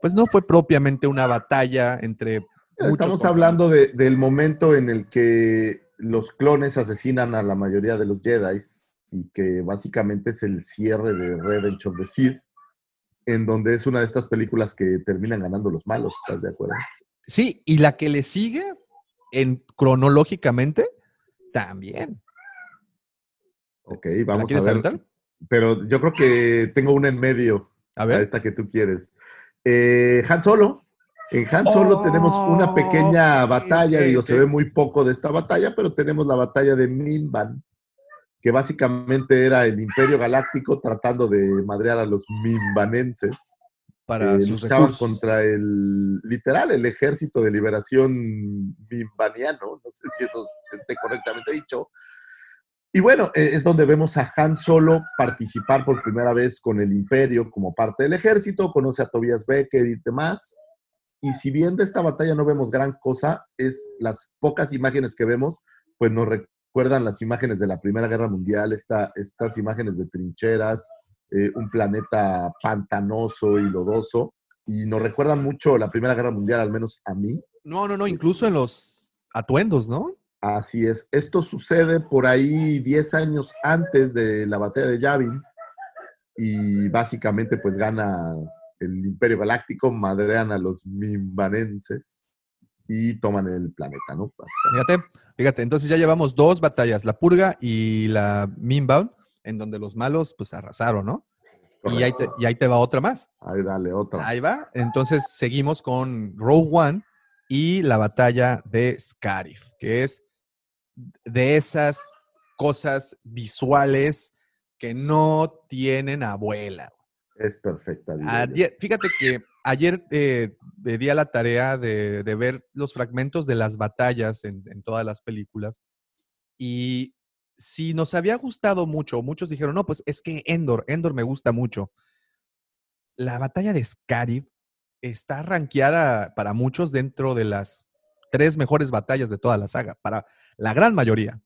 pues no fue propiamente una batalla entre... Estamos hablando de- del momento en el que los clones asesinan a la mayoría de los Jedi y que básicamente es el cierre de Revenge of the Sith, en donde es una de estas películas que terminan ganando los malos, ¿estás de acuerdo? Sí, y la que le sigue en cronológicamente también. Ok, ¿La vamos a quieres ver. aventar? Pero yo creo que tengo una en medio, A a ver. esta que tú quieres. Eh, Han Solo. En Han Solo tenemos una pequeña batalla, digo, se ve muy poco de esta batalla, pero tenemos la batalla de Mimban, que básicamente era el Imperio Galáctico tratando de madrear a los mimbanenses. Para eh, sus luchaban recursos. contra el, literal, el ejército de liberación mimbaniano, no sé si eso esté correctamente dicho. Y bueno, eh, es donde vemos a Han Solo participar por primera vez con el Imperio como parte del ejército, conoce a Tobias Becker y demás. Y si bien de esta batalla no vemos gran cosa, es las pocas imágenes que vemos, pues nos recuerdan las imágenes de la Primera Guerra Mundial, esta, estas imágenes de trincheras, eh, un planeta pantanoso y lodoso, y nos recuerda mucho la Primera Guerra Mundial, al menos a mí. No, no, no, incluso en los atuendos, ¿no? Así es. Esto sucede por ahí 10 años antes de la batalla de Yavin, y básicamente pues gana el Imperio Galáctico, madrean a los mimbanenses y toman el planeta, ¿no? Básicamente. Fíjate, fíjate, entonces ya llevamos dos batallas, la Purga y la Mimbound, en donde los malos pues arrasaron, ¿no? Y ahí, te, y ahí te va otra más. Ahí dale, otra. Ahí va. Entonces seguimos con Rogue One y la batalla de Scarif, que es de esas cosas visuales que no tienen abuela. Es perfecta. Ayer- fíjate que ayer eh, me di a la tarea de, de ver los fragmentos de las batallas en, en todas las películas y si nos había gustado mucho, muchos dijeron, no, pues es que Endor, Endor me gusta mucho. La batalla de Scarif está rankeada para muchos dentro de las tres mejores batallas de toda la saga, para la gran mayoría.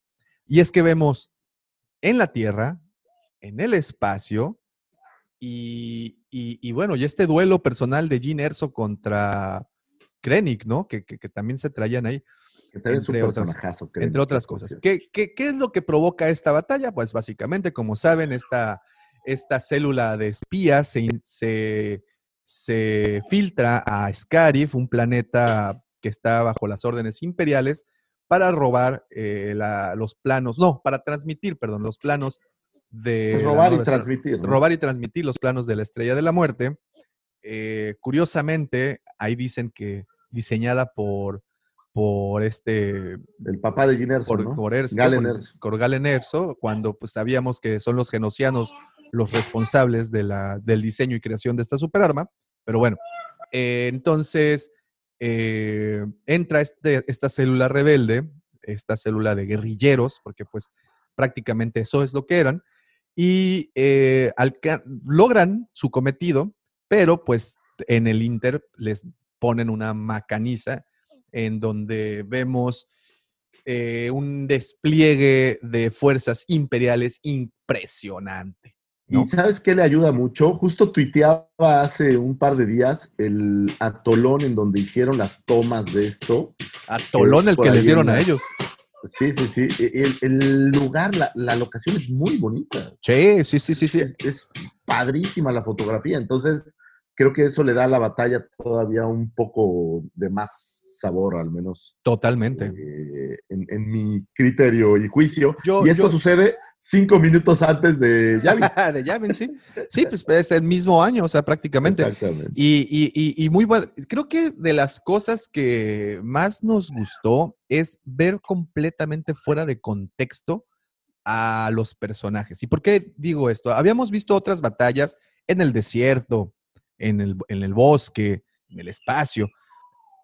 Y es que vemos en la Tierra, en el espacio, y, y- y bueno, y este duelo personal de Jean Erso contra Krennic, ¿no? Que, que- que también se traían ahí, Que también es un entre otras- creo. entre otras cosas. ¿Qué, qué, qué es lo que provoca esta batalla? Pues básicamente, como saben, esta, esta célula de espías se, se, se filtra a Scarif, un planeta que está bajo las órdenes imperiales, para robar eh, la- los planos, no, para transmitir, perdón, los planos de... Robar y transmitir. ¿no? robar y transmitir los planos de la Estrella de la Muerte. Eh, curiosamente, ahí dicen que diseñada por, por este El papá de Gin Erso, por, ¿no? por Erso, Galen por- Erso. por Galen Erso, cuando pues sabíamos que son los genocianos los responsables de la, del diseño y creación de esta superarma. Pero bueno, eh, entonces eh, entra este- esta célula rebelde, esta célula de guerrilleros, porque pues prácticamente eso es lo que eran, y eh, logran su cometido, pero pues en el Inter les ponen una macaniza en donde vemos eh, un despliegue de fuerzas imperiales impresionante. ¿no? ¿Y sabes qué le ayuda mucho? Justo tuiteaba hace un par de días el atolón en donde hicieron las tomas de esto. A Tolón el que les dieron a ellos. Sí, sí, sí. E- El, el lugar, la, la locación es muy bonita. Sí, sí, sí, sí, sí. Es, es padrísima la fotografía. Entonces, creo que eso le da a la batalla todavía un poco de más sabor, al menos Totalmente. eh, en, en mi criterio y juicio. Yo- y esto yo- sucede cinco minutos antes de Yavin. de Yavin, sí. Sí, pues es el mismo año, o sea, prácticamente. Exactamente. Y, y- y- y muy bueno. Creo que de las cosas que más nos gustó es ver completamente fuera de contexto a los personajes. ¿Y por qué digo esto? Habíamos visto otras batallas en el desierto, en el, en el bosque, en el espacio,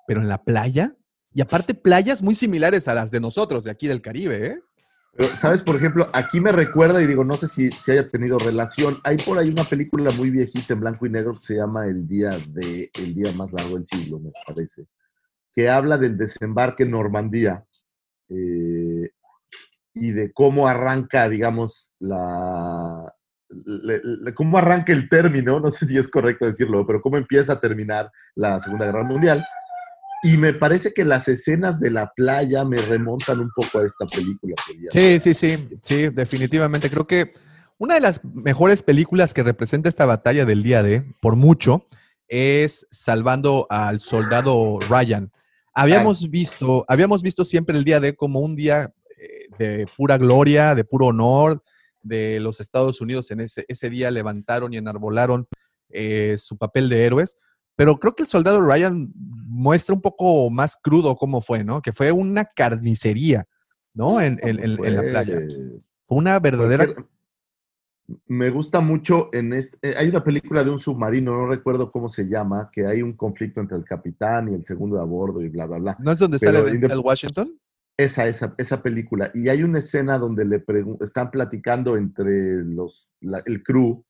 pero en la playa. Y aparte, playas muy similares a las de nosotros, de aquí del Caribe, ¿eh? ¿Sabes? Por ejemplo, aquí me recuerda, y digo, no sé si, si haya tenido relación, hay por ahí una película muy viejita en blanco y negro que se llama El Día de El Día Más Largo del Siglo, me parece, que habla del desembarque en Normandía eh, y de cómo arranca, digamos, la... cómo arranca el término, no sé si es correcto decirlo, pero cómo empieza a terminar la Segunda Guerra Mundial. Y me parece que las escenas de la playa me remontan un poco a esta película. que Sí, sí, sí, sí, definitivamente. Creo que una de las mejores películas que representa esta batalla del día D, por mucho, es Salvando al Soldado Ryan. Habíamos visto, habíamos visto siempre el día D como un día eh, de pura gloria, de puro honor, de los Estados Unidos en ese, ese día levantaron y enarbolaron eh, su papel de héroes, Pero creo que el soldado Ryan muestra un poco más crudo cómo fue, ¿no? Que fue una carnicería, ¿no? En, en- en- en la playa. Fue una verdadera... Me gusta mucho en este. Hay una película de un submarino, no recuerdo cómo se llama, que hay un conflicto entre el capitán y el segundo de a bordo y bla, bla, bla. ¿No es donde pero sale Denzel Washington? Esa, esa, esa película. Y hay una escena donde le están platicando entre los, la- el crew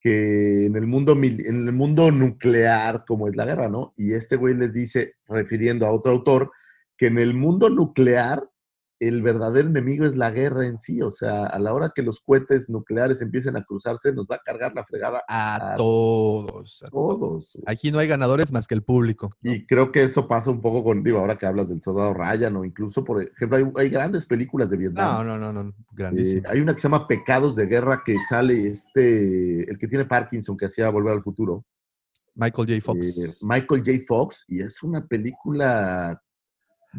que en el, mundo, en el mundo nuclear, como es la guerra, ¿no? Y este güey les dice, refiriendo a otro autor, que en el mundo nuclear el verdadero enemigo es la guerra en sí. O sea, a la hora que los cohetes nucleares empiecen a cruzarse, nos va a cargar la fregada A a todos. a todos. Aquí no hay ganadores más que el público. ¿no? Y creo que eso pasa un poco con, digo, ahora que hablas del soldado Ryan, o incluso, por ejemplo, hay, hay grandes películas de Vietnam. No, no, no, no. Eh, hay una que se llama Pecados de Guerra que sale este, el que tiene Parkinson, que hacía Volver al Futuro, Michael J. eh, Fox. Michael J. Fox, y es una película.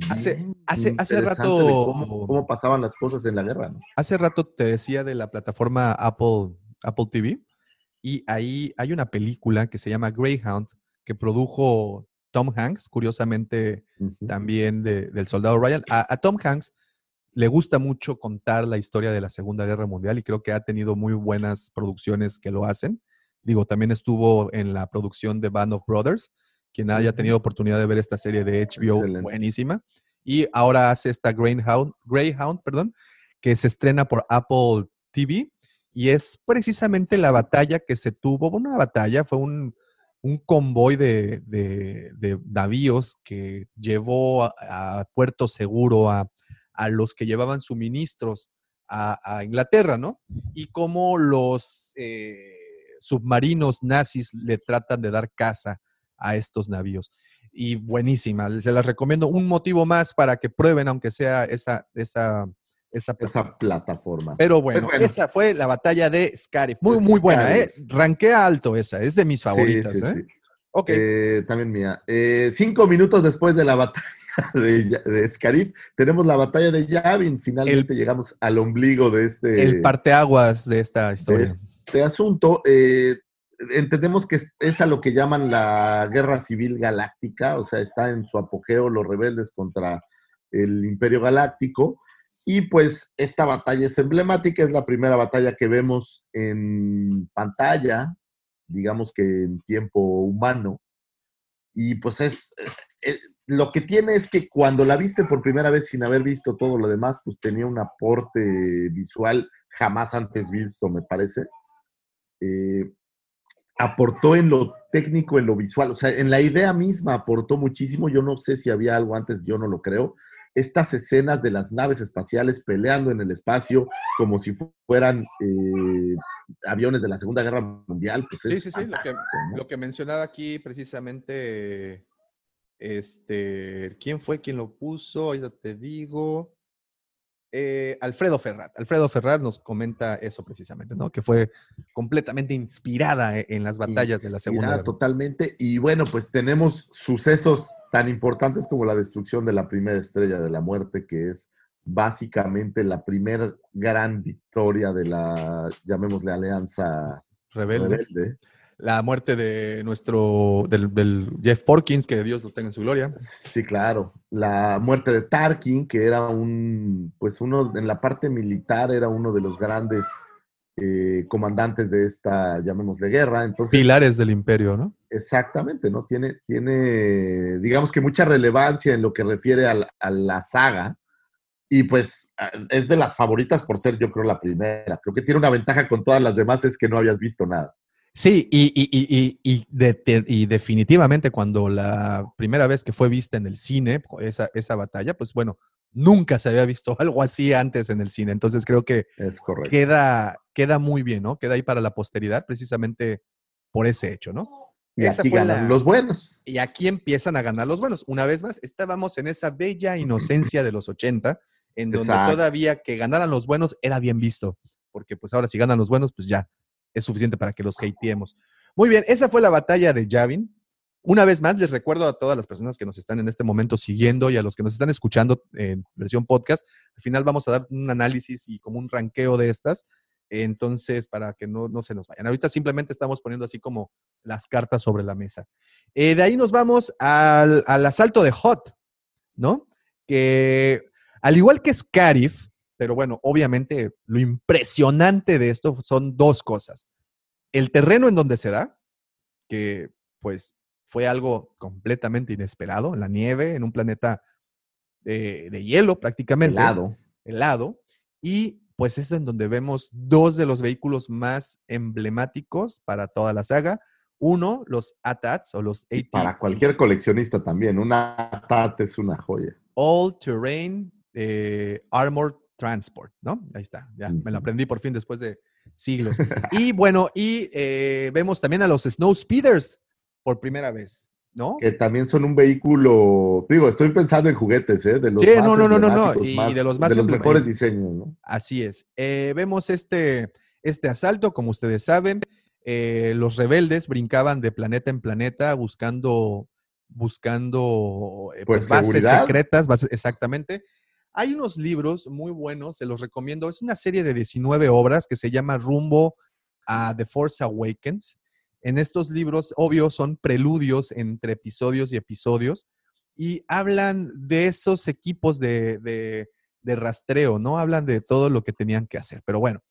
Hace- bien hace- hace rato- cómo, cómo pasaban las cosas en la guerra, ¿no? Hace rato te decía de la plataforma Apple, Apple TV y ahí hay una película que se llama Greyhound que produjo Tom Hanks, curiosamente también de- del soldado Ryan. A, a Tom Hanks le gusta mucho contar la historia de la Segunda Guerra Mundial y creo que ha tenido muy buenas producciones que lo hacen. Digo, también estuvo en la producción de Band of Brothers, quien haya tenido oportunidad de ver esta serie de HBO, Excelente. buenísima. Y ahora hace esta Greyhound, Greyhound, perdón, que se estrena por Apple TV y es precisamente la batalla que se tuvo, bueno, una batalla, fue un, un convoy de, de- de navíos que llevó a, a puerto seguro a, a los que llevaban suministros a, a Inglaterra, ¿no? Y cómo los eh, submarinos nazis le tratan de dar caza a estos navíos. Y buenísima, se las recomiendo. Un motivo más para que prueben, aunque sea esa, esa, esa, Esa plataforma. pero bueno, bueno. esa fue la batalla de Scarif. Muy, muy buena, ¿eh? Ranquea alto esa, es de mis favoritas, sí, ¿eh? sí. Ok. Eh, también mía. Eh, cinco minutos después de la batalla de, de Scarif, tenemos la batalla de Yavin. Finalmente llegamos al ombligo de este, el parteaguas de esta de historia. este asunto. Eh, entendemos que es, a lo que llaman la guerra civil galáctica, o sea, está en su apogeo los rebeldes contra el Imperio Galáctico. Y pues esta batalla es emblemática, es la primera batalla que vemos en pantalla, digamos que en tiempo humano. Y pues es, eh, lo que tiene es que cuando la viste por primera vez sin haber visto todo lo demás, pues tenía un aporte visual jamás antes visto, me parece. Eh, aportó en lo técnico, en lo visual, o sea, en la idea misma aportó muchísimo. Yo no sé si había algo antes, yo no lo creo. Estas escenas de las naves espaciales peleando en el espacio como si fu- fueran eh, aviones de la Segunda Guerra Mundial, pues Sí, es sí, sí, lo que, fantástico, ¿no? lo que mencionaba aquí precisamente, este, ¿quién fue quien lo puso? Ahorita te digo. Eh, Alfredo Ferrat. Alfredo Ferrat nos comenta eso precisamente, ¿no? Que fue completamente inspirada e- en las batallas de la Segunda Guerra. Totalmente. Y bueno, pues tenemos sucesos tan importantes como la destrucción de la primera estrella de la muerte, que es básicamente la primera gran victoria de la, llamémosle, alianza Rebelde. rebelde. La muerte de nuestro, del, del Jeff Porkins, que Dios lo tenga en su gloria. Sí, claro. La muerte de Tarkin, que era un, pues uno, en la parte militar era uno de los grandes eh, comandantes de esta, llamémosle, guerra. Entonces, Pilares del imperio, ¿no? Exactamente, ¿no? Tiene, tiene, digamos que mucha relevancia en lo que refiere al- a, la saga. Y pues a- es de las favoritas por ser, yo creo, la primera. Creo que tiene una ventaja con todas las demás, es que no habías visto nada. Sí, y, y, y, y, y de- te- y definitivamente cuando la primera vez que fue vista en el cine, esa, esa batalla, pues bueno, nunca se había visto algo así antes en el cine. Entonces creo que Es correcto. queda, queda muy bien, ¿no? Queda ahí para la posteridad precisamente por ese hecho, ¿no? Y esa aquí ganan la- los buenos. Y aquí empiezan a ganar los buenos. Una vez más, estábamos en esa bella inocencia de los 80, en donde Exacto. todavía que ganaran los buenos era bien visto, porque pues ahora si ganan los buenos, pues ya es suficiente para que los hateemos. Muy bien, esa fue la batalla de Yavin. Una vez más, les recuerdo a todas las personas que nos están en este momento siguiendo y a los que nos están escuchando en versión podcast, al final vamos a dar un análisis y como un ranqueo de estas, Entonces, para que no, no se nos vayan. Ahorita simplemente estamos poniendo así como las cartas sobre la mesa. Eh, de ahí nos vamos al, al asalto de Hot, ¿no? Que al igual que Scarif, pero bueno, obviamente lo impresionante de esto son dos cosas. El terreno en donde se da, que pues fue algo completamente inesperado, en la nieve, en un planeta de, de hielo prácticamente. Helado. helado, y pues es en donde vemos dos de los vehículos más emblemáticos para toda la saga. Uno, los ATATs o los Y AT para cualquier coleccionista también, una TAT es una joya. All Terrain eh, Armored Transport, ¿no? Ahí está, ya me lo aprendí por fin después de siglos. y bueno, y eh, vemos también a los Snow Speeders por primera vez, ¿no? Que también son un vehículo, digo, estoy pensando en juguetes, ¿eh? De los Sí, más no, no, no, no, y de los más de los emblema- mejores diseños, ¿no? Así es. Eh, vemos este, este asalto, como ustedes saben, eh, los rebeldes brincaban de planeta en planeta buscando, buscando eh, pues, Pues, bases secretas, bases- exactamente. Hay unos libros muy buenos, se los recomiendo. Es una serie de 19 obras que se llama Rumbo a The Force Awakens. En estos libros, obvio, son preludios entre episodios y episodios y hablan de esos equipos de, rastreo, ¿no? Hablan de todo lo que tenían que hacer. Pero bueno,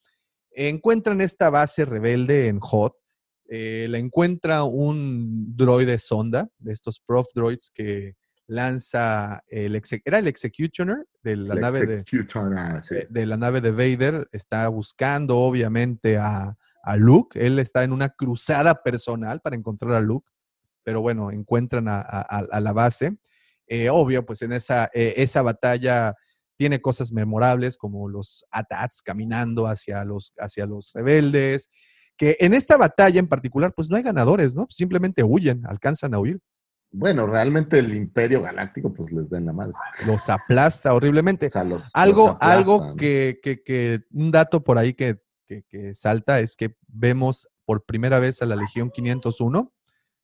encuentran esta base rebelde en Hot. eh, la encuentra un droide sonda, de estos prof droids que lanza el era el Executioner de la El nave de, sí. de- de la nave de Vader, está buscando obviamente a, a Luke, él está en una cruzada personal para encontrar a Luke, pero bueno, encuentran a- a la base. Eh, obvio, pues en esa, eh, esa batalla tiene cosas memorables como los ATATs caminando hacia los, hacia los rebeldes, que en esta batalla en particular, pues no hay ganadores, ¿no? Simplemente huyen, alcanzan a huir, Bueno, realmente el Imperio Galáctico, pues les da en la madre. los aplasta horriblemente. O sea, los, Algo, los algo que, que- que- un dato por ahí que, que- que salta es que vemos por primera vez a la Legión 501,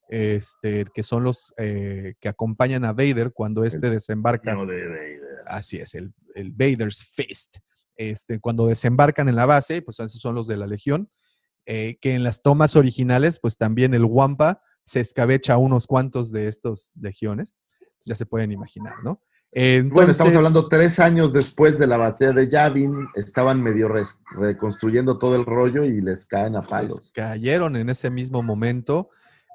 este, que son los eh, que acompañan a Vader cuando este desembarca. No de Vader. Así es, el, el Vader's Fist. Este, cuando desembarcan en la base, pues esos son los de la Legión, eh, que en las tomas originales, pues también el Wampa se escabecha a unos cuantos de estos legiones. Ya se pueden imaginar, ¿no? Bueno, estamos hablando tres años después de la batalla de Yavin, estaban medio res- reconstruyendo todo el rollo y les caen a palos. cayeron en ese mismo momento.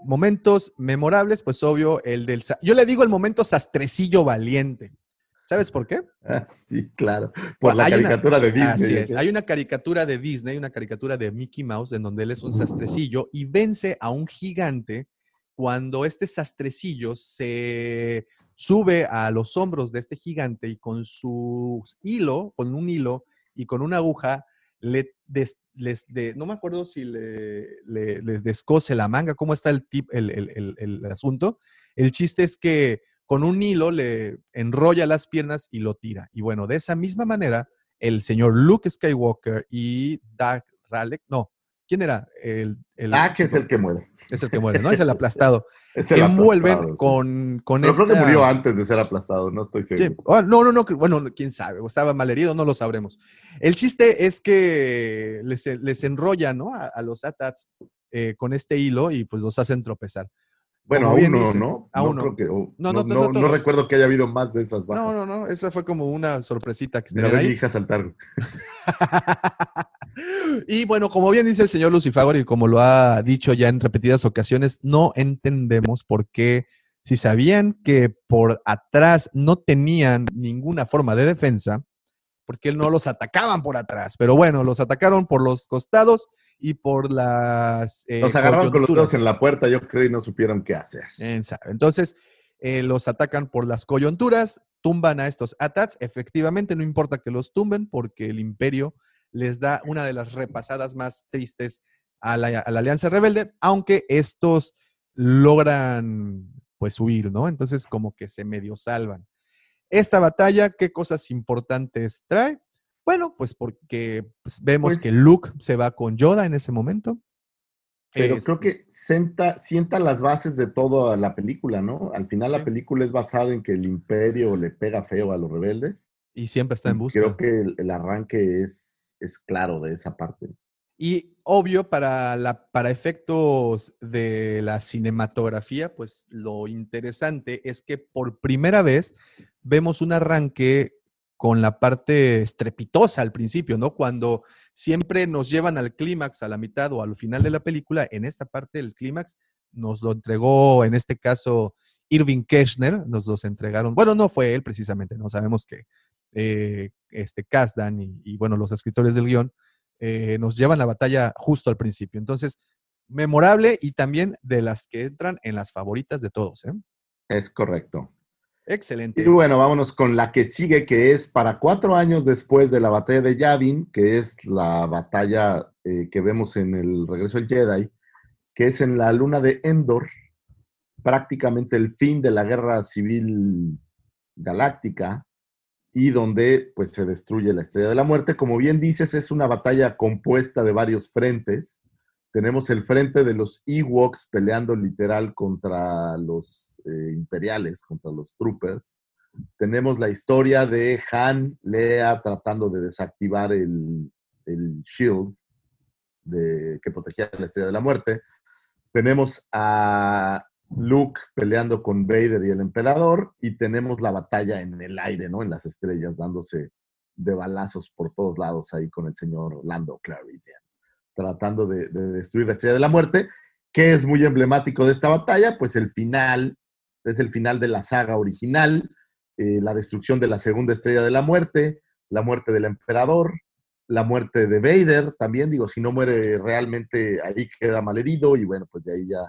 Momentos memorables, pues obvio, el del... Yo le digo el momento sastrecillo valiente. ¿Sabes por qué? Ah, sí, claro. Por la una- caricatura de Disney. Así es. ¿ok? Hay una caricatura de Disney, una caricatura de Mickey Mouse, en donde él es un sastrecillo y vence a un gigante cuando este sastrecillo se sube a los hombros de este gigante y con su hilo, con un hilo y con una aguja, le les de- no me acuerdo si le, le- les descose la manga, cómo está el asunto. El chiste es que con un hilo le enrolla las piernas y lo tira. Y bueno, de esa misma manera, el señor Luke Skywalker y Dark Ralek, no, ¿quién era? El, el- Ah, que es el que muere. es el que muere, ¿no? Es el aplastado. Es el envuelven aplastado, sí. con, con creo que murió antes de ser aplastado, no estoy Sí, seguro. ah, no, no, no, bueno, quién sabe, o estaba mal herido, no lo sabremos. El chiste es que les, les enrolla, ¿no? A, a los ATATs eh, con este hilo y pues los hacen tropezar. Bueno, como a bien uno, dice, ¿no? a No creo que- No, no, no, no recuerdo que haya habido más de esas bajas. No, no, no, esa fue como una sorpresita que ahí. hija saltar. y bueno, como bien dice el señor Lucifagor y como lo ha dicho ya en repetidas ocasiones, no entendemos por qué, si sabían que por atrás no tenían ninguna forma de defensa, porque no los atacaban por atrás. Pero bueno, los atacaron por los costados y por las... eh, Los agarraron con los dedos en la puerta, yo creo, y no supieron qué hacer. Entonces, eh, los atacan por las coyunturas, tumban a estos ATATs. Efectivamente, no importa que los tumben porque el imperio les da una de las repasadas más tristes a la, a la Alianza Rebelde, aunque estos logran pues huir, ¿no? Entonces como que se medio salvan. Esta batalla, ¿qué cosas importantes trae? Bueno, pues porque pues, vemos Pues- que Luke se va con Yoda en ese momento. Pero Este, creo que sienta, sienta las bases de toda la película, ¿no? Al final la película es basada en que el imperio le pega feo a los rebeldes. Y siempre está en busca. Creo que el, el arranque es, es claro de esa parte. Y obvio, para, la, para efectos de la cinematografía, pues lo interesante es que por primera vez vemos un arranque con la parte estrepitosa al principio, ¿no? Cuando siempre nos llevan al clímax, a la mitad o al final de la película, en esta parte del clímax nos lo entregó, en este caso, Irving Kirchner, nos los entregaron, bueno, no fue él precisamente, no sabemos que eh, este Kasdan y, bueno, los escritores del guion eh, nos llevan la batalla justo al principio. Entonces, memorable y también de las que entran en las favoritas de todos. ¿eh? Es correcto. Excelente. Y bueno, vámonos con la que sigue, que es para cuatro años después de la batalla de Yavin, que es la batalla eh, que vemos en el regreso del Jedi, que es en la luna de Endor, prácticamente el fin de la guerra civil galáctica y donde pues se destruye la estrella de la muerte. Como bien dices, es una batalla compuesta de varios frentes. Tenemos el frente de los Ewoks peleando literal contra los eh, imperiales, contra los troopers. Tenemos la historia de Han, Lea tratando de desactivar el, el shield que protegía la estrella de la muerte. Tenemos a Luke peleando con Vader y el emperador, y tenemos la batalla en el aire, ¿no? En las estrellas, dándose de balazos por todos lados ahí con el señor Lando Calrissian, tratando de, de, destruir la estrella de la muerte, que es muy emblemático de esta batalla, pues el final, es el final de la saga original, eh, la destrucción de la segunda estrella de la muerte, la muerte del emperador, la muerte de Vader, también digo, si no muere realmente ahí queda malherido, y bueno, pues de ahí ya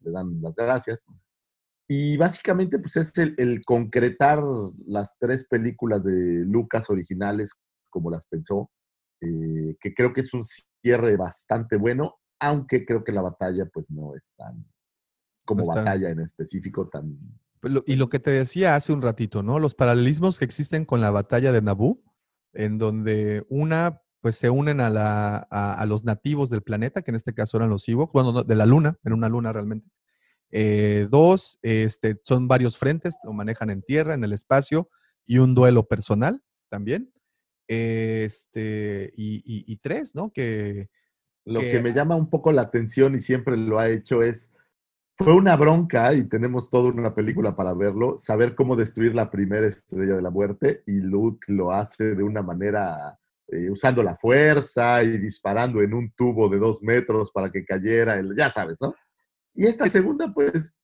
le dan las gracias. Y básicamente, pues es el, concretar las tres películas de Lucas originales como las pensó, eh, que creo que es un cierre bastante bueno, aunque creo que la batalla, pues no es tan, como no batalla en específico, tan... Pues Y lo que te decía hace un ratito, ¿no? Los paralelismos que existen con la batalla de Naboo, en donde una, pues se unen a, la, a, a, los nativos del planeta, que en este caso eran los Ewoks, bueno, de la luna, en una luna realmente. Eh, dos, este, son varios frentes, lo manejan en tierra, en el espacio, y un duelo personal también. Este, y, y, y tres, ¿no? Que, lo que, que me llama un poco la atención y siempre lo ha hecho es, fue una bronca y tenemos toda una película para verlo, saber cómo destruir la primera estrella de la muerte y Luke lo hace de una manera eh, usando la fuerza y disparando en un tubo de dos metros para que cayera, el, ya sabes, ¿no? Y esta segunda, pues,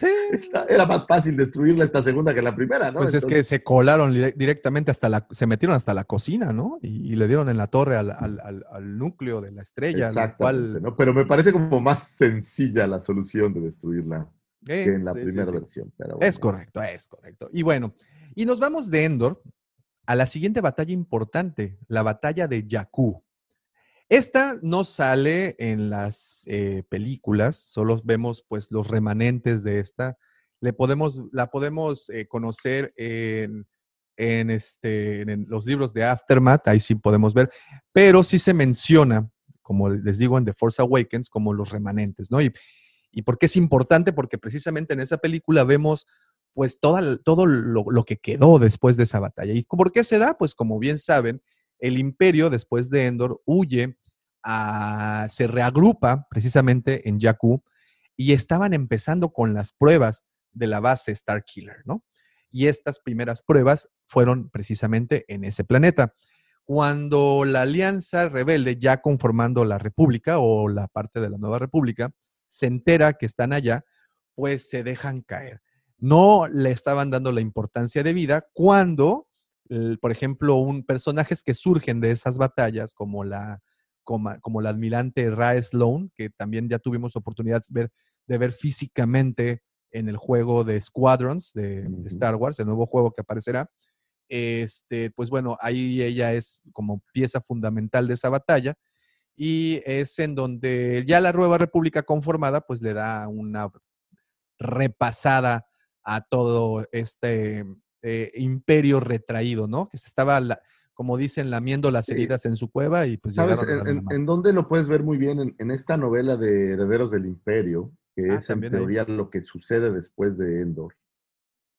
sí. esta, era más fácil destruirla esta segunda que la primera, ¿no? Pues Entonces, es que se colaron directamente hasta la, se metieron hasta la cocina, ¿no? Y, y le dieron en la torre al, al, al, al núcleo de la estrella. Exactamente, cual... ¿no? Pero me parece como más sencilla la solución de destruirla que en la sí, primera sí, versión. Pero bueno, es correcto, es correcto. Y bueno, y nos vamos de Endor a la siguiente batalla importante, la batalla de Jakku. Esta no sale en las eh, películas, solo vemos pues los remanentes de esta. Le podemos, la podemos eh, conocer en, este, en los libros de Aftermath, ahí sí podemos ver, pero sí se menciona, como les digo en The Force Awakens, como los remanentes, ¿no? Y, y por qué es importante, porque precisamente en esa película vemos pues toda, todo lo, lo, que quedó después de esa batalla. ¿Y por qué se da? Pues como bien saben, el imperio después de Endor huye, a, se reagrupa precisamente en Jakku y estaban empezando con las pruebas de la base Starkiller, ¿no? Y estas primeras pruebas fueron precisamente en ese planeta. Cuando la Alianza Rebelde, ya conformando la República o la parte de la Nueva República, se entera que están allá, pues se dejan caer. No le estaban dando la importancia de vida cuando por ejemplo, un, personajes que surgen de esas batallas, como la, como, como la admirante Rae Sloan, que también ya tuvimos oportunidad de ver, de ver físicamente en el juego de Squadrons de, de, Star Wars, el nuevo juego que aparecerá. Este, pues bueno, ahí ella es como pieza fundamental de esa batalla y es en donde ya la Nueva República conformada pues le da una repasada a todo este eh, imperio retraído, ¿no? Que se estaba, la, como dicen, lamiendo las heridas sí. en su cueva y pues ¿Sabes en, en, en, dónde lo puedes ver muy bien? En, en, esta novela de Herederos del Imperio, que ah, es en teoría hay. lo que sucede después de Endor,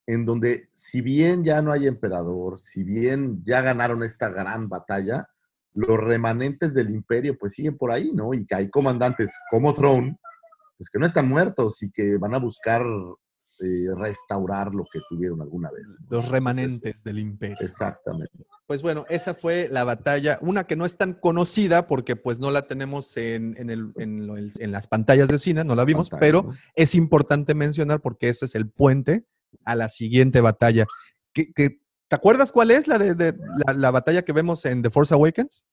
en donde si bien ya no hay emperador, si bien ya ganaron esta gran batalla, los remanentes del imperio pues siguen por ahí, ¿no? Y que hay comandantes como Throne, pues que no están muertos y que van a buscar eh, restaurar lo que tuvieron alguna vez. ¿no? Los Entonces, remanentes del imperio. Exactamente. Pues bueno, esa fue la batalla, una que no es tan conocida porque pues no la tenemos en, en el- en lo- en las pantallas de cine, no la vimos, Pantalla, pero ¿no? es importante mencionar porque ese es el puente a la siguiente batalla. ¿Qué- qué- ¿Te acuerdas cuál es la, de, de- la, la batalla que vemos en The Force Awakens?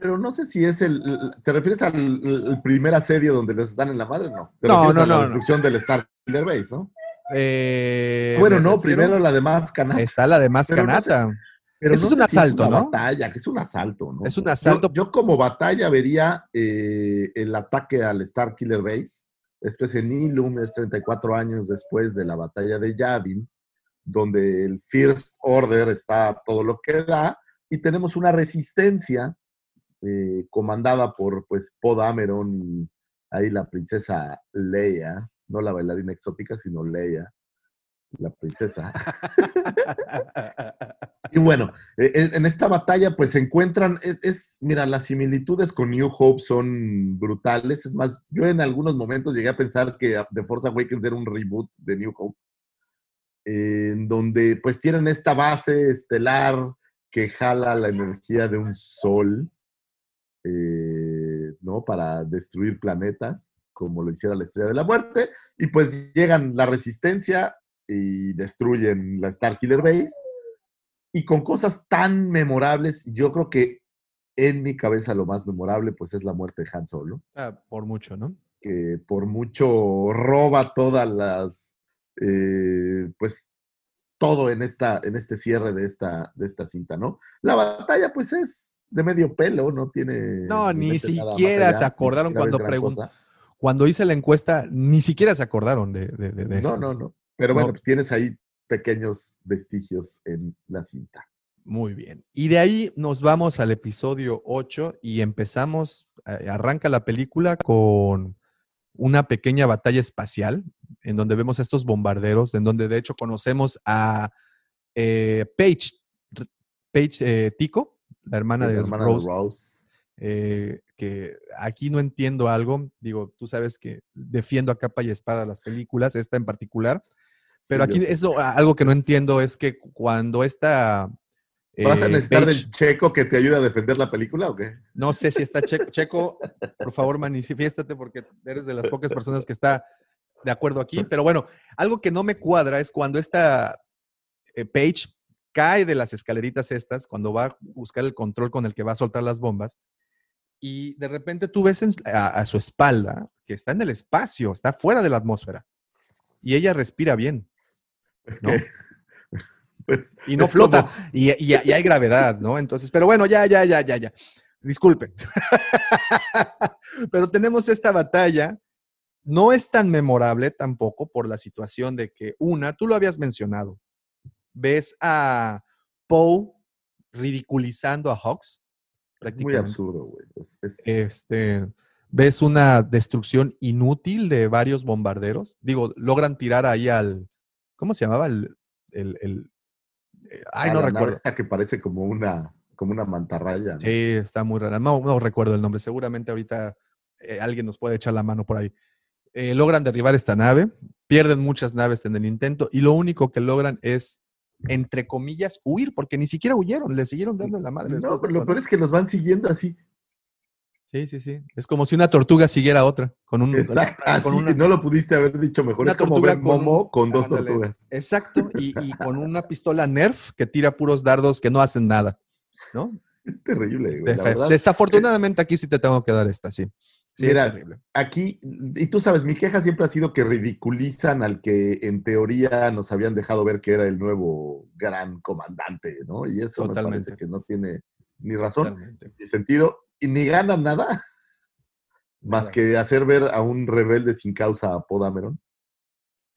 Pero no sé si es el. ¿Te refieres al el primer asedio donde les dan en la madre? No. ¿Te No, no, a la no, no. destrucción del Star Killer Base, ¿no? Eh, bueno, no, refiero- primero la de Mascanata. Está la de más Pero no sé- canata. Pero Eso no es un sé si asalto, una ¿no? batalla, que es un asalto, ¿no? Es un asalto. Yo, como batalla vería eh, el ataque al Star Killer Base. Esto es en Ilum, es 34 años después de la batalla de Yavin, donde el First Order está todo lo que da, y tenemos una resistencia eh, comandada por pues Poe Dameron y ahí la princesa Leia, no la bailarina exótica, sino Leia, la princesa. Y bueno, eh, en, en esta batalla pues se encuentran, es, es- mira, las similitudes con New Hope son brutales. Es más, yo en algunos momentos llegué a pensar que The Force Awakens era un reboot de New Hope, en donde pues tienen esta base estelar que jala la energía de un sol, eh, ¿no? Para destruir planetas, como lo hiciera la Estrella de la Muerte, y pues llegan la resistencia y destruyen la Star Killer Base y con cosas tan memorables, yo creo que en mi cabeza lo más memorable pues es la muerte de Han Solo, Ah, por mucho, ¿no? que por mucho roba todas las, eh, pues todo en, esta, en este cierre de esta, de esta cinta, ¿no? La batalla pues es de medio pelo, no tiene... No, ni siquiera se acordaron cuando gran pregun- cosa. Cuando hice la encuesta, ni siquiera se acordaron de, de, de- de No, no, no. Pero bueno, No. pues tienes ahí pequeños vestigios en la cinta. Muy bien. Y de ahí nos vamos al episodio 8 y empezamos, eh, arranca la película con una pequeña batalla espacial en donde vemos a estos bombarderos, en donde de hecho conocemos a eh, Paige, Paige eh, Tico, la hermana, Sí, de, la hermana Rose, de Rose. Eh, que aquí no entiendo algo. Digo, tú sabes que defiendo a capa y espada las películas, esta en particular. Pero Sí, aquí es algo que no entiendo es que cuando esta... ¿Vas a eh, necesitar Paige- del checo que te ayude a defender la película o qué? no sé si está Checo. Checo, por favor, manifiéstate porque eres de las pocas personas que está de acuerdo aquí. Pero bueno, algo que no me cuadra es cuando esta eh, Paige cae de las escaleritas estas, cuando va a buscar el control con el que va a soltar las bombas, y de repente tú ves en- a, a su espalda que está en el espacio, está fuera de la atmósfera, y ella respira bien. Es ¿No? que, pues, Y no flota. como- Y, y- y hay gravedad, ¿no? Entonces, pero bueno, ya, ya, ya, ya, ya. Disculpen. pero tenemos esta batalla. No es tan memorable tampoco por la situación de que, una, tú lo habías mencionado, ves a Poe ridiculizando a Hawks. Muy absurdo, güey. Es- es- Este, ves una destrucción inútil de varios bombarderos. Digo, logran tirar ahí al. ¿Cómo se llamaba? El. el- el- eh, ay, no recuerdo. Esta que parece como una, como una mantarraya. ¿no? Sí, está muy rara. No, no recuerdo el nombre. Seguramente ahorita eh, alguien nos puede echar la mano por ahí. Eh, logran derribar esta nave, pierden muchas naves en el intento y lo único que logran es, entre comillas, huir, porque ni siquiera huyeron, le siguieron dando la madre. No, pero lo peor es que los van siguiendo así. Sí, sí, sí. Es como si una tortuga siguiera a otra. Con un, Exacto. Así, con una- no lo pudiste haber dicho mejor. Es como ver con Momo con dos Ándale. tortugas. Exacto, y, y con una pistola Nerf que tira puros dardos que no hacen nada, ¿no? Es terrible, güey. La Defa- verdad. Desafortunadamente aquí sí te tengo que dar esta, sí. Sí, Mira, es terrible. aquí, y tú sabes, mi queja siempre ha sido que ridiculizan al que en teoría nos habían dejado ver que era el nuevo gran comandante, ¿no? Y eso me Totalmente. parece que no tiene ni razón Totalmente. ni sentido y ni ganan nada más que hacer ver a un rebelde sin causa a Poe Dameron.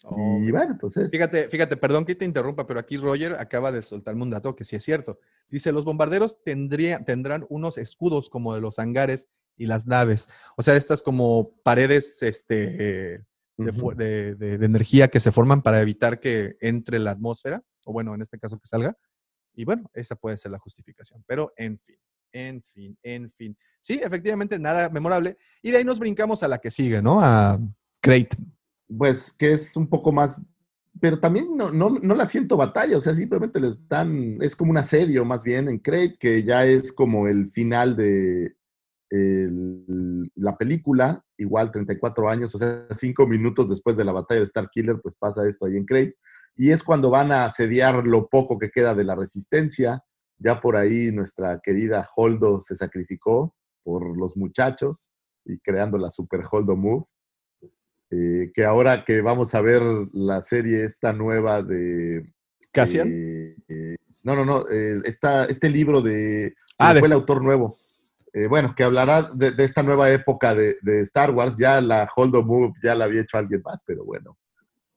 Oh, y bueno, pues es. Fíjate, fíjate, perdón que te interrumpa, pero aquí Roger acaba de soltarme un dato que sí es cierto. Dice, los bombarderos tendría, tendrán unos escudos como de los hangares y las naves. O sea, estas como paredes este, eh, de, fu- Ujú. de- de- de energía que se forman para evitar que entre la atmósfera, o bueno, en este caso que salga. Y bueno, esa puede ser la justificación. Pero, en fin. En fin, en fin. Sí, efectivamente, nada memorable. Y de ahí nos brincamos a la que sigue, ¿no? A Crate. Pues que es un poco más, pero también no, no, no la siento batalla, o sea, simplemente les dan, es como un asedio más bien en Crate, que ya es como el final de el- la película, igual 34 años, o sea, cinco minutos después de la batalla de Starkiller, pues pasa esto ahí en Crate. Y es cuando van a asediar lo poco que queda de la resistencia. Ya por ahí nuestra querida Holdo se sacrificó por los muchachos y creando la Super Holdo Move. Eh, que ahora que vamos a ver la serie esta nueva de... ¿Cassian? eh, eh, no, no, no, esta- este libro de... Ah, de- fue el autor nuevo. Eh, bueno, que hablará de, de esta nueva época de, de Star Wars. Ya la Holdo Move ya la había hecho alguien más, pero bueno.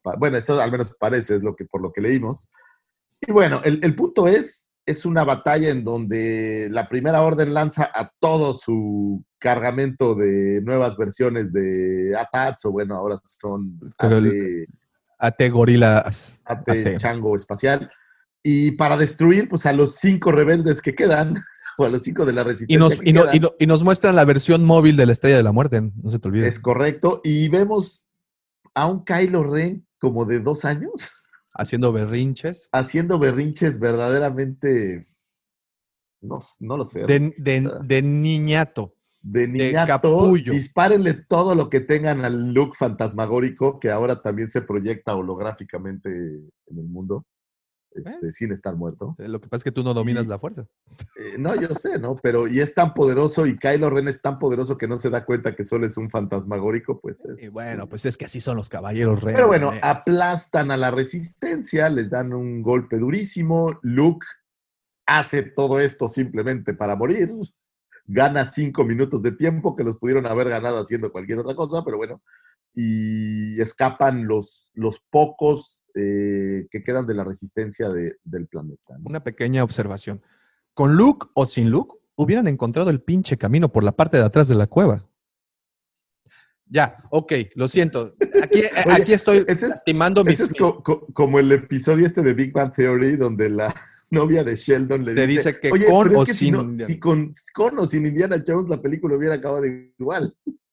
Pa- Bueno, eso al menos parece, es lo que, por lo que leímos. Y bueno, el, el punto es, es una batalla en donde la primera orden lanza a todo su cargamento de nuevas versiones de ATATS, o bueno, ahora son AT, AT Gorilas. AT AT. Chango Espacial. Y para destruir pues, a los cinco rebeldes que quedan, o a los cinco de la Y resistencia. nos, y, no- quedan. y no- y nos muestran la versión móvil de la Estrella de la Muerte, no se te olvide. Es correcto. Y vemos a un Kylo Ren como de dos años Haciendo berrinches. haciendo berrinches verdaderamente. No, no lo sé. De, de- de niñato. de niñato, capullo. dispárenle todo lo que tengan al look fantasmagórico que ahora también se proyecta holográficamente en el mundo, este, ¿Ves? sin estar muerto. Eh, Lo que pasa es que tú no dominas Y- la fuerza. Eh, no, yo sé, ¿no? Pero y es tan poderoso y Kylo Ren es tan poderoso que no se da cuenta que solo es un fantasmagórico, pues es... Y bueno, pues es que así son los caballeros reyes. Pero bueno, eh. aplastan a la resistencia, les dan un golpe durísimo. Luke hace todo esto simplemente para morir. Gana cinco minutos de tiempo que los pudieron haber ganado haciendo cualquier otra cosa, pero bueno. Y escapan los, los pocos eh, que quedan de la resistencia de- del planeta. ¿no? Una pequeña observación. Con Luke o sin Luke, hubieran encontrado el pinche camino por la parte de atrás de la cueva. Ya, ok, lo siento. Aquí, aquí estoy ese es- lastimando mis, Ese es mis- co- co- como el episodio este de Big Bang Theory, donde la novia de Sheldon le Te dice, dice que Oye, con es o si sin no- Indiana". si con, con o sin Indiana Jones la película hubiera acabado igual.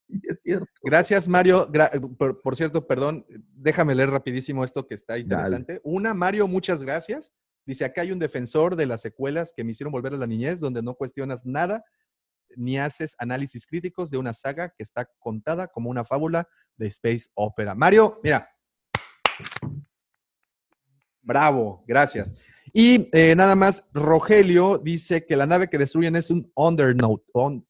Y es cierto. Gracias, Mario. Gra- por, por cierto, perdón, déjame leer rapidísimo esto que está interesante. Una, Mario, muchas gracias. Dice, acá hay un defensor de las secuelas que me hicieron volver a la niñez, donde no cuestionas nada ni haces análisis críticos de una saga que está contada como una fábula de space opera. Mario, mira. Bravo, gracias. Y eh, nada más, Rogelio dice que la nave que destruyen es un undernote. on-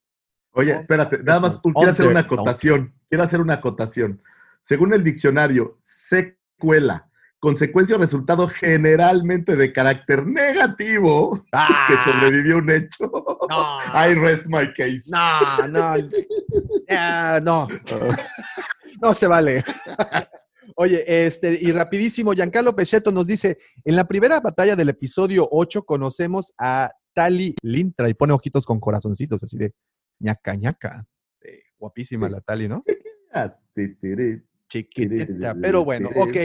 Oye, espérate, nada más quiero hacer una acotación. Quiero hacer una acotación. Según el diccionario, secuela, consecuencia o resultado generalmente de carácter negativo que sobrevivió un hecho. No. I rest my case. No, no. Ah, no. No se vale. Oye, este, y rapidísimo, Giancarlo Pechetto nos dice, en la primera batalla del episodio 8 conocemos a Tali Lintra y pone ojitos con corazoncitos, así de ñaca, ñaca. Eh, guapísima la Tali, ¿no? Chiquitita, pero bueno, ok.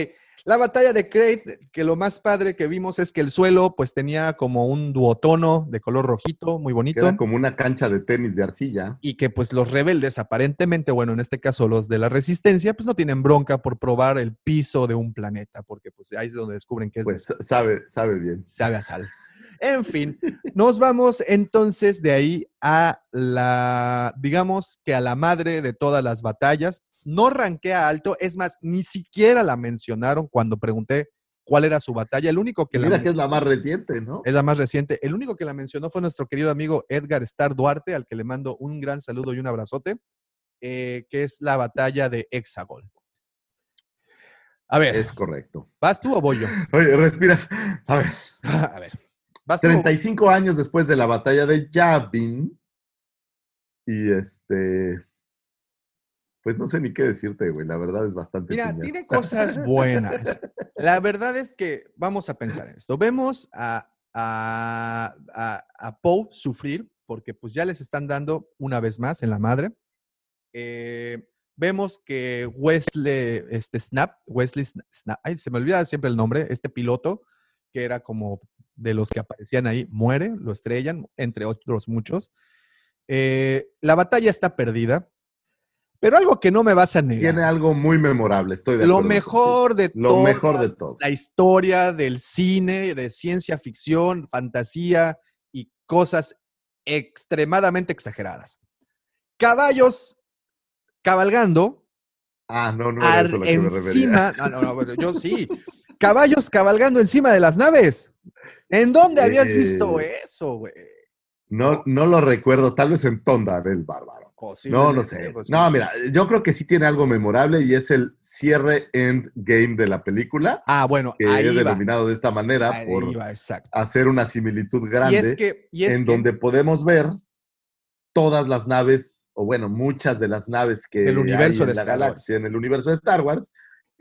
La batalla de Crate, que lo más padre que vimos es que el suelo pues tenía como un duotono de color rojito, muy bonito. Era como una cancha de tenis de arcilla. y que pues los rebeldes aparentemente, bueno, en este caso los de la resistencia, pues no tienen bronca por probar el piso de un planeta, porque pues ahí es donde descubren que es de Pues sabe, sabe bien. sabe a sal. En fin, nos vamos entonces de ahí a la, digamos que a la madre de todas las batallas. No ranquea alto, es más, ni siquiera la mencionaron cuando pregunté cuál era su batalla. El único que la Mira men- que es la más reciente, ¿no? es la más reciente. El único que la mencionó fue nuestro querido amigo Edgar Star Duarte, al que le mando un gran saludo y un abrazote, eh, que es la batalla de Hexagol. A ver, Es correcto. ¿vas tú o voy yo? Oye, respiras. A ver, A ver, ¿vas tú o- 35 años después de la batalla de Yavin. Y este. Pues no sé ni qué decirte, güey. La verdad es bastante. Mira, piñata. tiene cosas buenas. La verdad es que vamos a pensar en esto. Vemos a, a, a- a Poe sufrir porque pues ya les están dando una vez más en la madre. Eh, vemos que Wesley, este Snap, Wesley Sna- Snap, ay, se me olvida siempre el nombre, este piloto que era como de los que aparecían ahí muere, lo estrellan, entre otros muchos. Eh, la batalla está perdida, pero algo que no me vas a negar. Tiene algo muy memorable, estoy de lo acuerdo. mejor de Lo todas mejor de todo. La historia del cine, de ciencia ficción, fantasía y cosas extremadamente exageradas. Caballos cabalgando Ah, no, no era eso a lo que me refería. encima. No, no, no, yo sí. Caballos cabalgando encima de las naves. ¿En dónde habías Eh, visto eso, güey? No, no lo recuerdo, tal vez en Tonda del Bárbaro. No, no sé. Pues, No, mira, yo creo que sí tiene algo memorable y es el cierre endgame de la película, Ah, bueno, que ahí es denominado de esta manera Ahí por hacer una similitud grande Y es que, y es en que- donde podemos ver todas las naves, o bueno, muchas de las naves que Del universo hay en de la Star Wars. galaxia, en el universo de Star Wars,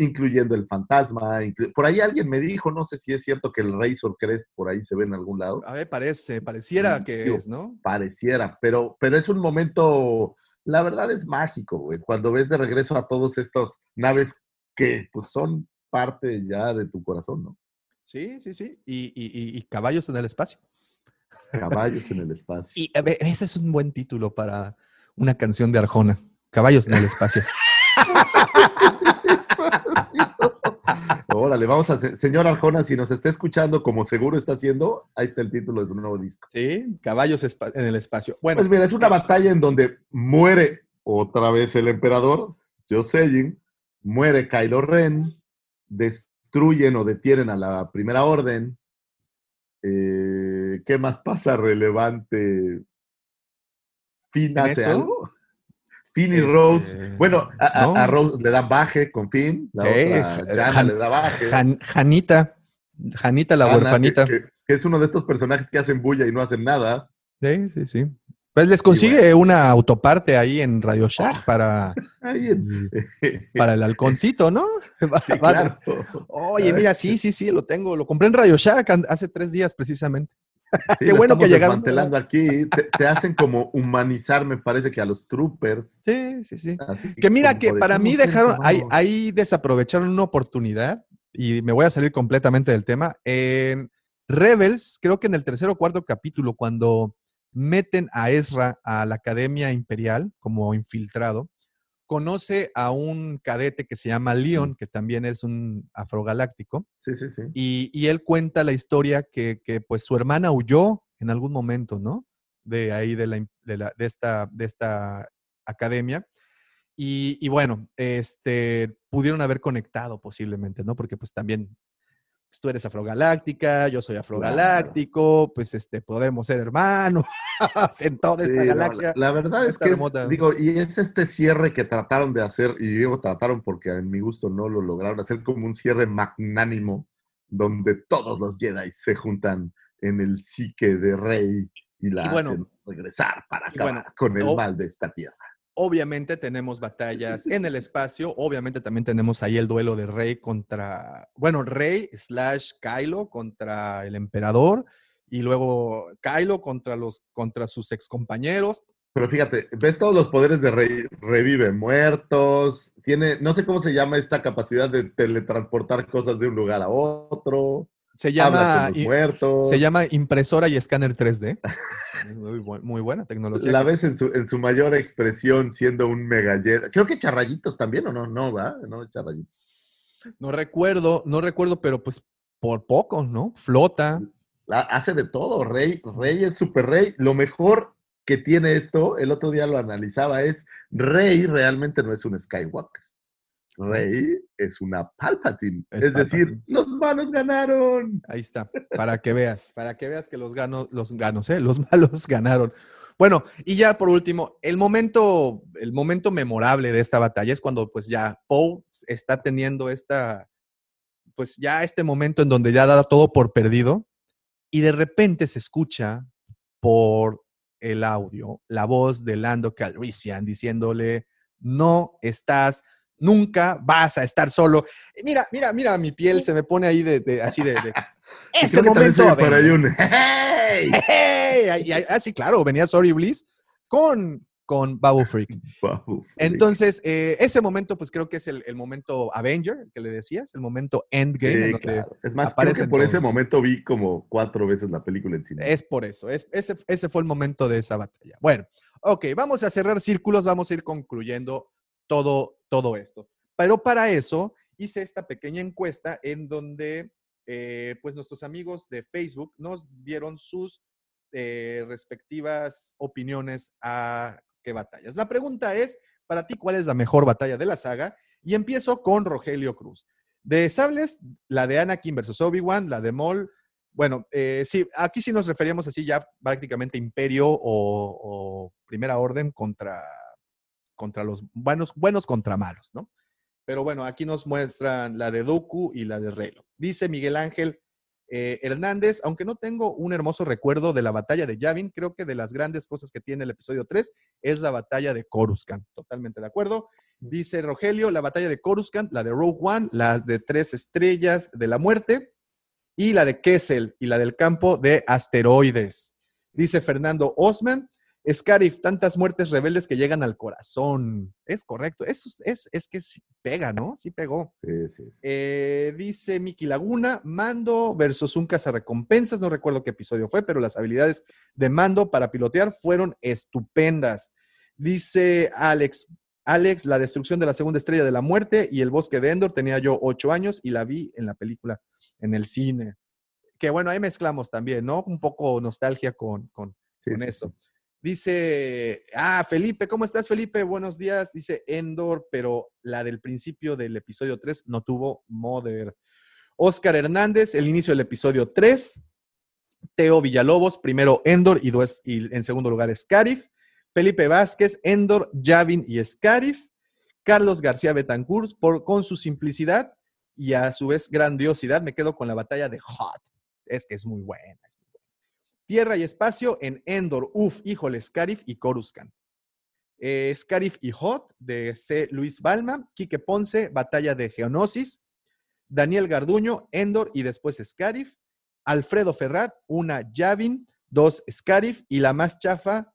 incluyendo el fantasma. inclu- por ahí alguien me dijo, no sé si es cierto que el Razor Crest por ahí se ve en algún lado. a ver, parece, pareciera Mm, que digo, es, ¿no? pareciera, pero, pero es un momento, la verdad es mágico, güey, cuando ves de regreso a todos estos naves que pues son parte ya de tu corazón, ¿no? Sí, sí, sí. Y, y- y- y caballos en el espacio. Caballos en el espacio. Y a ver, ese es un buen título para una canción de Arjona. Caballos en el espacio. Órale, vamos a hacer, señor Arjona, si nos está escuchando, como seguro está haciendo, ahí está el título de su nuevo disco. Sí, caballos en el espacio. Bueno, Pues mira, es una batalla en donde muere otra vez el emperador, Jocelyn, muere Kylo Ren, destruyen o detienen a la primera orden. Eh, ¿Qué más pasa relevante? ¿Finn ¿En hace algo? Finn y Este, Rose. Bueno, a, a- no. a Rose le dan baje con Finn, la otra, Han- Jana le da baje. Jan- Janita, Janita la Ana, huerfanita. Que, que es uno de estos personajes que hacen bulla y no hacen nada. Sí, sí, sí. Pues les consigue una autoparte ahí en Radio Shack para, Ahí en- para el halconcito, ¿no? Sí, claro. Oye, mira, sí, sí, sí, lo tengo. Lo compré en Radio Shack hace tres días precisamente. Sí, Qué bueno que llegaron. aquí. Te, te hacen como humanizar, me parece que a los troopers. Sí, sí, sí. Así Que mira que para mí "Somos dejaron, ahí, humanos". ahí desaprovecharon una oportunidad y me voy a salir completamente del tema. En Rebels, creo que en el tercer o cuarto capítulo, cuando meten a Ezra a la Academia Imperial como infiltrado, conoce a un cadete que se llama Leon, que también es un afrogaláctico, Sí, sí, sí. y, y él cuenta la historia que, que, pues su hermana huyó en algún momento, ¿no? De ahí, de, la, im- de, la- de esta, de esta academia. Y, y bueno, este, pudieron haber conectado posiblemente, ¿no? Porque pues también pues, tú eres afrogaláctica, yo soy afrogaláctico, pues este, podemos ser hermanos en toda esta Sí, galaxia. la, la verdad es que es, digo, y es este cierre que trataron de hacer, y digo trataron porque en mi gusto no lo lograron hacer como un cierre magnánimo, donde todos los Jedi se juntan en el psique de Rey y la Y bueno, hacen regresar para acabar bueno, con el mal de esta tierra. Obviamente tenemos batallas en el espacio, obviamente también tenemos ahí el duelo de Rey contra, bueno, Rey slash Kylo contra el emperador y luego Kylo contra los contra sus excompañeros. Pero fíjate, ves todos los poderes de Rey, revive muertos, tiene, no sé cómo se llama esta capacidad de teletransportar cosas de un lugar a otro, Se llama con los se llama impresora y escáner 3D. Muy, bu- muy buena tecnología. La ves en su, en su mayor expresión siendo un megallet. Creo que charrayitos también, ¿o no? No, va, no, charrayitos. No recuerdo, no recuerdo, pero pues por poco, ¿no? Flota. La- hace de todo, Rey. Rey es super Rey. Lo mejor que tiene esto, el otro día lo analizaba, es Rey realmente no es un Skywalker. Rey es una Palpatine. Es Es, decir, los malos ganaron. Ahí está, para que veas, para que veas que los ganos, los ganos, ¿eh? Los malos ganaron. Bueno, y ya por último, el momento, el momento memorable de esta batalla es cuando pues ya Poe está teniendo esta, pues ya este momento en donde ya da todo por perdido y de repente se escucha por el audio la voz de Lando Calrissian diciéndole, no estás, nunca vas a estar solo. Mira, mira, mira, mi piel se me pone ahí de, de- así de... ese momento... Avengers. un ¡Hey! ¡Hey! Ah, sí, claro, venía Sorry Bliss con con Babu Freak. Wow. Entonces, eh, ese momento, pues creo que es el, el momento Avenger, que le decías, el momento Endgame. en Sí, donde claro. Es más, creo que por ese momento vi como cuatro veces la película en cine. Es por eso, es, ese, ese fue el momento de esa batalla. Bueno, ok, vamos a cerrar círculos, vamos a ir concluyendo todo, todo esto. Pero para eso hice esta pequeña encuesta en donde eh, pues nuestros amigos de Facebook nos dieron sus eh, respectivas opiniones a qué batallas. La pregunta es, para ti, ¿cuál es la mejor batalla de la saga? Y empiezo con Rogelio Cruz. De sables, la de Anakin versus Obi-Wan, la de Maul, bueno, eh, sí, aquí sí nos referíamos así ya prácticamente Imperio o, o Primera Orden contra, contra los buenos, buenos contra malos, ¿no? Pero bueno, aquí nos muestran la de Doku y la de Reylo. Dice Miguel Ángel eh, Hernández, aunque no tengo un hermoso recuerdo de la batalla de Yavin, creo que de las grandes cosas que tiene el episodio 3 es la batalla de Coruscant. Totalmente de acuerdo. Dice Rogelio, la batalla de Coruscant, la de Rogue One, la de tres estrellas de la muerte y la de Kessel y la del campo de asteroides. Dice Fernando Osman, Scarif, tantas muertes rebeldes que llegan al corazón. Es correcto, eso es, es, es que sí pega, ¿no? Sí pegó. Sí, sí, sí. Eh, dice Miki Laguna, Mando versus un cazarrecompensas, no recuerdo qué episodio fue, pero las habilidades de Mando para pilotear fueron estupendas. Dice Alex, Alex, la destrucción de la segunda estrella de la muerte y el bosque de Endor, tenía yo ocho años y la vi en la película, en el cine. Que bueno, ahí mezclamos también, ¿no? Un poco nostalgia con, con, Sí, con eso. Dice, ah, Felipe, ¿cómo estás, Felipe? Buenos días. Dice Endor, pero la del principio del episodio 3 no tuvo Mother. Oscar Hernández, el inicio del episodio 3. Teo Villalobos, primero Endor y, dos- y en segundo lugar Scarif. Felipe Vázquez, Endor, Javin y Scarif. Carlos García Betancourt, por, con su simplicidad y a su vez grandiosidad, me quedo con la batalla de Hot. Es que es muy buena. Tierra y espacio en Endor, uf, híjole, Scarif y Coruscant. Eh, Scarif y Hot de C. Luis Balma. Quique Ponce, batalla de Geonosis. Daniel Garduño, Endor y después Scarif. Alfredo Ferrat, una Yavin, dos Scarif y la más chafa,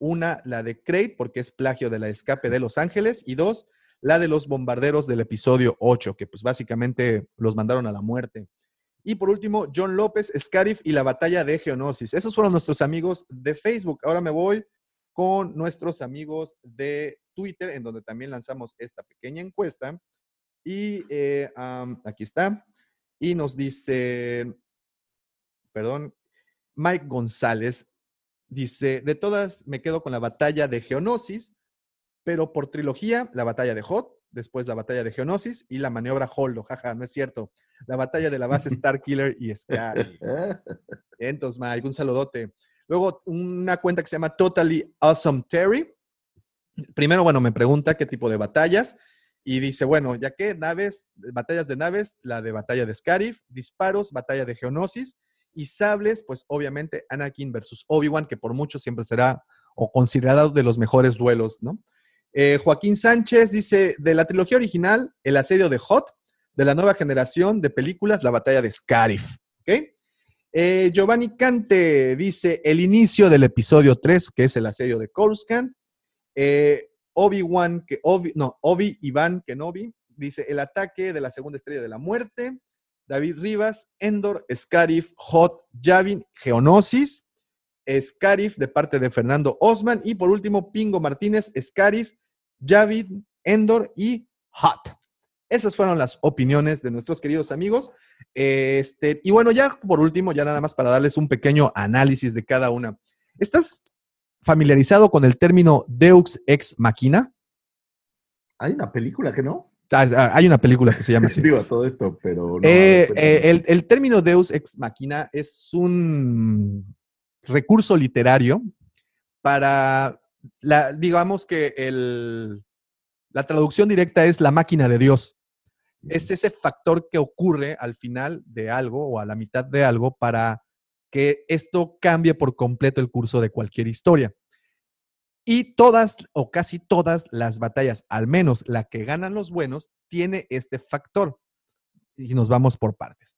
una la de Crate, porque es plagio de la escape de Los Ángeles, y dos, la de los bombarderos del episodio 8, que pues básicamente los mandaron a la muerte. Y por último, John López, Scarif y la batalla de Geonosis. Esos fueron nuestros amigos de Facebook. Ahora me voy con nuestros amigos de Twitter, en donde también lanzamos esta pequeña encuesta. Y eh, aquí está. Y nos dice, perdón, Mike González dice, de todas me quedo con la batalla de Geonosis, pero por trilogía, la batalla de Hot, después la batalla de Geonosis y la maniobra Holdo. Jaja, no es cierto. La batalla de la base Starkiller y Sky. Entonces, Mike, un saludote. Luego, una cuenta que se llama Totally Awesome Terry. Primero, bueno, me pregunta qué tipo de batallas. Y dice, bueno, ya que naves, batallas de naves, la de batalla de Scarif, disparos, batalla de Geonosis, y sables, pues obviamente Anakin versus Obi-Wan, que por mucho siempre será o considerado de los mejores duelos, ¿no? Eh, Joaquín Sánchez dice, de la trilogía original, El asedio de Hot, de la nueva generación de películas, la batalla de Scarif, ¿ok? Eh, Giovanni Cante dice, el inicio del episodio 3, que es el asedio de Coruscant, eh, Obi-Wan, que Obi, no, Obi Iván Kenobi, dice el ataque de la segunda estrella de la muerte. David Rivas, Endor, Scarif, Hot, Yavin, Geonosis, Scarif de parte de Fernando Osman y por último Pingo Martínez, Scarif, Yavin, Endor y Hot. Esas fueron las opiniones de nuestros queridos amigos. Este, y bueno, ya por último, ya nada más para darles un pequeño análisis de cada una. ¿Estás familiarizado con el término Deux ex machina? Hay una película que no. Ah, ah, Hay una película que se llama así. Digo todo esto, pero no. Eh, eh, el, el término Deus ex machina es un recurso literario para, la, digamos que el, la traducción directa es la máquina de Dios. Es ese factor que ocurre al final de algo o a la mitad de algo para que esto cambie por completo el curso de cualquier historia. Y todas o casi todas las batallas, al menos la que ganan los buenos, tiene este factor. Y nos vamos por partes.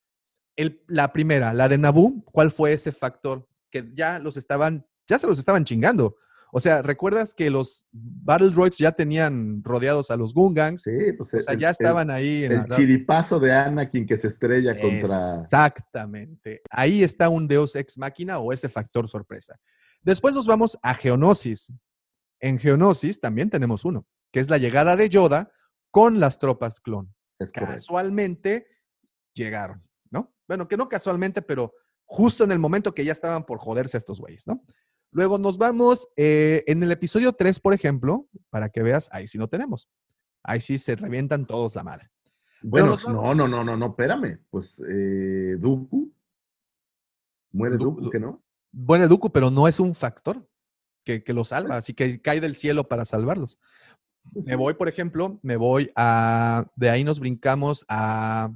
El- la primera, la de Naboo, ¿cuál fue ese factor? Que ya los estaban, ya se los estaban chingando. O sea, ¿recuerdas que los Battle Droids ya tenían rodeados a los Gungangs? Sí, pues O sea, el- ya el- estaban ahí en El, la- chiripazo de Anakin que se estrella contra. Exactamente. Ahí está un Deus Ex Máquina o ese factor sorpresa. Después nos vamos a Geonosis. En Geonosis también tenemos uno, que es la llegada de Yoda con las tropas clon. Es correcto. Casualmente llegaron, ¿no? Bueno, que no casualmente, pero justo en el momento que ya estaban por joderse estos güeyes, ¿no? Luego nos vamos eh, en el episodio 3, por ejemplo, para que veas, ahí sí no tenemos. Ahí sí se revientan todos la madre. Bueno, no, no, no, no, no, espérame. Pues eh, Dooku. Muere Du- Dooku, Du- que no. Bueno, Dooku, pero no es un factor que, que lo salva, así que cae del cielo para salvarlos. Me voy, por ejemplo, me voy a. De ahí nos brincamos a.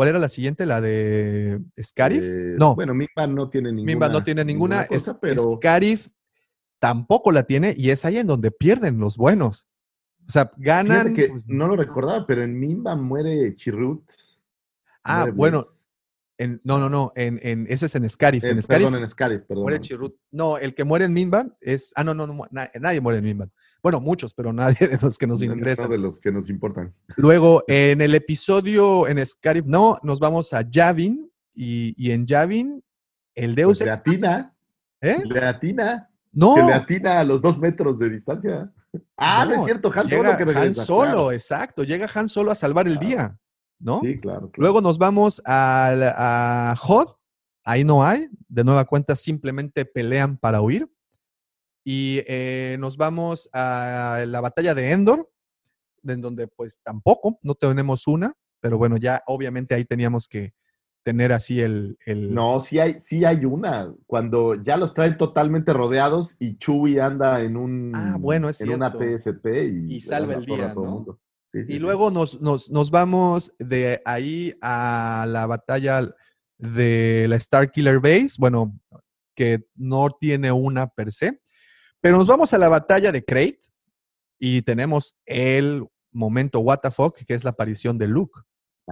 ¿Cuál era la siguiente? ¿La de Scarif? Eh, no, Bueno, Mimba no tiene ninguna. Mimba no tiene ninguna. cosa, pero Scarif tampoco la tiene y es ahí en donde pierden los buenos. O sea, ganan. que pues, no lo recordaba, pero en Mimba muere Chirrut. ah, muere bueno. En- no, no, no. En, en- ese es en Scarif. Eh, en Scarif perdón, en Scarif, perdón. muere Chirrut. No, el que muere en Minban es. Ah, no, no, no na- nadie muere en Minban. Bueno, muchos, pero nadie de los que nos No, no, de los que nos importan. Luego, en el episodio en Scarif, no, nos vamos a Yavin y, y en Yavin, el Deus Pues le Ex- atina, ¿eh? le atina, No, que le atina a los dos metros de distancia. Ah, no, No, es cierto, Han Solo que Han regresa. Solo, claro. exacto, llega Han Solo a salvar el día, ¿no? Sí, claro. claro. Luego nos vamos al- a Hod, ahí no hay, de nueva cuenta simplemente pelean para huir. Y eh, nos vamos a la batalla de Endor, en donde pues tampoco, no tenemos una, pero bueno, ya obviamente ahí teníamos que tener así el... el No, sí hay, sí hay una. Cuando ya los traen totalmente rodeados y Chewie anda en un Ah, bueno, es en una. PSP y, Y salva el día, todo el ¿no? Mundo. Sí, sí, Y luego nos, nos, nos vamos de ahí a la batalla de la Star Killer Base, bueno, que no tiene una per se, pero nos vamos a la batalla de Crate y tenemos el momento what the fuck, que es la aparición de Luke.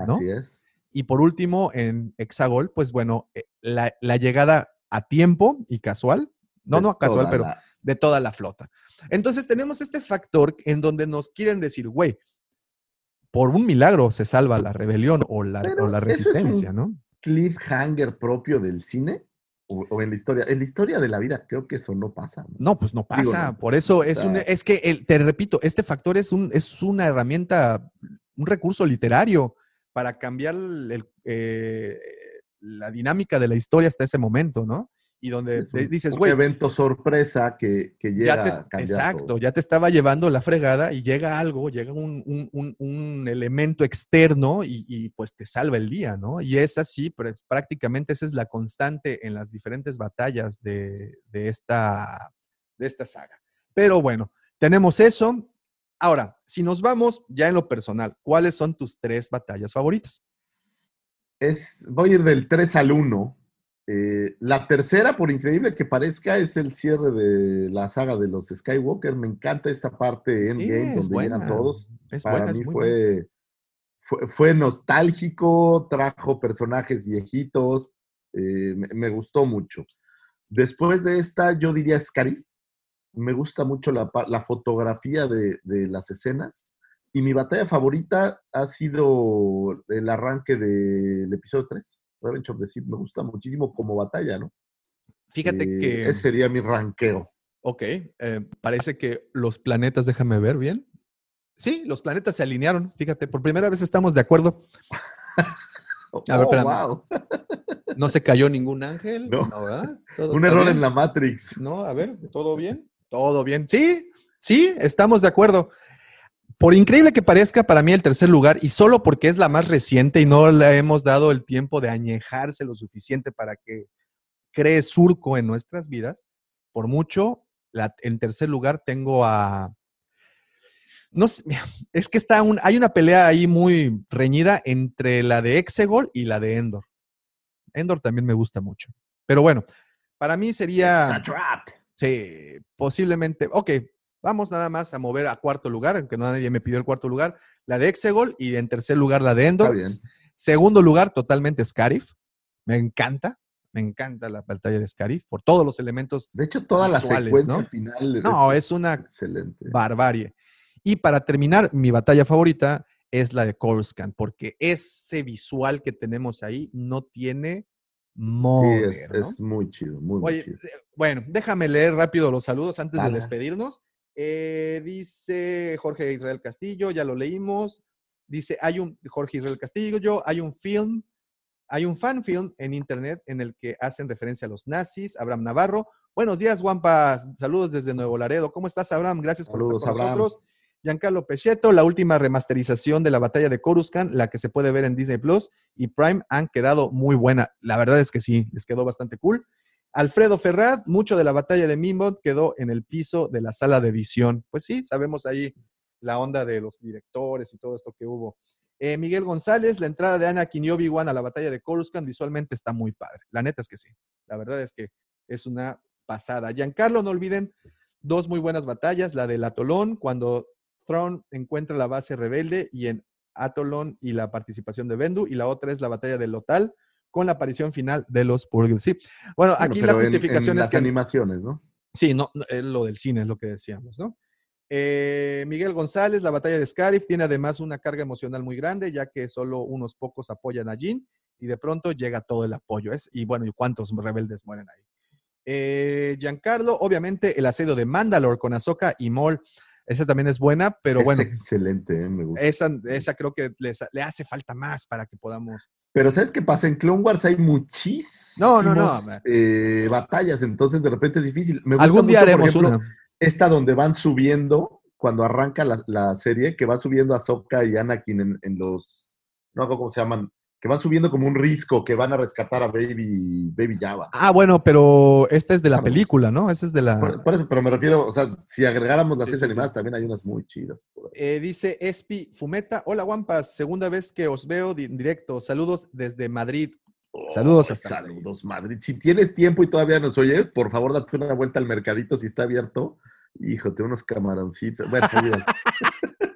¿no? Así es. Y por último, en Hexagol, pues bueno, eh, la, la llegada a tiempo y casual, no, De no casual, pero de toda la flota. Entonces tenemos este factor en donde nos quieren decir, güey, por un milagro se salva la rebelión o la, Pero o la eso es un- resistencia, ¿no? cliffhanger propio del cine o, o en la historia. En la historia de la vida, creo que eso no pasa. ¿no? No, pues no pasa. Por eso es un, es que el- te repito, este factor es un, es una herramienta, un recurso literario para cambiar el, eh, la dinámica de la historia hasta ese momento, ¿no? Y donde un- dices, güey, evento sorpresa que, que llega ya te, a exacto, ya te estaba llevando la fregada y llega algo, llega un, un- un- un elemento externo y, y, pues te salva el día, ¿no? Y es así, pero prácticamente esa es la constante en las diferentes batallas de, de esta, de esta saga. Pero bueno, tenemos eso. Ahora, si nos vamos ya en lo personal, ¿cuáles son tus tres batallas favoritas? Es, voy a ir del 3 al 1. Eh, la tercera, por increíble que parezca, es el cierre de la saga de los Skywalker. Me encanta esta parte Endgame es donde llegan todos. Es Para buena, mí fue, fue, fue nostálgico, trajo personajes viejitos, eh, me, me gustó mucho. Después de esta, yo diría Scarif. Me gusta mucho la, la fotografía de, de las escenas. Y mi batalla favorita ha sido el arranque del episodio 3, Revenge of the Sith. Me gusta muchísimo como batalla, ¿no? Fíjate Eh, que... Ese sería mi ranqueo. Ok, eh, parece que los planetas, déjame ver bien. Sí, los planetas se alinearon. Fíjate, por primera vez estamos de acuerdo. A ver, Oh, wow. No se cayó ningún ángel. No. Un error bien. en la Matrix. No, a ver, ¿todo bien? Todo bien. Sí, sí, estamos de acuerdo. Por increíble que parezca, para mí el tercer lugar, y solo porque es la más reciente y no le hemos dado el tiempo de añejarse lo suficiente para que cree surco en nuestras vidas, por mucho, la- en tercer lugar tengo a... No sé, es que está un, hay una pelea ahí muy reñida entre la de Exegol y la de Endor. Endor también me gusta mucho. Pero bueno, para mí sería... Sí, posiblemente. Ok, vamos nada más a mover a cuarto lugar, aunque nadie me pidió el cuarto lugar. La de Exegol y en tercer lugar la de Endor. Segundo lugar, totalmente Scarif. Me encanta, me encanta la batalla de Scarif por todos los elementos De hecho, toda la Visuales, secuencia ¿no? final. No, es una Excelente. barbarie. Y para terminar, mi batalla favorita es la de Coruscant, porque ese visual que tenemos ahí no tiene Sí, mover, es, ¿no? es muy chido, muy, muy Oye, chido. eh, bueno, déjame leer rápido los saludos antes Dale. de despedirnos. Eh, dice Jorge Israel Castillo, ya lo leímos. Dice, hay un, Jorge Israel Castillo, hay un film, hay un fan film en internet en el que hacen referencia a los nazis. Abraham Navarro. Buenos días, Guampa. Saludos desde Nuevo Laredo. ¿Cómo estás, Abraham? Gracias por Saludos, estar con Abraham. nosotros. Giancarlo Pechetto, la última remasterización de la batalla de Coruscant, la que se puede ver en Disney Plus y Prime, han quedado muy buena. La verdad es que sí, les quedó bastante cool. Alfredo Ferrat, mucho de la batalla de Mimbot quedó en el piso de la sala de edición. Pues sí, sabemos ahí la onda de los directores y todo esto que hubo. Eh, Miguel González, la entrada de Anakin y Obi-Wan a la batalla de Coruscant visualmente está muy padre. La neta es que sí. La verdad es que es una pasada. Giancarlo, no olviden dos muy buenas batallas, la del Atolón, cuando Thrawn encuentra la base rebelde y en Atolón y la participación de Bendu, y la otra es la batalla del Lotal con la aparición final de los Purgles. Sí, bueno, Bueno, aquí la en- justificación en es las que... animaciones, ¿no? Sí, no, lo del cine es lo que decíamos, ¿no? Eh, Miguel González, la batalla de Scarif tiene además una carga emocional muy grande, ya que solo unos pocos apoyan a Jin y de pronto llega todo el apoyo. ¿es? Y bueno, ¿y cuántos rebeldes mueren ahí? Eh, Giancarlo, obviamente el asedio de Mandalore con Ahsoka y Maul, esa también es buena, pero es bueno, excelente, ¿eh? me gusta. esa, esa creo que les- le hace falta más para que podamos... Pero ¿sabes qué pasa? En Clone Wars hay muchísimas No, no, no, man. batallas, entonces de repente es difícil. Me gusta Algún día mucho, por haremos ejemplo, una. Esta donde van subiendo, cuando arranca la, la serie, que va subiendo a Sokka y Anakin en, en los, no cómo se llaman, que van subiendo como un risco, que van a rescatar a Baby, Baby Java. Ah, bueno, pero esta es de la película, ¿no? Esta es de la... Por, por eso, pero me refiero, o sea, si agregáramos las Sí, series sí, sí. animadas, también hay unas muy chidas. Eh, dice Espi Fumeta. Hola, Guampas. Segunda vez que os veo en directo. Saludos desde Madrid. Saludos Oh, hasta Madrid. saludos, Madrid. Si tienes tiempo y todavía nos oyes, por favor, date una vuelta al mercadito si está abierto. Híjote, unos camaroncitos. Bueno.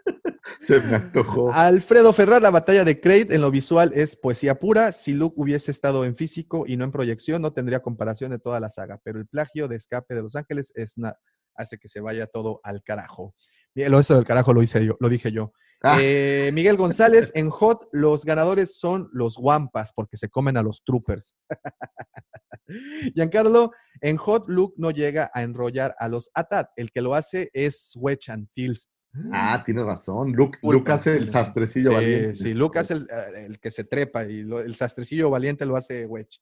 se me antojó. Alfredo Ferrar, la batalla de Crate en lo visual es poesía pura. Si Luke hubiese estado en físico y no en proyección, no tendría comparación de toda la saga. Pero el plagio de escape de Los Ángeles es na- hace que se vaya todo al carajo. Lo eso del carajo lo hice yo, lo dije yo. Ah. Eh, Miguel González, en Hot, los ganadores son los Wampas, porque se comen a los troopers. Giancarlo, en Hot, Luke no llega a enrollar a los Atat. El que lo hace es Wedge Antilles. Ah, tienes razón. Luke, Luke hace el sastrecillo Sí, valiente. sí, Luke hace el, eh, el que se trepa y lo- el sastrecillo valiente lo hace Wedge.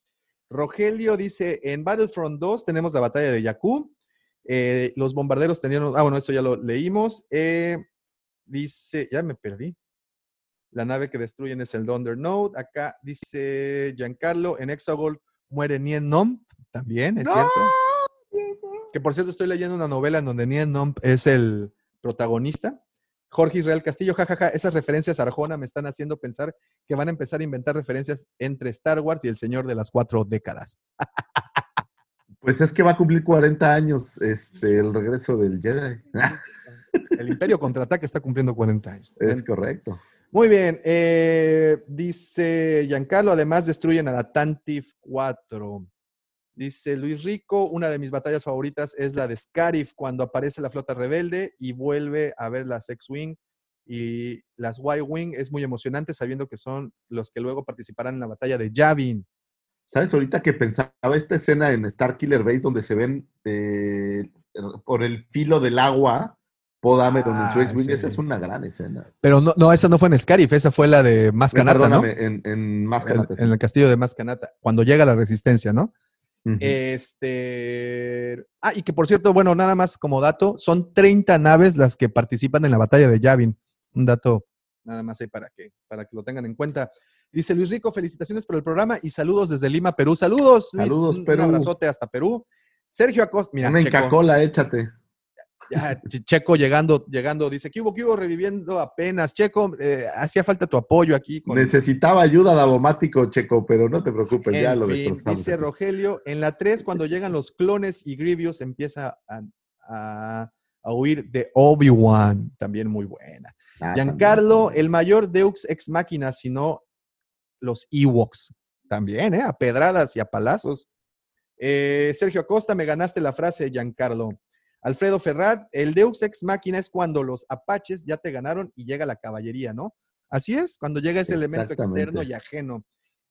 Rogelio dice, en Battlefront 2 tenemos la batalla de Jakku. Eh, los bombarderos tenían, ah, bueno, esto ya lo leímos. Eh, dice, ya me perdí. La nave que destruyen es el Thunder Node. Acá dice Giancarlo, en Exagol muere Nien Nom, también, es cierto. Que por cierto, estoy leyendo una novela en donde Nien Nom es el protagonista. Jorge Israel Castillo, jajaja, esas referencias a Arjona me están haciendo pensar que van a empezar a inventar referencias entre Star Wars y El Señor de las Cuatro Décadas. Pues es que va a cumplir 40 años este, el regreso del Jedi. El Imperio Contraataque está cumpliendo 40 años. es correcto. Muy bien, eh, dice Giancarlo, además destruyen a la Tantif 4. Dice Luis Rico, una de mis batallas favoritas es la de Scarif, cuando aparece la flota rebelde y vuelve a ver las X-Wing y las Y-Wing. Es muy emocionante sabiendo que son los que luego participarán en la batalla de Yavin. ¿Sabes? Ahorita que pensaba esta escena en Star Killer Base donde se ven eh, por el filo del agua Podameron en su Ah, X-Wing, sí. esa es una gran escena. Pero no, no, esa no fue en Scarif, esa fue la de Mascanata, ¿no? Perdóname, en, en más En, en el castillo de Mascanata, cuando llega la resistencia, ¿no? Este. Ah, y que por cierto, bueno, nada más como dato, son 30 naves las que participan en la batalla de Yavin. Un dato nada más ahí para que, para que lo tengan en cuenta. Dice Luis Rico, felicitaciones por el programa y saludos desde Lima, Perú. Saludos, Luis. Saludos, un, Perú. Un abrazote hasta Perú. Sergio Acosta, mira, Una Checo, Inca-Cola, échate. Ya, Che- Checo llegando, llegando, dice, ¿qué hubo, qué hubo? Reviviendo apenas. Checo, eh, hacía falta tu apoyo aquí. con- Necesitaba ayuda Davomático, Checo, pero no te preocupes, ya En lo fin, destrozamos. dice. Rogelio, en la 3, cuando llegan los clones y Grievous, empieza a, a- a huir de Obi-Wan. También muy buena. Ah, Giancarlo, también, el mayor Deux ex máquina, sino los Ewoks. También, ¿eh? A pedradas y a palazos. Eh, Sergio Acosta, me ganaste la frase, Giancarlo. Alfredo Ferrat, el Deus Ex Máquina es cuando los apaches ya te ganaron y llega la caballería, ¿no? Así es, cuando llega ese elemento externo y ajeno.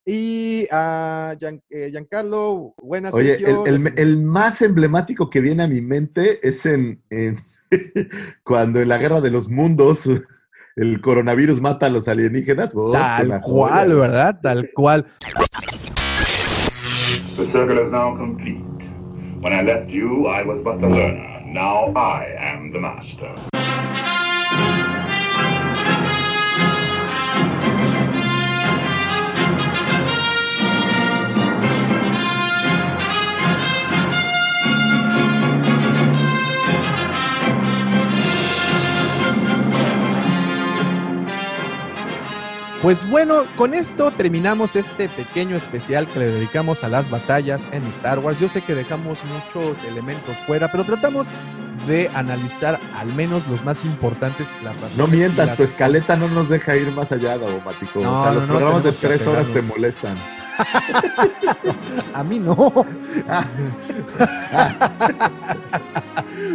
Y a Gian- eh, Giancarlo, buenas Oye, el, el- les- el más emblemático que viene a mi mente es en, en- cuando en la guerra de los mundos el coronavirus mata a los alienígenas. Oh, tal cual, joya. ¿verdad? Tal cual. The circle is now complete. When I left you, I was but the learner. Now I am the master. Pues bueno, con esto terminamos este pequeño especial que le dedicamos a las batallas en Star Wars. Yo sé que dejamos muchos elementos fuera, pero tratamos de analizar al menos los más importantes. Las No mientas, las- tu escaleta no nos deja ir más allá, Daumático. No, o sea, no, los no, programas de tres horas te molestan. A mí no.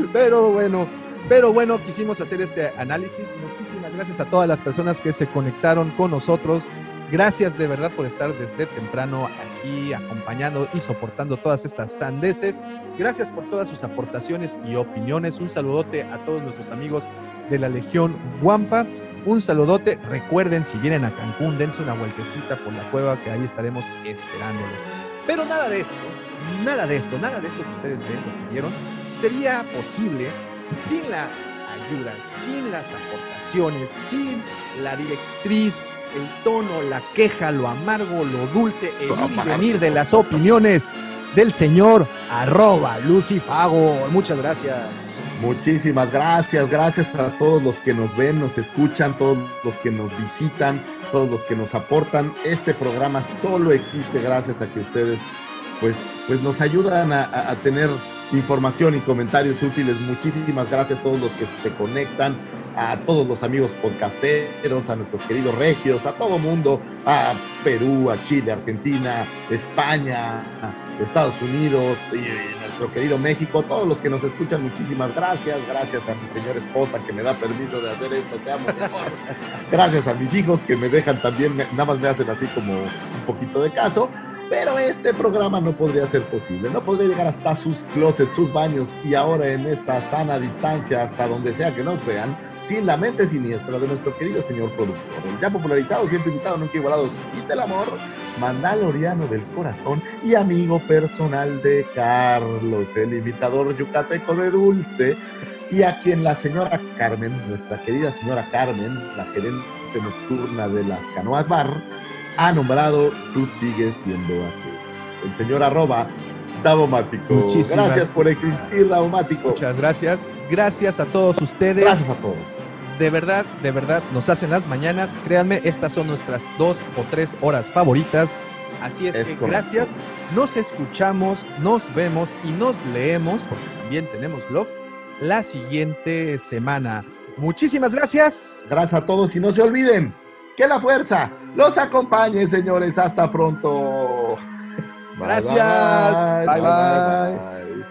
pero bueno, pero bueno, quisimos hacer este análisis. Muchísimas gracias a todas las personas que se conectaron con nosotros. Gracias de verdad por estar desde temprano aquí acompañando y soportando todas estas sandeces. Gracias por todas sus aportaciones y opiniones. Un saludote a todos nuestros amigos de la Legión Guampa. Un saludote. Recuerden, si vienen a Cancún, dense una vueltecita por la cueva que ahí estaremos esperándolos. Pero nada de esto, nada de esto, nada de esto que ustedes ven, que vieron, sería posible sin la ayuda, sin las aportaciones, sin la directriz, el tono, la queja, lo amargo, lo dulce, el ir venir de las opiniones del señor arroba Lucifago. Muchas gracias. Muchísimas gracias, gracias a todos los que nos ven, nos escuchan, todos los que nos visitan, todos los que nos aportan. Este programa solo existe gracias a que ustedes pues, pues nos ayudan a, a- a tener información y comentarios útiles. Muchísimas gracias a todos los que se conectan, a todos los amigos podcasteros, a nuestros queridos regios, a todo mundo, a Perú, a Chile, Argentina, España, Estados Unidos y nuestro querido México, todos los que nos escuchan, muchísimas gracias. Gracias a mi señora esposa que me da permiso de hacer esto, te amo, mi amor. Gracias a mis hijos que me dejan también, nada más me hacen así como un poquito de caso. Pero este programa no podría ser posible, no podría llegar hasta sus closets, sus baños y ahora en esta sana distancia, hasta donde sea que nos vean, sin la mente siniestra de nuestro querido señor productor, el ya popularizado, siempre invitado, nunca igualado, sin del amor, mandaloriano del corazón y amigo personal de Carlos, el imitador yucateco de Dulce, y a quien la señora Carmen, nuestra querida señora Carmen, la gerente nocturna de las Canoas Bar, ha nombrado Tú sigues siendo aquel. El señor arroba Davomático. Muchísimas Gracias por existir, Davomático. Muchas gracias. Gracias a todos ustedes. Gracias a todos. De verdad, de verdad, nos hacen las mañanas. Créanme, estas son nuestras dos o tres horas favoritas. Así es, Es que correcto. gracias. Nos escuchamos, nos vemos y nos leemos, porque también tenemos blogs, la siguiente semana. Muchísimas gracias. Gracias a todos y no se olviden que la fuerza los acompañe, señores. Hasta pronto. Gracias. Bye, bye. bye.